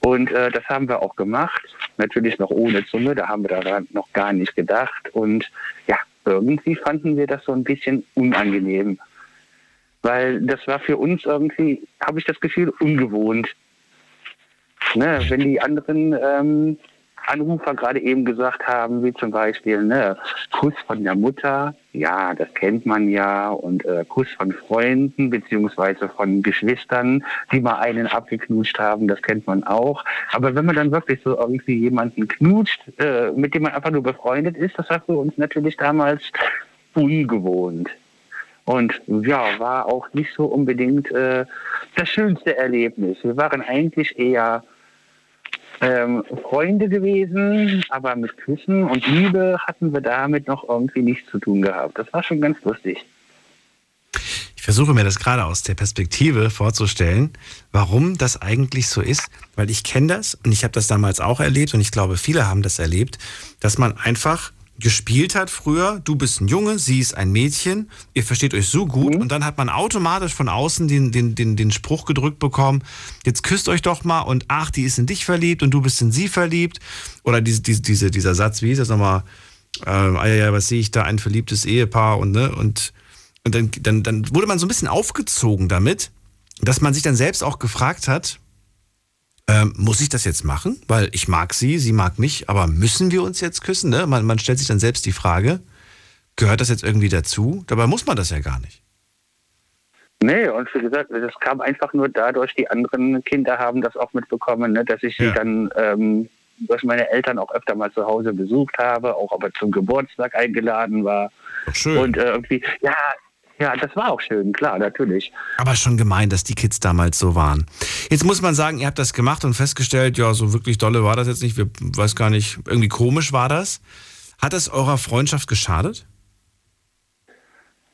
Speaker 14: Und äh, das haben wir auch gemacht. Natürlich noch ohne Zunge, da haben wir daran noch gar nicht gedacht. Und ja, irgendwie fanden wir das so ein bisschen unangenehm. Weil das war für uns irgendwie, habe ich das Gefühl, ungewohnt. Ne, wenn die anderen ähm, Anrufer gerade eben gesagt haben, wie zum Beispiel, ne, Kuss von der Mutter, ja, das kennt man ja, und äh, Kuss von Freunden beziehungsweise von Geschwistern, die mal einen abgeknutscht haben, das kennt man auch. Aber wenn man dann wirklich so irgendwie jemanden knutscht, äh, mit dem man einfach nur befreundet ist, das war für uns natürlich damals ungewohnt. Und ja, war auch nicht so unbedingt äh, das schönste Erlebnis. Wir waren eigentlich eher ähm, Freunde gewesen, aber mit Küssen und Liebe hatten wir damit noch irgendwie nichts zu tun gehabt. Das war schon ganz lustig.
Speaker 3: Ich versuche mir das gerade aus der Perspektive vorzustellen, warum das eigentlich so ist, weil ich kenne das und ich habe das damals auch erlebt und ich glaube, viele haben das erlebt, dass man einfach gespielt hat früher, du bist ein Junge, sie ist ein Mädchen, ihr versteht euch so gut. Und dann hat man automatisch von außen den, den, den, den Spruch gedrückt bekommen, jetzt küsst euch doch mal und ach, die ist in dich verliebt und du bist in sie verliebt. Oder diese, diese, diese, dieser Satz, wie hieß das nochmal, äh, ah ja, ja, was sehe ich da, ein verliebtes Ehepaar und ne, und und dann, dann, dann wurde man so ein bisschen aufgezogen damit, dass man sich dann selbst auch gefragt hat, ähm, muss ich das jetzt machen? Weil ich mag sie, sie mag mich, aber müssen wir uns jetzt küssen? Ne? Man, man stellt sich dann selbst die Frage, gehört das jetzt irgendwie dazu? Dabei muss man das ja gar nicht.
Speaker 14: Nee, und wie gesagt, das kam einfach nur dadurch, die anderen Kinder haben das auch mitbekommen, ne, dass ich sie dann ähm, durch meine Eltern auch öfter mal zu Hause besucht habe, auch aber zum Geburtstag eingeladen war.
Speaker 3: schön.
Speaker 14: Und äh, irgendwie, ja, ja, das war auch schön, klar, natürlich.
Speaker 3: Aber schon gemein, dass die Kids damals so waren. Jetzt muss man sagen, ihr habt das gemacht und festgestellt, ja, so wirklich dolle war das jetzt nicht. Wir weiß gar nicht, irgendwie komisch war das. Hat es eurer Freundschaft geschadet?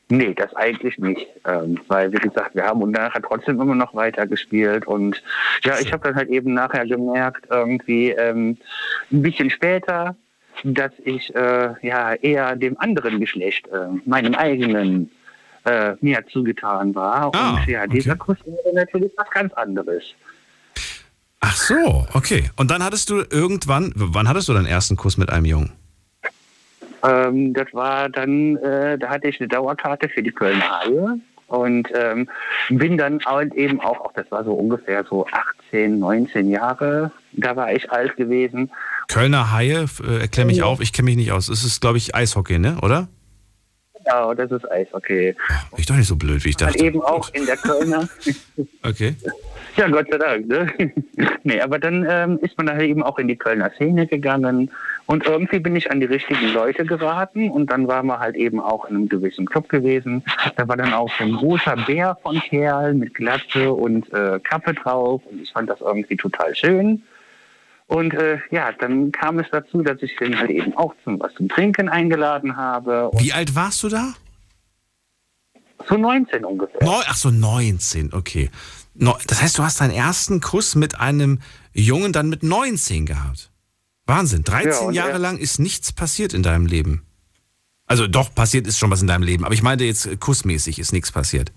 Speaker 14: Nee, das eigentlich nicht. Ähm, weil, wie gesagt, wir haben und nachher trotzdem immer noch weiter gespielt. Und ja, ich habe dann halt eben nachher gemerkt, irgendwie ähm, ein bisschen später, dass ich äh, ja eher dem anderen Geschlecht, äh, meinem eigenen, äh, mehr zugetan war.
Speaker 3: Ah,
Speaker 14: und ja, dieser Kuss war natürlich was ganz anderes.
Speaker 3: Ach so, okay. Und dann hattest du irgendwann, wann hattest du deinen ersten Kuss mit einem Jungen?
Speaker 14: Ähm, das war dann, äh, da hatte ich eine Dauerkarte für die Kölner Haie und ähm, bin dann halt eben auch, auch, das war so ungefähr so 18, 19 Jahre, da war ich alt gewesen.
Speaker 3: Kölner Haie, äh, erklär mich auf, ich kenne mich nicht aus. Es ist, glaube ich, Eishockey, ne? Oder?
Speaker 14: Genau, das ist Eishockey.
Speaker 3: Ich doch nicht so blöd, wie ich
Speaker 14: Halt
Speaker 3: dachte.
Speaker 14: eben auch in der Kölner. <laughs>
Speaker 3: Okay.
Speaker 14: Ja, Gott sei Dank. Ne? <laughs> nee, aber dann ähm, ist man da eben auch in die Kölner Szene gegangen und irgendwie bin ich an die richtigen Leute geraten und dann waren wir halt eben auch in einem gewissen Club gewesen. Da war dann auch so ein großer Bär von Kerl mit Glatze und äh, Kappe drauf und ich fand das irgendwie total schön. Und äh, ja, dann kam es dazu, dass ich den halt eben auch zum was zum Trinken eingeladen habe.
Speaker 3: Wie alt warst du da?
Speaker 14: So 19 ungefähr.
Speaker 3: Neu, ach so, 19, okay. Das heißt, du hast deinen ersten Kuss mit einem Jungen dann mit 19 gehabt. Wahnsinn, 13
Speaker 14: Ja,
Speaker 3: Jahre lang ist nichts passiert in deinem Leben. Also doch, passiert ist schon was in deinem Leben. Aber ich meinte jetzt, kussmäßig ist nichts passiert.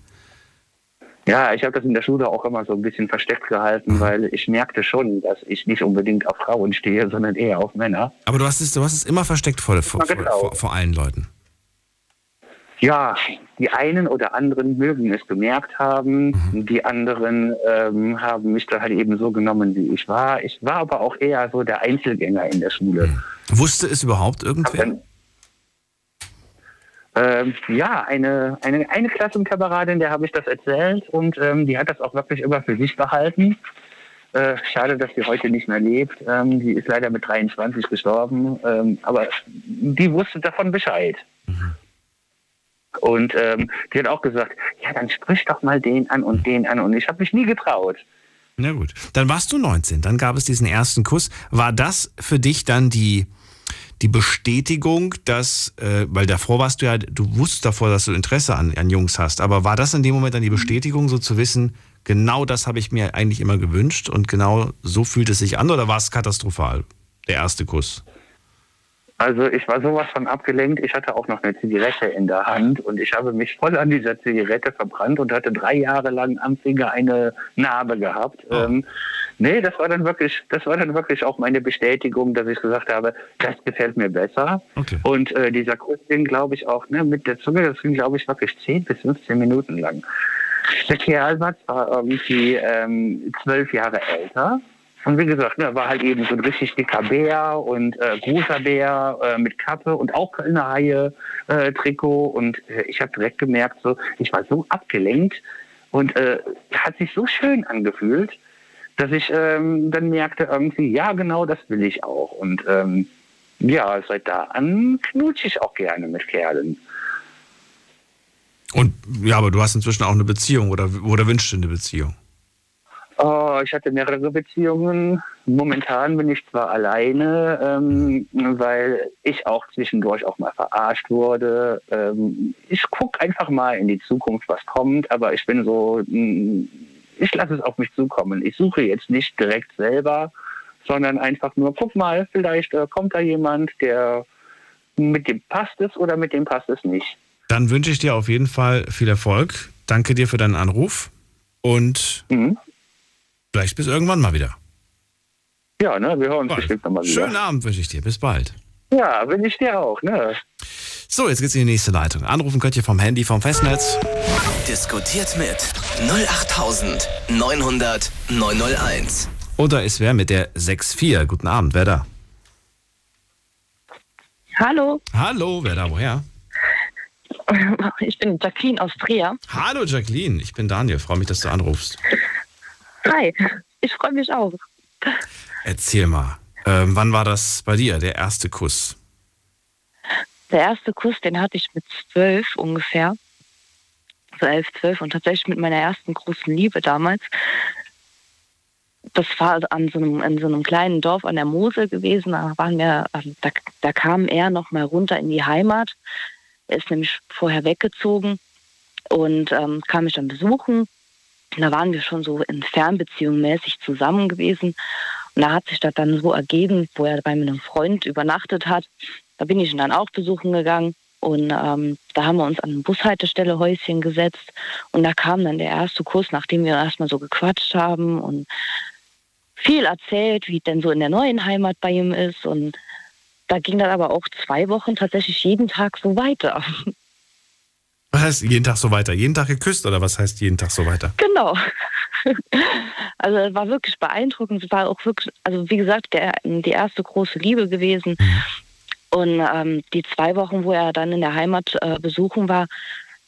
Speaker 14: Ja, ich habe das in der Schule auch immer so ein bisschen versteckt gehalten, weil ich merkte schon, dass ich nicht unbedingt auf Frauen stehe, sondern eher auf Männer.
Speaker 3: Aber du hast es, du hast es immer versteckt vor, vor,
Speaker 14: genau.
Speaker 3: vor, vor allen Leuten.
Speaker 14: Ja, die einen oder anderen mögen es gemerkt haben, die anderen ähm, haben mich da halt eben so genommen, wie ich war. Ich war aber auch eher so der Einzelgänger in der Schule.
Speaker 3: Wusste es überhaupt irgendwer?
Speaker 14: Ähm, ja, eine, eine, eine Klassenkameradin, der habe ich das erzählt und ähm, die hat das auch wirklich immer für sich behalten. Äh, schade, dass sie heute nicht mehr lebt. Ähm, die ist leider mit 23 gestorben, ähm, aber die wusste davon Bescheid. Und ähm, die hat auch gesagt, ja, dann sprich doch mal den an und den an. Und ich habe mich nie getraut.
Speaker 3: Na gut. Dann warst du 19, dann gab es diesen ersten Kuss. War das für dich dann die, die Bestätigung, dass, äh, weil davor warst du ja, du wusstest davor, dass du Interesse an, an Jungs hast, aber war das in dem Moment dann die Bestätigung, so zu wissen, genau das habe ich mir eigentlich immer gewünscht und genau so fühlt es sich an oder war es katastrophal, der erste Kuss?
Speaker 14: Also ich war sowas von abgelenkt. Ich hatte auch noch eine Zigarette in der Hand und ich habe mich voll an dieser Zigarette verbrannt und hatte drei Jahre lang am Finger eine Narbe gehabt. Ähm, nee, das war dann wirklich, das war dann wirklich auch meine Bestätigung, dass ich gesagt habe, das gefällt mir besser. Und äh, dieser Kuss ging, glaube ich, auch ne, mit der Zunge, das ging, glaube ich, wirklich 10 bis 15 Minuten lang. Der Kerl war zwar irgendwie ähm, zwölf Jahre älter. Und wie gesagt, ne, war halt eben so ein richtig dicker Bär und äh, großer Bär äh, mit Kappe und auch Kölner Haie äh, Trikot. Und äh, ich habe direkt gemerkt, so, ich war so abgelenkt und äh, hat sich so schön angefühlt, dass ich ähm, dann merkte irgendwie, ja genau, das will ich auch. Und ähm, ja, seit da an knutsche ich auch gerne mit Kerlen.
Speaker 3: Und ja, aber du hast inzwischen auch eine Beziehung oder, oder wünschst du eine Beziehung?
Speaker 14: Oh, ich hatte mehrere Beziehungen. Momentan bin ich zwar alleine, ähm, weil ich auch zwischendurch auch mal verarscht wurde. Ähm, ich gucke einfach mal in die Zukunft, was kommt, aber ich bin so, mh, ich lasse es auf mich zukommen. Ich suche jetzt nicht direkt selber, sondern einfach nur, guck mal, vielleicht äh, kommt da jemand, der mit dem passt es oder mit dem passt es nicht.
Speaker 3: Dann wünsche ich dir auf jeden Fall viel Erfolg. Danke dir für deinen Anruf und vielleicht bis irgendwann mal wieder.
Speaker 14: Ja, ne, wir hören uns bestimmt nochmal wieder.
Speaker 3: Schönen Abend wünsche ich dir. Bis bald.
Speaker 14: Ja, will ich dir auch, ne?
Speaker 3: So, jetzt geht's in die nächste Leitung. Anrufen könnt ihr vom Handy, vom Festnetz.
Speaker 1: Diskutiert mit 08900 901.
Speaker 3: Oder ist wer mit der 64? Guten Abend, wer da?
Speaker 15: Hallo,
Speaker 3: Hallo, wer da, woher?
Speaker 15: ich bin Jacqueline aus Trier.
Speaker 3: Hallo Jacqueline, ich bin Daniel. Freue mich, dass du anrufst.
Speaker 15: Hi, ich freue mich auch.
Speaker 3: Erzähl mal, ähm, wann war das bei dir, der erste Kuss?
Speaker 15: Der erste Kuss, den hatte ich mit zwölf ungefähr. So elf, zwölf und tatsächlich mit meiner ersten großen Liebe damals. Das war an so einem, in so einem kleinen Dorf an der Mosel gewesen. Da waren wir, ähm, da, da kam er noch mal runter in die Heimat. Er ist nämlich vorher weggezogen und ähm, kam mich dann besuchen. Und da waren wir schon so in Fernbeziehung mäßig zusammen gewesen. Und da hat sich das dann so ergeben, wo er bei einem Freund übernachtet hat. Da bin ich ihn dann auch besuchen gegangen. Und ähm, da haben wir uns an eine Bushaltestelle Häuschen gesetzt. Und da kam dann der erste Kuss, nachdem wir erstmal so gequatscht haben und viel erzählt, wie denn so in der neuen Heimat bei ihm ist. Und da ging dann aber auch zwei Wochen tatsächlich jeden Tag so weiter. <laughs>
Speaker 3: Was heißt jeden Tag so weiter? Jeden Tag geküsst oder was heißt jeden Tag so weiter?
Speaker 15: Genau. Also es war wirklich beeindruckend. Es war auch wirklich, also wie gesagt, der, die erste große Liebe gewesen. Und ähm, die zwei Wochen, wo er dann in der Heimat äh, besuchen war,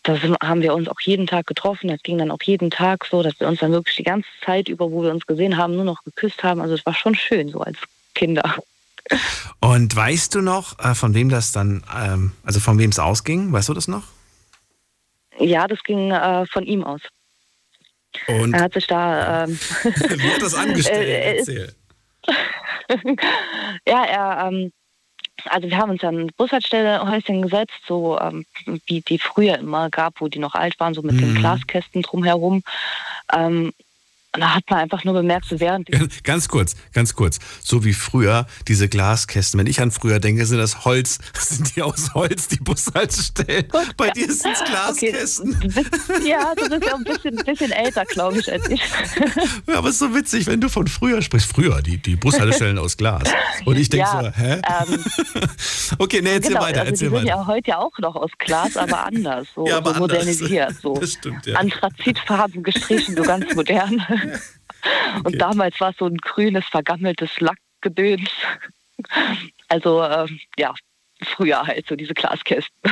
Speaker 15: da haben wir uns auch jeden Tag getroffen. Das ging dann auch jeden Tag so, dass wir uns dann wirklich die ganze Zeit über, wo wir uns gesehen haben, nur noch geküsst haben. Also es war schon schön, so als Kinder.
Speaker 3: Und weißt du noch, äh, von wem das dann, ähm, also von wem es ausging? Weißt du das noch?
Speaker 15: Ja, das ging äh, von ihm aus.
Speaker 3: Und
Speaker 15: Er hat sich da. Ähm,
Speaker 3: wie hat das angestellt? <laughs>
Speaker 15: Äh, äh,
Speaker 3: Erzähl. <laughs>
Speaker 15: ja, er, ähm, also wir haben uns an Bushaltestelle Häuschen gesetzt, so ähm, wie die früher immer gab, wo die noch alt waren, so mit den
Speaker 16: Mhm.
Speaker 15: Glaskästen drumherum. Ähm, Und da hat man einfach nur bemerkt, so während
Speaker 3: Ganz kurz, ganz kurz. So wie früher diese Glaskästen. Wenn ich an früher denke, sind das Holz, <laughs> sind die aus Holz, die Bushaltestellen. Bei dir sind es <laughs> Glaskästen.
Speaker 15: Okay, bist, ja, du bist ja ein bisschen, bisschen älter, glaube ich, als ich. <laughs>
Speaker 3: Ja, aber es ist so witzig, wenn du von früher sprichst. Früher, die, die Bushaltestellen aus Glas. Und ich denke
Speaker 15: Ja,
Speaker 3: so, hä?
Speaker 15: ähm,
Speaker 3: okay, nee, erzähl
Speaker 15: genau,
Speaker 3: weiter,
Speaker 15: also
Speaker 3: erzähl
Speaker 15: die sind
Speaker 3: weiter.
Speaker 15: ja heute ja auch noch aus Glas, aber anders, so,
Speaker 3: Ja, aber
Speaker 15: so
Speaker 3: anders.
Speaker 15: modernisiert, so
Speaker 3: Das stimmt, ja.
Speaker 15: Anthrazitfarben gestrichen, so ganz modern. <laughs> Und damals war es so ein grünes, vergammeltes Lackgedöns. <laughs> Also ähm, ja, früher halt so diese Glaskästen. <laughs>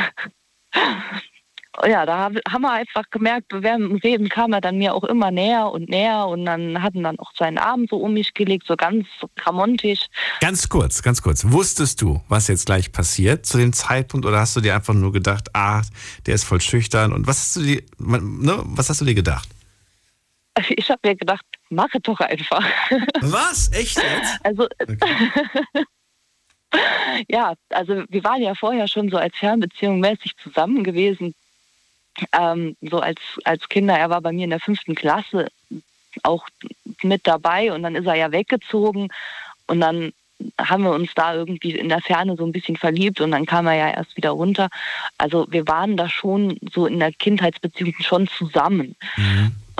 Speaker 15: Ja, da hab- haben wir einfach gemerkt, während dem Reden kam er dann mir auch immer näher und näher und dann hatten dann auch seinen Arm so um mich gelegt, so ganz gramontisch.
Speaker 3: Ganz kurz, ganz kurz. Wusstest du, was jetzt gleich passiert zu dem Zeitpunkt oder hast du dir einfach nur gedacht, ah, der ist voll schüchtern und was hast du dir, ne, was hast du dir gedacht?
Speaker 15: Ich habe mir gedacht, mach es doch einfach.
Speaker 3: Was? Echt jetzt?
Speaker 15: Also, <laughs> ja, also wir waren ja vorher schon so als Fernbeziehung mäßig zusammen gewesen. Ähm, so als, als Kinder. Er war bei mir in der fünften Klasse auch mit dabei und dann ist er ja weggezogen und dann haben wir uns da irgendwie in der Ferne so ein bisschen verliebt und dann kam er ja erst wieder runter. Also wir waren da schon so in der Kindheitsbeziehung schon zusammen.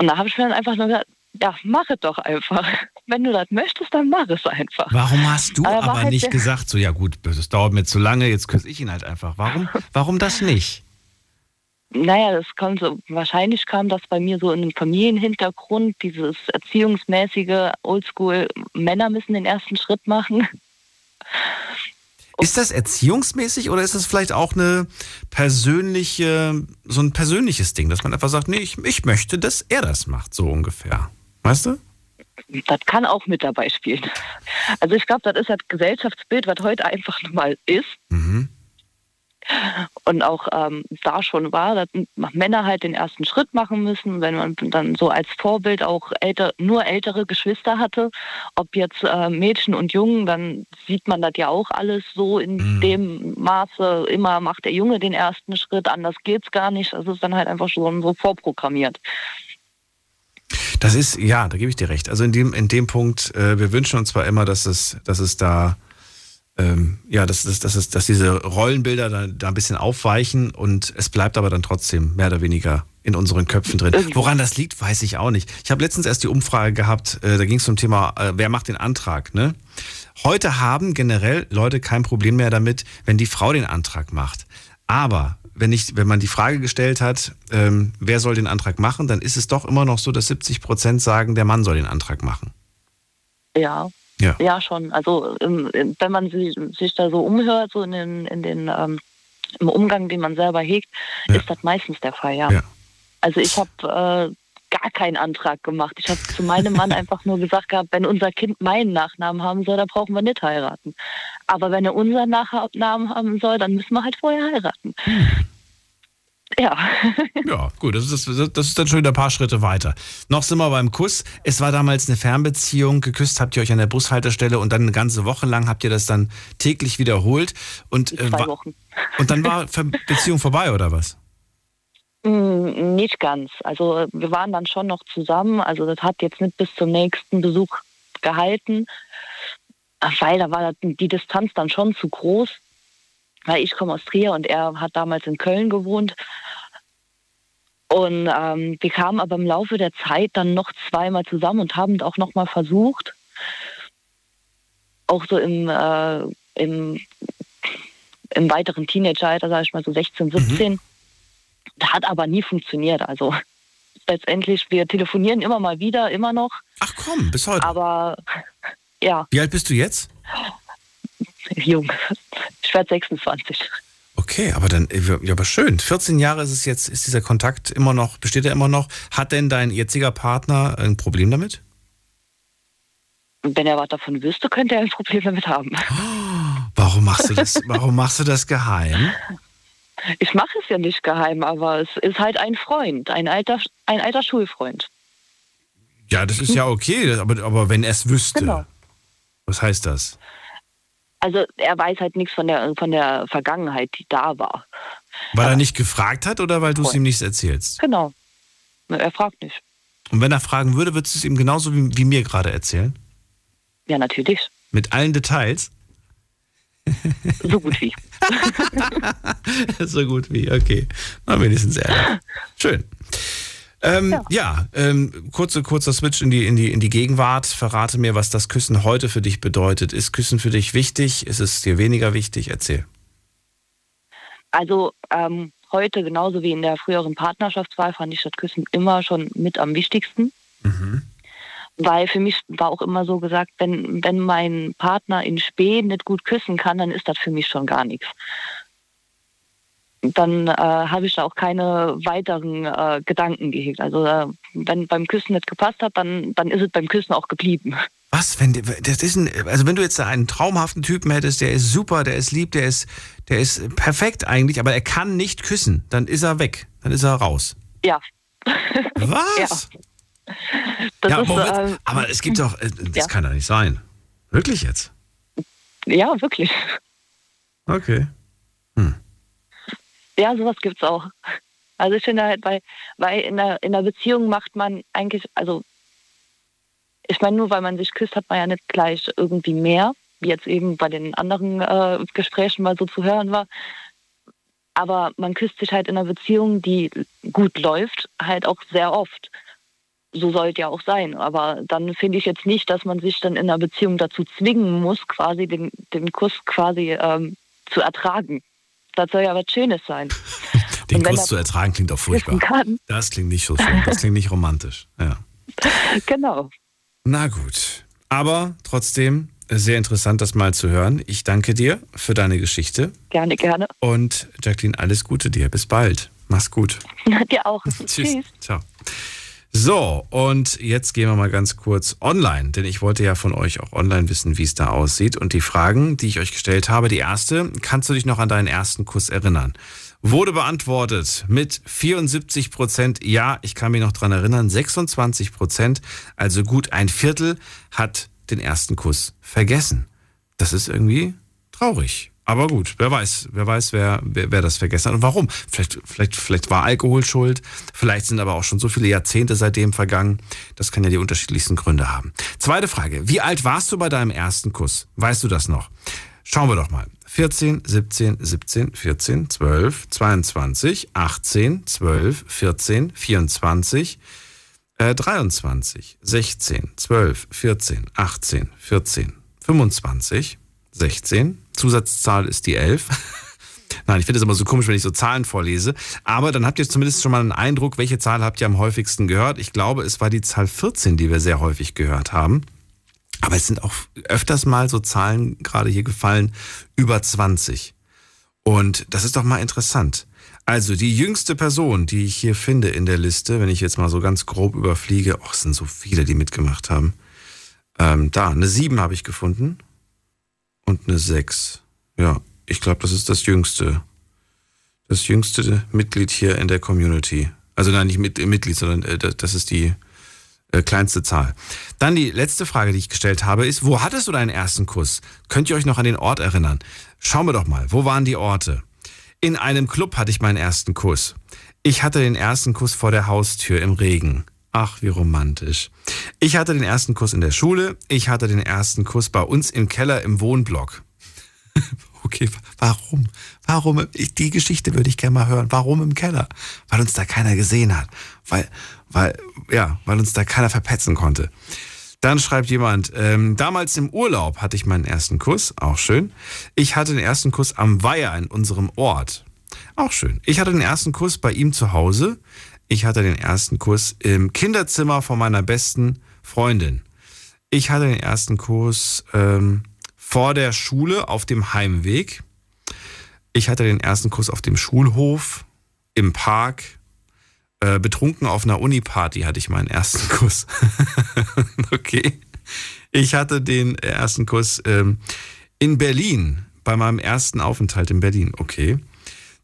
Speaker 15: Und da habe ich mir dann einfach nur gesagt, ja, mach es doch einfach. Wenn du das möchtest, dann mach es einfach.
Speaker 3: Warum hast du
Speaker 15: Aber er
Speaker 3: aber
Speaker 15: halt
Speaker 3: nicht gesagt, so ja gut, das dauert mir zu lange, jetzt küsse ich ihn halt einfach. Warum, warum das nicht?
Speaker 15: Naja, das kommt so, wahrscheinlich kam das bei mir so in einem Familienhintergrund, dieses erziehungsmäßige Oldschool, Männer müssen den ersten Schritt machen.
Speaker 3: Ist das erziehungsmäßig oder ist das vielleicht auch eine persönliche, so ein persönliches Ding, dass man einfach sagt, nee, ich, ich möchte, dass er das macht, so ungefähr. Weißt du?
Speaker 15: Das kann auch mit dabei spielen. Also ich glaube, das ist das Gesellschaftsbild, was heute einfach mal ist. Und auch ähm, da schon war, dass Männer halt den ersten Schritt machen müssen, wenn man dann so als Vorbild auch älter, nur ältere Geschwister hatte, ob jetzt äh, Mädchen und Jungen, dann sieht man das ja auch alles so in dem Maße, immer macht der Junge den ersten Schritt, anders geht's gar nicht. Das ist dann halt einfach schon so vorprogrammiert.
Speaker 3: Das ist, ja, da gebe ich dir recht. Also in dem, in dem Punkt, äh, wir wünschen uns zwar immer, dass es, dass es da, ähm, ja, dass, dass, dass, dass diese Rollenbilder da, da ein bisschen aufweichen und es bleibt aber dann trotzdem mehr oder weniger in unseren Köpfen drin. Woran das liegt, weiß ich auch nicht. Ich habe letztens erst die Umfrage gehabt, äh, da ging es zum Thema, äh, wer macht den Antrag, ne? Heute haben generell Leute kein Problem mehr damit, wenn die Frau den Antrag macht. Aber wenn, ich, wenn man die Frage gestellt hat, ähm, wer soll den Antrag machen, dann ist es doch immer noch so, dass 70 Prozent sagen, der Mann soll den Antrag machen.
Speaker 15: Ja.
Speaker 3: Ja.
Speaker 15: Ja, schon. Also ähm, wenn man sich, da so umhört, so in den, in den ähm, im Umgang, den man selber hegt, ist das meistens der Fall, ja.
Speaker 3: Ja.
Speaker 15: Also ich habe äh, gar keinen Antrag gemacht. Ich habe zu meinem Mann <laughs> einfach nur gesagt gehabt, wenn unser Kind meinen Nachnamen haben soll, dann brauchen wir nicht heiraten. Aber wenn er unseren Nachnamen haben soll, dann müssen wir halt vorher heiraten. Ja. <laughs>
Speaker 3: Ja, gut, das ist, das ist dann schon wieder ein paar Schritte weiter. Noch sind wir beim Kuss. Es war damals eine Fernbeziehung. Geküsst habt ihr euch an der Bushaltestelle und dann eine ganze Woche lang habt ihr das dann täglich wiederholt. Und, äh,
Speaker 15: Zwei Wochen. <laughs>
Speaker 3: und dann war Beziehung vorbei, oder was?
Speaker 15: Mm, Nicht ganz. Also wir waren dann schon noch zusammen. Also das hat jetzt nicht bis zum nächsten Besuch gehalten, weil da war die Distanz dann schon zu groß. Weil ich komme aus Trier und er hat damals in Köln gewohnt. Und ähm, wir kamen aber im Laufe der Zeit dann noch zweimal zusammen und haben auch noch mal versucht, auch so im, äh, im, im weiteren Teenageralter, sage ich mal so 16, 17. Das hat aber nie funktioniert. Also letztendlich, wir telefonieren immer mal wieder, immer noch.
Speaker 3: Ach komm, bis heute.
Speaker 15: Aber ja,
Speaker 3: Wie alt bist du jetzt?
Speaker 15: Jung. Ich werde 26.
Speaker 3: Okay, aber dann, äh, ja, aber schön. 14 Jahre ist es jetzt, ist dieser Kontakt immer noch, besteht er immer noch? Hat denn dein jetziger Partner ein Problem damit?
Speaker 15: Wenn er was davon wüsste, könnte er ein Problem damit haben. <gasps>
Speaker 3: Warum machst du das, warum machst du das geheim?
Speaker 15: Ich mache es ja nicht geheim, aber es ist halt ein Freund, ein alter, ein alter Schulfreund.
Speaker 3: Ja, das ist ja okay, aber, aber wenn er es wüsste.
Speaker 15: Genau.
Speaker 3: Was heißt das?
Speaker 15: Also er weiß halt nichts von der, von der Vergangenheit, die da war.
Speaker 3: Weil er nicht gefragt hat oder weil du es ihm nicht erzählst?
Speaker 15: Genau. Er fragt nicht.
Speaker 3: Und wenn er fragen würde, würdest du es ihm genauso wie, wie mir gerade erzählen?
Speaker 15: Ja, natürlich.
Speaker 3: Mit allen Details?
Speaker 15: So gut wie. <laughs>
Speaker 3: so gut wie, okay. Na, wenigstens ehrlich. Schön. Ähm, ja, ja ähm, kurze, kurzer Switch in die, in, die, in die Gegenwart. Verrate mir, was das Küssen heute für dich bedeutet. Ist Küssen für dich wichtig? Ist es dir weniger wichtig? Erzähl.
Speaker 15: Also ähm, heute, genauso wie in der früheren Partnerschaftswahl, fand ich das Küssen immer schon mit am wichtigsten. Mhm. Weil für mich war auch immer so gesagt, wenn, wenn mein Partner in Spee nicht gut küssen kann, dann ist das für mich schon gar nichts dann äh, habe ich da auch keine weiteren äh, Gedanken gehegt. Also äh, wenn beim Küssen nicht gepasst hat, dann, dann ist es beim Küssen auch geblieben.
Speaker 3: Was, wenn das ist ein, also wenn du jetzt einen traumhaften Typen hättest, der ist super, der ist lieb, der ist, der ist perfekt eigentlich, aber er kann nicht küssen, dann ist er weg, dann ist er raus.
Speaker 15: Ja.
Speaker 3: Was? <laughs>
Speaker 15: ja. ja
Speaker 3: ist, äh, aber es gibt doch, äh, das ja. kann doch nicht sein. Wirklich jetzt?
Speaker 15: Ja, wirklich.
Speaker 3: Okay. Hm.
Speaker 15: Ja, sowas gibt es auch. Also ich finde halt, weil, weil in der, in der Beziehung macht man eigentlich, also ich meine, nur weil man sich küsst, hat man ja nicht gleich irgendwie mehr, wie jetzt eben bei den anderen äh, Gesprächen mal so zu hören war. Aber man küsst sich halt in einer Beziehung, die gut läuft, halt auch sehr oft. So sollte ja auch sein. Aber dann finde ich jetzt nicht, dass man sich dann in einer Beziehung dazu zwingen muss, quasi den, den Kuss quasi ähm, zu ertragen. Das soll ja was Schönes sein. <laughs>
Speaker 3: Den Kuss zu ertragen klingt auch furchtbar. Kann. Das klingt nicht so schön. Das klingt nicht romantisch. Ja. <laughs>
Speaker 15: Genau.
Speaker 3: Na gut. Aber trotzdem sehr interessant, das mal zu hören. Ich danke dir für deine Geschichte.
Speaker 15: Gerne, gerne.
Speaker 3: Und Jacqueline, alles Gute dir. Bis bald. Mach's gut. <laughs>
Speaker 15: dir auch.
Speaker 3: Tschüss. Tschüss. Ciao. So, und jetzt gehen wir mal ganz kurz online, denn ich wollte ja von euch auch online wissen, wie es da aussieht. Und die Fragen, die ich euch gestellt habe, die erste, kannst du dich noch an deinen ersten Kuss erinnern? Wurde beantwortet mit 74 Prozent. Ja, ich kann mich noch dran erinnern. 26 Prozent, also gut ein Viertel, hat den ersten Kuss vergessen. Das ist irgendwie traurig. Aber gut, wer weiß, wer weiß, wer, wer, wer, das vergessen hat und warum. Vielleicht, vielleicht, vielleicht war Alkohol schuld, vielleicht sind aber auch schon so viele Jahrzehnte seitdem vergangen. Das kann ja die unterschiedlichsten Gründe haben. Zweite Frage. Wie alt warst du bei deinem ersten Kuss? Weißt du das noch? Schauen wir doch mal. 14, 17, 17, 14, 12, 22, 18, 12, 14, 24, äh, 23, 16, 12, 14, 18, 14, 25, 16, Zusatzzahl ist die 11. <laughs> Nein, ich finde es immer so komisch, wenn ich so Zahlen vorlese. Aber dann habt ihr zumindest schon mal einen Eindruck, welche Zahl habt ihr am häufigsten gehört. Ich glaube, es war die Zahl 14, die wir sehr häufig gehört haben. Aber es sind auch öfters mal so Zahlen gerade hier gefallen, über 20. Und das ist doch mal interessant. Also die jüngste Person, die ich hier finde in der Liste, wenn ich jetzt mal so ganz grob überfliege, oh, es sind so viele, die mitgemacht haben. Ähm, da, eine 7 habe ich gefunden und eine 6. Ja, ich glaube, das ist das jüngste. Das jüngste Mitglied hier in der Community. Also nein, nicht mit, Mitglied, sondern äh, das ist die äh, kleinste Zahl. Dann die letzte Frage, die ich gestellt habe, ist, wo hattest du deinen ersten Kuss? Könnt ihr euch noch an den Ort erinnern? Schauen wir doch mal, wo waren die Orte? In einem Club hatte ich meinen ersten Kuss. Ich hatte den ersten Kuss vor der Haustür im Regen. Ach, wie romantisch. Ich hatte den ersten Kuss in der Schule. Ich hatte den ersten Kuss bei uns im Keller im Wohnblock. <laughs> okay, warum? Warum? Ich, die Geschichte würde ich gerne mal hören. Warum im Keller? Weil uns da keiner gesehen hat. Weil, weil, ja, weil uns da keiner verpetzen konnte. Dann schreibt jemand, ähm, damals im Urlaub hatte ich meinen ersten Kuss, auch schön. Ich hatte den ersten Kuss am Weiher in unserem Ort, auch schön. Ich hatte den ersten Kuss bei ihm zu Hause. Ich hatte den ersten Kuss im Kinderzimmer von meiner besten Freundin. Ich hatte den ersten Kuss ähm, vor der Schule auf dem Heimweg. Ich hatte den ersten Kuss auf dem Schulhof, im Park. Äh, betrunken auf einer Uni-Party hatte ich meinen ersten Kuss. <laughs> okay. Ich hatte den ersten Kuss ähm, in Berlin, bei meinem ersten Aufenthalt in Berlin. Okay.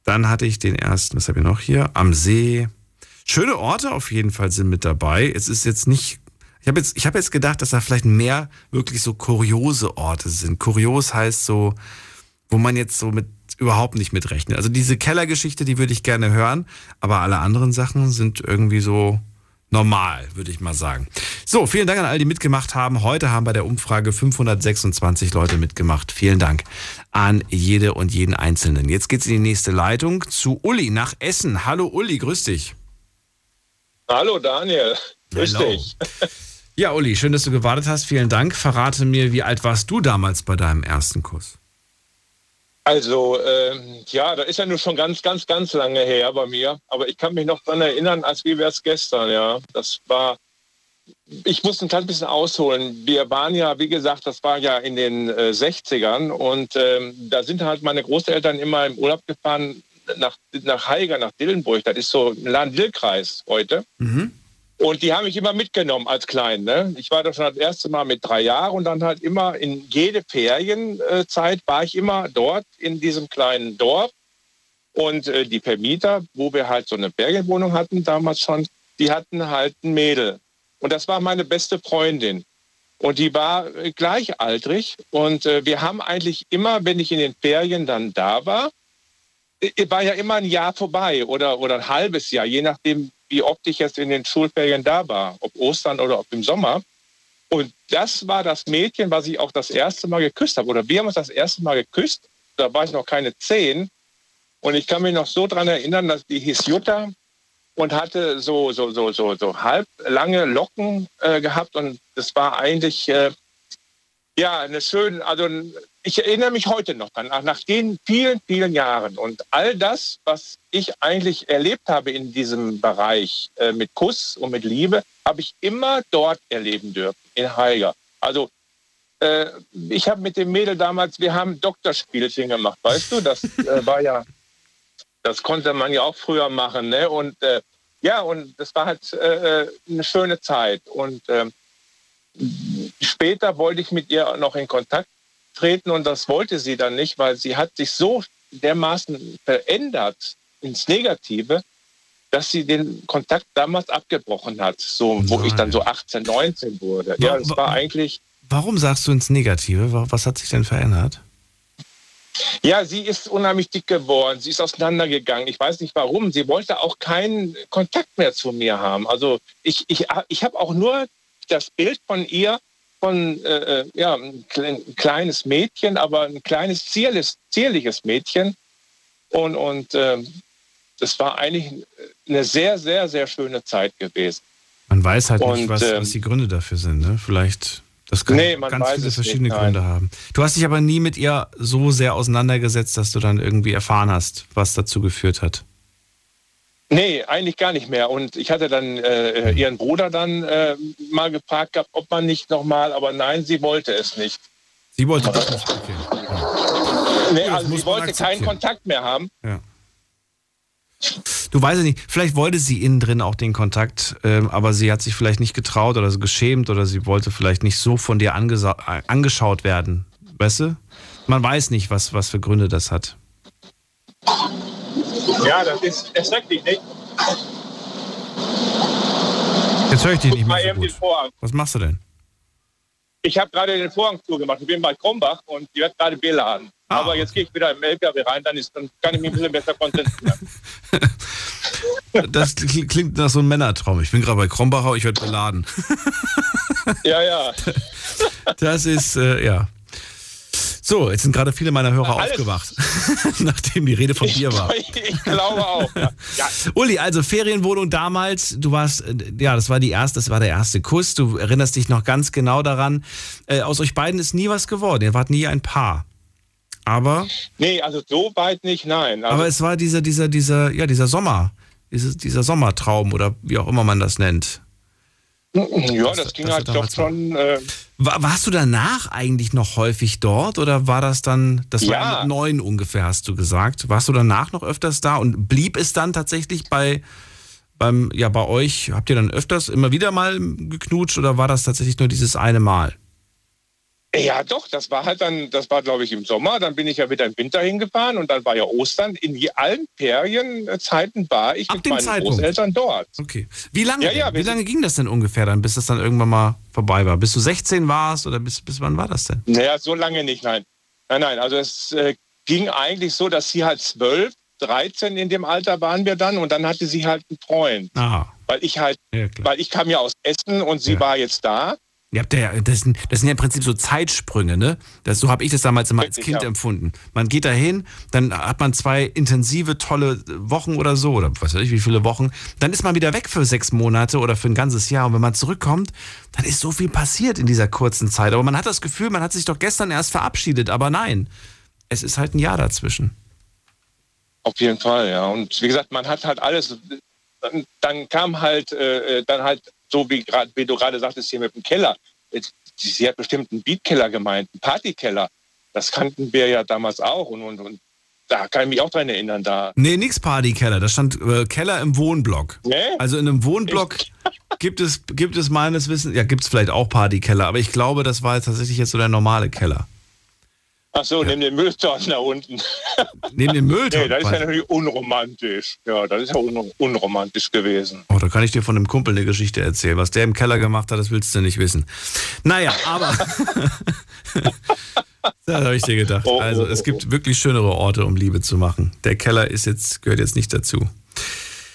Speaker 3: Dann hatte ich den ersten, was habe ich noch hier? Am See, Schöne Orte auf jeden Fall sind mit dabei. Es ist jetzt nicht. Ich habe jetzt, ich hab jetzt gedacht, dass da vielleicht mehr wirklich so kuriose Orte sind. Kurios heißt so, wo man jetzt so mit überhaupt nicht mitrechnet. Also diese Kellergeschichte, die würde ich gerne hören, aber alle anderen Sachen sind irgendwie so, normal, würde ich mal sagen. So, vielen Dank an all die mitgemacht haben. Heute haben bei der Umfrage 526 Leute mitgemacht. Vielen Dank an jede und jeden Einzelnen. Jetzt geht's in die nächste Leitung zu Uli nach Essen. Hallo Uli, grüß dich.
Speaker 16: Hallo Daniel, grüß
Speaker 3: Hello.
Speaker 16: dich.
Speaker 3: Ja, Uli, schön, dass du gewartet hast. Vielen Dank. Verrate mir, wie alt warst du damals bei deinem ersten Kuss?
Speaker 16: Also, ähm, ja, da ist ja nur schon ganz, ganz, ganz lange her bei mir. Aber ich kann mich noch daran erinnern, als wie wäre es gestern, ja. Das war, ich muss ein kleines bisschen ausholen. Wir waren ja, wie gesagt, das war ja in den äh, 60ern und ähm, da sind halt meine Großeltern immer im Urlaub gefahren nach, nach Haiger, nach Dillenburg. Das ist so ein Lahn-Dill-Kreis heute. Und die haben mich immer mitgenommen als Klein. Ne? Ich war da schon das erste Mal mit drei Jahren und dann halt immer in jede Ferienzeit war ich immer dort in diesem kleinen Dorf. Und äh, die Vermieter, wo wir halt so eine Ferienwohnung hatten damals schon, die hatten halt ein Mädel. Und das war meine beste Freundin. Und die war äh, gleichaltrig. Und äh, wir haben eigentlich immer, wenn ich in den Ferien dann da war, war ja immer ein Jahr vorbei oder, oder ein halbes Jahr, je nachdem, wie oft ich jetzt in den Schulferien da war, ob Ostern oder ob im Sommer. Und das war das Mädchen, was ich auch das erste Mal geküsst habe. Oder wir haben uns das erste Mal geküsst. Da war ich noch keine zehn. Und ich kann mich noch so daran erinnern, dass die hieß Jutta und hatte so, so, so, so, so halb lange Locken äh, gehabt. Und das war eigentlich, äh, ja, eine schöne, also ich erinnere mich heute noch dran, nach, den vielen, vielen Jahren. Und all das, was ich eigentlich erlebt habe in diesem Bereich äh, mit Kuss und mit Liebe, habe ich immer dort erleben dürfen, in Haiger. Also äh, ich habe mit dem Mädel damals, wir haben Doktorspielchen gemacht, weißt du, das <laughs> äh, war ja, das konnte man ja auch früher machen, ne? Und äh, ja, und das war halt äh, äh, eine schöne Zeit. Und ähm, später wollte ich mit ihr noch in Kontakt treten und das wollte sie dann nicht, weil sie hat sich so dermaßen verändert ins Negative, dass sie den Kontakt damals abgebrochen hat, so wo ich dann so 18, 19 wurde. Ja, das war eigentlich
Speaker 3: Warum sagst du ins Negative? Wa- Was hat sich denn verändert?
Speaker 16: Ja, sie ist unheimlich dick geworden. Sie ist auseinandergegangen. Ich weiß nicht warum. Sie wollte auch keinen Kontakt mehr zu mir haben. Also ich, ich, ich habe auch nur das Bild von ihr, von äh, äh, ja, ein kle- ein kleines Mädchen, aber ein kleines, zierliches, zierliches Mädchen. Und, und ähm, das war eigentlich eine sehr, sehr, sehr schöne Zeit gewesen.
Speaker 3: Man weiß halt nicht,
Speaker 16: Und,
Speaker 3: was,
Speaker 16: ähm,
Speaker 3: was die Gründe dafür sind. Ne? Vielleicht, das kann
Speaker 16: Nee,
Speaker 3: ganz viele verschiedene
Speaker 16: nicht.
Speaker 3: Gründe haben. Du hast dich aber nie mit ihr so sehr auseinandergesetzt, dass du dann irgendwie erfahren hast, was dazu geführt hat.
Speaker 16: Nee, eigentlich gar nicht mehr. Und ich hatte dann äh, ihren Bruder dann äh, mal gefragt gehabt, ob man nicht nochmal, aber nein, sie wollte es nicht.
Speaker 3: Sie wollte das nicht. Okay.
Speaker 16: Nee,
Speaker 3: das
Speaker 16: also sie wollte keinen. Kontakt mehr haben.
Speaker 3: Ja. Du weißt es nicht, vielleicht wollte sie innen drin auch den Kontakt, ähm, aber sie hat sich vielleicht nicht getraut oder geschämt oder sie wollte vielleicht nicht so von dir angeschaut werden. Weißt du? Man weiß nicht, was, was für Gründe das hat.
Speaker 16: Ja, das ist erschrecklich, nicht?
Speaker 3: Jetzt höre ich dich nicht
Speaker 16: Mal
Speaker 3: mehr so gut. Was machst du denn?
Speaker 16: Ich habe gerade den Vorhang zugemacht. Ich bin bei Krombach und die wird gerade beladen.
Speaker 3: Ah,
Speaker 16: Aber jetzt gehe ich wieder im LKW rein, dann, ist, dann kann ich mich ein bisschen besser konzentrieren. <laughs>
Speaker 3: Das kl- klingt nach so einem Männertraum. Ich bin gerade bei Krombacher, ich werde beladen.
Speaker 16: ja, ja. <laughs>
Speaker 3: Das ist, äh, ja. So, jetzt sind gerade viele meiner Hörer
Speaker 16: Alles-
Speaker 3: aufgewacht, <laughs> nachdem die Rede von dir war.
Speaker 16: Ich glaube auch. Ja. Ja.
Speaker 3: Uli, also Ferienwohnung damals, du warst, äh, ja, das war die erste, das war der erste Kuss. Du erinnerst dich noch ganz genau daran. Äh, aus euch beiden ist nie was geworden. Ihr wart nie ein Paar. Aber,
Speaker 16: Nee, also so weit nicht, nein. Also,
Speaker 3: aber es war dieser, dieser, dieser, ja, dieser Sommer, dieses, dieser Sommertraum oder wie auch immer man das nennt.
Speaker 16: Ja, das ging
Speaker 3: das
Speaker 16: halt
Speaker 3: war
Speaker 16: doch schon. Äh,
Speaker 3: War, warst du danach eigentlich noch häufig dort oder war das dann, das war
Speaker 16: Ja.
Speaker 3: mit neun ungefähr, hast du gesagt. Warst du danach noch öfters da und blieb es dann tatsächlich bei, beim, ja, bei euch, habt ihr dann öfters immer wieder mal geknutscht oder war das tatsächlich nur dieses eine Mal?
Speaker 16: Ja, doch, das war halt dann, das war glaube ich im Sommer, dann bin ich ja wieder im Winter hingefahren und dann war ja Ostern. In je- allen Ferienzeiten war ich mit
Speaker 3: dem
Speaker 16: meinen
Speaker 3: Zeitpunkt?
Speaker 16: Großeltern dort.
Speaker 3: Okay. Wie lange,
Speaker 16: Ja, ja,
Speaker 3: Wie lange ging das denn ungefähr dann, bis das dann irgendwann mal vorbei war? Bis du 16 warst oder bis, bis wann war das denn?
Speaker 16: Naja, so lange nicht, nein. Nein, nein, also es äh, ging eigentlich so, dass sie halt zwölf, 13 in dem Alter waren wir dann und dann hatte sie halt einen Freund.
Speaker 3: Ah,
Speaker 16: weil ich halt, weil ich kam ja aus Essen und sie war jetzt da.
Speaker 3: Ihr habt ja, das, sind, das sind ja im Prinzip so Zeitsprünge, ne? Das, so habe ich das damals immer als Kind
Speaker 16: ja.
Speaker 3: empfunden. Man geht dahin, dann hat man zwei intensive, tolle Wochen oder so, oder was weiß ich, wie viele Wochen. Dann ist man wieder weg für sechs Monate oder für ein ganzes Jahr. Und wenn man zurückkommt, dann ist so viel passiert in dieser kurzen Zeit. Aber man hat das Gefühl, man hat sich doch gestern erst verabschiedet. Aber nein, es ist halt ein Jahr dazwischen.
Speaker 16: Auf jeden Fall, ja. Und wie gesagt, man hat halt alles. Dann, dann kam halt, äh, dann halt so wie, grad, wie du gerade sagtest hier mit dem Keller. Jetzt, Sie hat bestimmt einen Beatkeller gemeint, einen Partykeller. Das kannten wir ja damals auch und, und, und da kann ich mich auch dran erinnern. Da
Speaker 3: Nee, nix Partykeller. Da stand äh, Keller im Wohnblock.
Speaker 16: Nee?
Speaker 3: Also in einem Wohnblock <laughs> gibt es, gibt es meines Wissens, ja, gibt es vielleicht auch Partykeller, aber ich glaube, das war tatsächlich jetzt so der normale Keller.
Speaker 16: Ach so, neben dem Mülltonnen da unten. <laughs>
Speaker 3: Neben dem Mülltonnen?
Speaker 16: Nee, das ist ja natürlich unromantisch. Ja, das ist ja un unromantisch gewesen.
Speaker 3: Oh, da kann ich dir von einem Kumpel eine Geschichte erzählen. Was der im Keller gemacht hat, das willst du nicht wissen. Naja, aber. <laughs> das habe ich dir gedacht.
Speaker 16: Oh,
Speaker 3: Also, es gibt wirklich schönere Orte, um Liebe zu machen. Der Keller ist jetzt, gehört jetzt nicht dazu.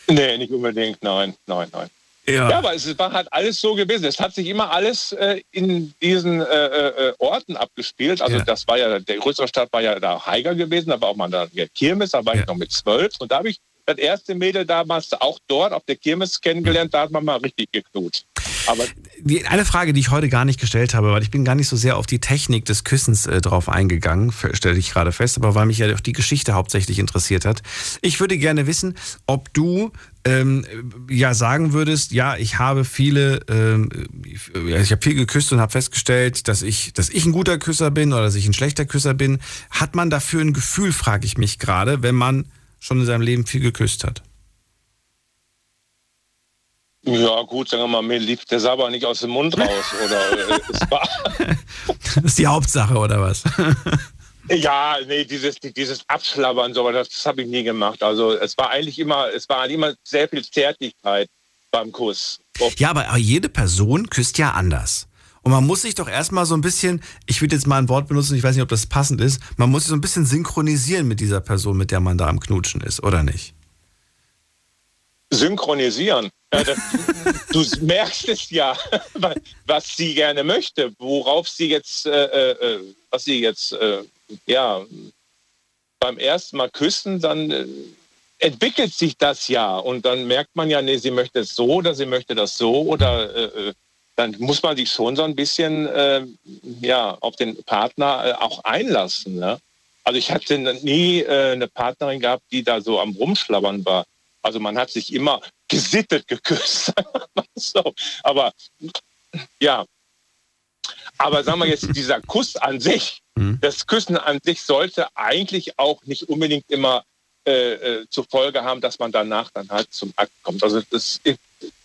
Speaker 16: Nee, nicht unbedingt, nein, nein, nein.
Speaker 3: Ja.
Speaker 16: aber es war halt alles so gewesen. Es hat sich immer alles äh, in diesen äh, äh, Orten abgespielt. Also das war ja, der größere Stadt war ja da Haiger gewesen, da war auch mal da ja, Kirmes, da war ich noch mit zwölf. Und da habe ich das erste Mädel damals auch dort auf der Kirmes kennengelernt, da hat man mal richtig geknutscht. Aber
Speaker 3: Die, eine Frage, die ich heute gar nicht gestellt habe, weil ich bin gar nicht so sehr auf die Technik des Küssens äh, drauf eingegangen, stelle ich gerade fest, aber weil mich ja auch die Geschichte hauptsächlich interessiert hat. Ich würde gerne wissen, ob du ähm, ja sagen würdest, ja, ich habe viele, ähm, ich habe viel geküsst und habe festgestellt, dass ich, dass ich ein guter Küsser bin oder dass ich ein schlechter Küsser bin. Hat man dafür ein Gefühl, frage ich mich gerade, wenn man schon in seinem Leben viel geküsst hat?
Speaker 16: Ja gut, sagen wir mal, mir lief der Sabber nicht aus dem Mund <laughs> raus. Oder äh, <laughs>
Speaker 3: Das ist die Hauptsache, oder was? <laughs>
Speaker 16: Ja, nee, dieses, dieses Abschlabbern, so, das, das habe ich nie gemacht. Also es war eigentlich immer, es war immer sehr viel Zärtlichkeit beim Kuss.
Speaker 3: Ja, aber, aber jede Person küsst ja anders. Und man muss sich doch erstmal so ein bisschen, ich würde jetzt mal ein Wort benutzen, ich weiß nicht, ob das passend ist, man muss sich so ein bisschen synchronisieren mit dieser Person, mit der man da am Knutschen ist, oder nicht?
Speaker 16: Synchronisieren. Das, du merkst es ja, <laughs> was sie gerne möchte, worauf sie jetzt, äh, äh, was sie jetzt, äh, ja, beim ersten Mal küssen, dann äh, entwickelt sich das ja und dann merkt man ja, nee, sie möchte es so oder sie möchte das so oder äh, äh, dann muss man sich schon so ein bisschen äh, ja, auf den Partner äh, auch einlassen. Ne? Also ich hatte nie äh, eine Partnerin gehabt, die da so am Rumschlabbern war. Also man hat sich immer gesittet geküsst. <laughs> so. Aber ja, aber sagen wir jetzt, dieser Kuss an sich, das Küssen an sich sollte eigentlich auch nicht unbedingt immer äh, äh, zur Folge haben, dass man danach dann halt zum Akt kommt. Also das,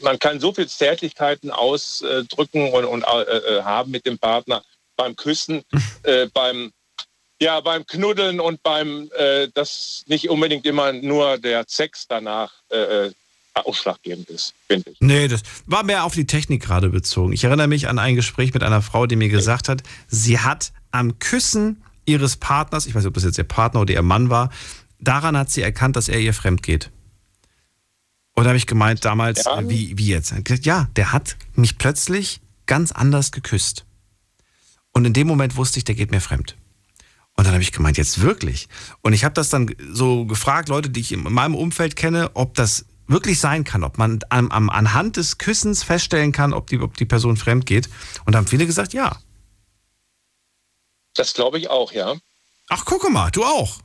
Speaker 16: man kann so viel Zärtlichkeiten ausdrücken und, und äh, äh, haben mit dem Partner beim Küssen, <laughs> äh, beim ja, beim Knuddeln und beim, äh, dass nicht unbedingt immer nur der Sex danach äh, äh, ausschlaggebend ist, finde ich.
Speaker 3: Nee, das war mehr auf die Technik gerade bezogen. Ich erinnere mich an ein Gespräch mit einer Frau, die mir gesagt hat, sie hat am Küssen ihres Partners, ich weiß nicht, ob das jetzt ihr Partner oder ihr Mann war, daran hat sie erkannt, dass er ihr fremd geht. Und da habe ich gemeint damals,
Speaker 16: Ja.
Speaker 3: wie, wie jetzt? Gesagt, Ja, der hat mich plötzlich ganz anders geküsst. Und in dem Moment wusste ich, der geht mir fremd. Und dann habe ich gemeint, jetzt wirklich. Und ich habe das dann so gefragt, Leute, die ich in meinem Umfeld kenne, ob das wirklich sein kann, ob man am, am, anhand des Küssens feststellen kann, ob die, ob die Person fremd geht. Und da haben viele gesagt, ja.
Speaker 16: Das glaube ich auch, ja.
Speaker 3: Ach, gucke mal, du auch.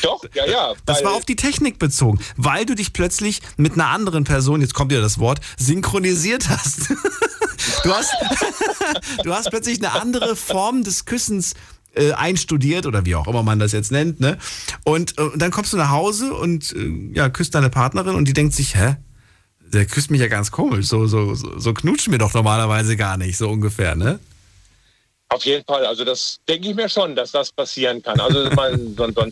Speaker 16: Doch, ja, ja.
Speaker 3: Das war auf die Technik bezogen, weil du dich plötzlich mit einer anderen Person, jetzt kommt wieder das Wort, synchronisiert hast. <laughs> Du hast, <laughs> du hast plötzlich eine andere Form des Küssens äh, einstudiert oder wie auch immer man das jetzt nennt, ne? Und, äh, dann kommst du nach Hause und äh, ja, küsst deine Partnerin und die denkt sich, hä? Der küsst mich ja ganz komisch. So, so, so, so knutschen wir doch normalerweise gar nicht, so ungefähr, ne?
Speaker 16: Auf jeden Fall. Also das denke ich mir schon, dass das passieren kann. Also <laughs> man, so, ein- so,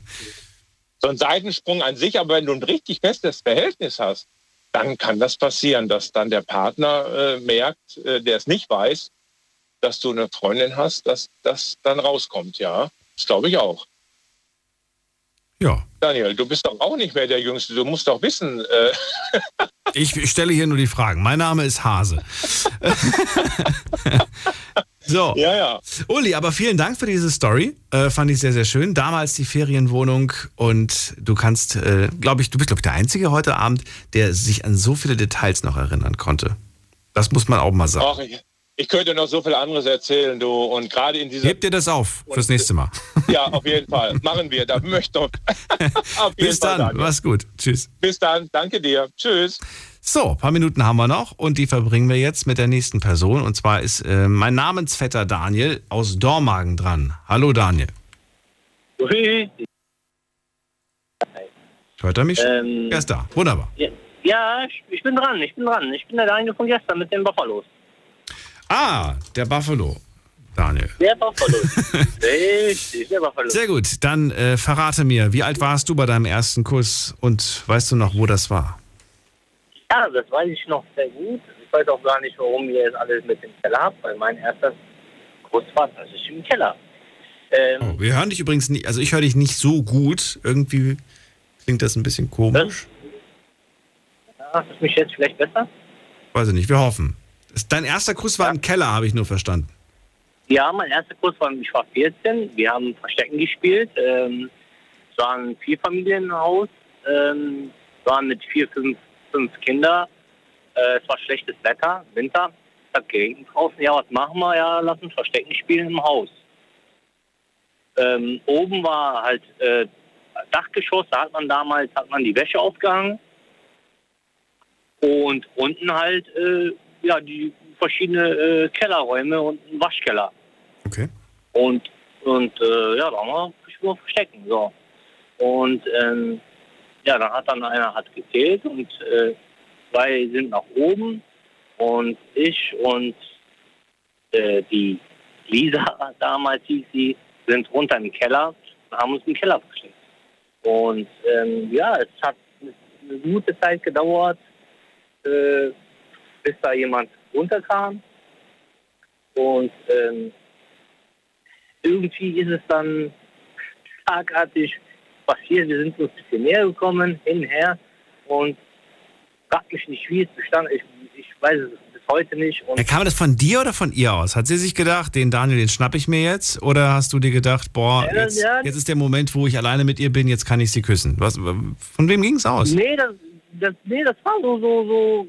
Speaker 16: so ein Seitensprung an sich, aber wenn du ein richtig festes Verhältnis hast, dann kann das passieren, dass dann der Partner äh, merkt, äh, der es nicht weiß, dass du eine Freundin hast, dass das dann rauskommt, ja. Das glaube ich auch.
Speaker 3: Ja.
Speaker 16: Daniel, du bist doch auch nicht mehr der Jüngste. Du musst doch wissen. Äh <laughs>
Speaker 3: Ich stelle hier nur die Fragen. Mein Name ist Hase. <laughs> so.
Speaker 16: Ja, ja.
Speaker 3: Uli, aber vielen Dank für diese Story. Äh, fand ich sehr, sehr schön. Damals die Ferienwohnung und du kannst, äh, glaube ich, du bist, glaube ich, der Einzige heute Abend, der sich an so viele Details noch erinnern konnte. Das muss man auch mal sagen.
Speaker 16: Ach, ich, ich könnte noch so viel anderes erzählen, du. Und gerade in dieser.
Speaker 3: Heb dir das auf fürs nächste Mal.
Speaker 16: Ja, auf jeden Fall. Machen wir. Da möchte <laughs> auf jeden
Speaker 3: Bis
Speaker 16: Fall,
Speaker 3: dann.
Speaker 16: Daniel.
Speaker 3: Mach's gut. Tschüss.
Speaker 16: Bis dann. Danke dir. Tschüss.
Speaker 3: So, ein paar Minuten haben wir noch und die verbringen wir jetzt mit der nächsten Person. Und zwar ist äh, mein Namensvetter Daniel aus Dormagen dran. Hallo Daniel.
Speaker 17: Ui.
Speaker 3: Hört er mich? schon?
Speaker 17: Ähm,
Speaker 3: er ist da. Wunderbar.
Speaker 17: Ja, ja ich, ich bin dran, ich bin dran. Ich bin der Daniel von gestern mit den Buffalos.
Speaker 3: Ah, der Buffalo. Daniel.
Speaker 17: Der Buffalo. <laughs> Richtig, der Buffalo.
Speaker 3: Sehr gut. Dann äh, verrate mir, wie alt warst du bei deinem ersten Kuss und weißt du noch, wo das war?
Speaker 17: Ja, das weiß ich noch sehr gut. Ich weiß auch gar nicht, warum ihr jetzt alles mit dem Keller habt, weil mein erster Kuss war tatsächlich im Keller. Ähm,
Speaker 3: Oh, wir hören dich übrigens nicht, also ich höre dich nicht so gut. Irgendwie klingt das ein bisschen komisch.
Speaker 17: Ach, ist mich jetzt vielleicht besser?
Speaker 3: Weiß ich nicht, wir hoffen. Dein erster Kuss war im Keller, habe ich nur verstanden.
Speaker 17: Ja, mein erster Kurs war, ich war 14. Wir haben Verstecken gespielt. Ähm, es war ein Vierfamilienhaus. Ähm, es waren mit vier, fünf, fünf Kinder. Äh, es war schlechtes Wetter, Winter. Es hat geregnet draußen. Ja, was machen wir? Ja, lass uns Verstecken spielen im Haus. Ähm, oben war halt äh, Dachgeschoss. Da hat man damals hat man die Wäsche aufgehangen. Und unten halt äh, ja die verschiedene äh, Kellerräume und ein Waschkeller.
Speaker 3: Okay.
Speaker 17: Und und äh, ja, da haben wir nur verstecken. So. Und ähm, ja, dann hat dann einer hat gezählt und äh, zwei sind nach oben und ich und äh, die Lisa <laughs> damals hieß sie, sind runter im Keller und haben uns im Keller versteckt. Und ähm, ja, es hat eine gute Zeit gedauert, äh, bis da jemand runterkam. Und ähm, irgendwie ist es dann schlagartig passiert. Wir sind uns ein bisschen näher gekommen, hinher. Und frag mich nicht, wie es bestand. Ich, ich weiß es bis heute nicht. Und
Speaker 3: Ja, kam das von dir oder von ihr aus? Hat sie sich gedacht, den Daniel, den schnapp ich mir jetzt? Oder hast du dir gedacht, boah,
Speaker 17: Ja,
Speaker 3: jetzt,
Speaker 17: ja.
Speaker 3: jetzt ist der Moment, wo ich alleine mit ihr bin, jetzt kann ich sie küssen? Was, von wem ging es aus?
Speaker 17: Nee, das, das, nee, das war so, so, so,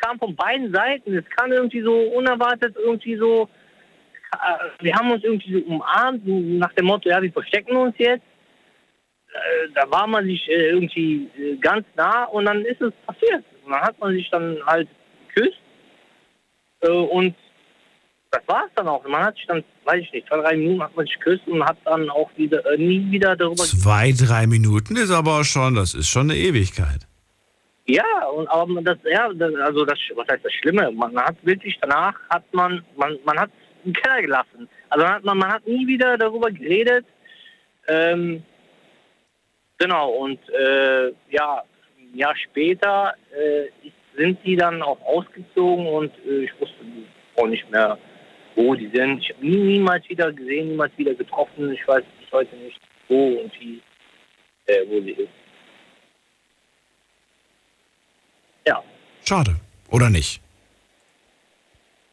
Speaker 17: kam von beiden Seiten. Es kam irgendwie so unerwartet, irgendwie so, äh, wir haben uns irgendwie so umarmt, nach dem Motto, ja, wir verstecken uns jetzt. Äh, Da war man sich äh, irgendwie äh, ganz nah und dann ist es passiert. Und dann hat man sich dann halt geküsst äh, und das war es dann auch. Man hat sich dann, weiß ich nicht, zwei, drei Minuten hat man sich geküsst und hat dann auch wieder, äh, nie wieder darüber
Speaker 3: Zwei, drei Minuten ist aber schon, das ist schon eine Ewigkeit.
Speaker 17: Ja, und aber man das, ja, das, also das, was heißt das Schlimme? Man hat wirklich danach hat man, man, man hat im Keller gelassen. Also man hat, man, man hat nie wieder darüber geredet. Ähm, genau, und äh, ja, ein Jahr später äh, sind die dann auch ausgezogen und äh, ich wusste auch nicht mehr, wo die sind. Ich habe nie, niemals wieder gesehen, niemals wieder getroffen. Ich weiß bis heute nicht, wo und wie, äh, wo sie ist. Ja.
Speaker 3: Schade. Oder nicht?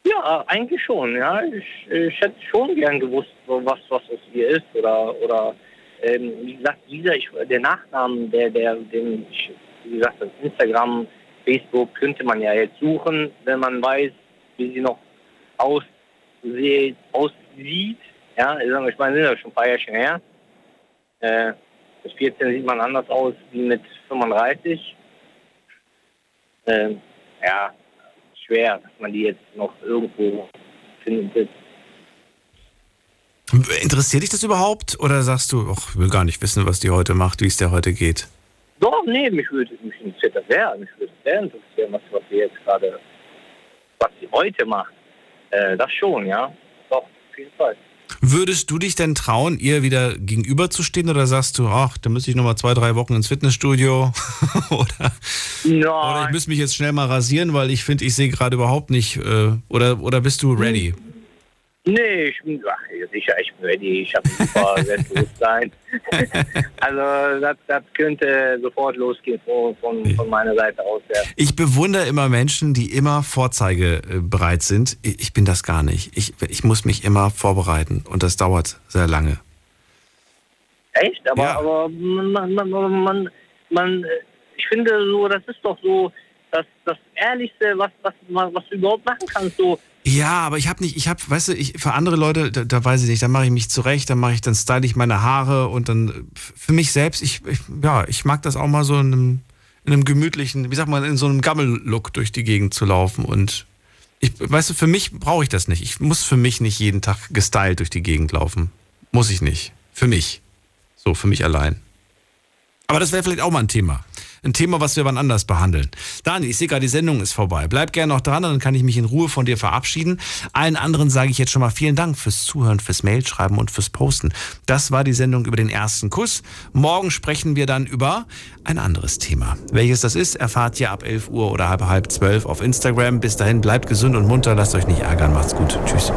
Speaker 17: Ja, eigentlich schon, ja. Ich, ich hätte schon gern gewusst, was, was aus ihr ist. Oder, oder ähm, wie gesagt, dieser, ich, der Nachnamen, der, der, den ich, wie gesagt, auf Instagram, Facebook könnte man ja jetzt suchen, wenn man weiß, wie sie noch aussieht. aussieht. Ja, ich meine, sind ja schon ein paar Jahre her. Äh, mit 14 sieht man anders aus wie mit 35. Ähm, ja, schwer, dass man die jetzt noch irgendwo findet.
Speaker 3: Interessiert dich das überhaupt? Oder sagst du, ach, ich will gar nicht wissen, was die heute macht, wie es der heute geht?
Speaker 17: Doch, nee, mich würde mich interessiert das sehr. Mich würde sehr interessieren, was, was sie jetzt gerade, was sie heute macht. Äh, das schon, ja. Doch, auf jeden Fall.
Speaker 3: Würdest du dich denn trauen, ihr wieder gegenüberzustehen? Oder sagst du, ach, da müsste ich noch mal zwei, drei Wochen ins Fitnessstudio? <laughs> Oder, oder ich müsste mich jetzt schnell mal rasieren, weil ich finde, ich sehe gerade überhaupt nicht äh, oder, oder bist du ready?
Speaker 17: Nee, ich bin ach, sicher, ich bin ready. Ich habe super Selbstbewusstsein. also das, das könnte sofort losgehen von, von, meiner Seite aus. Ja.
Speaker 3: Ich bewundere immer Menschen, die immer vorzeigebereit sind. Ich bin das gar nicht. Ich, ich muss mich immer vorbereiten und das dauert sehr lange.
Speaker 17: Echt? Aber, aber man, man, man, man, man, ich finde so, das ist doch so das, das Ehrlichste, was, was, was du überhaupt machen kannst. So,
Speaker 3: Ja, aber ich habe nicht, ich habe, weißt du, ich, für andere Leute, da, da weiß ich nicht, da mache ich mich zurecht, dann mache ich, dann style ich meine Haare und dann für mich selbst, ich, ich ja, ich mag das auch mal so in einem, in einem gemütlichen, wie sagt man, in so einem Gammel-Look durch die Gegend zu laufen und ich, weißt du, für mich brauche ich das nicht. Ich muss für mich nicht jeden Tag gestylt durch die Gegend laufen. Muss ich nicht. Für mich. So, für mich allein. Aber das wäre vielleicht auch mal ein Thema. Ein Thema, was wir wann anders behandeln. Daniel, ich sehe gerade, die Sendung ist vorbei. Bleib gerne noch dran, dann kann ich mich in Ruhe von dir verabschieden. Allen anderen sage ich jetzt schon mal vielen Dank fürs Zuhören, fürs Mailschreiben und fürs Posten. Das war die Sendung über den ersten Kuss. Morgen sprechen wir dann über ein anderes Thema. Welches das ist, erfahrt ihr ab 11 Uhr oder halb halb zwölf auf Instagram. Bis dahin, bleibt gesund und munter, lasst euch nicht ärgern. Macht's gut. Tschüss.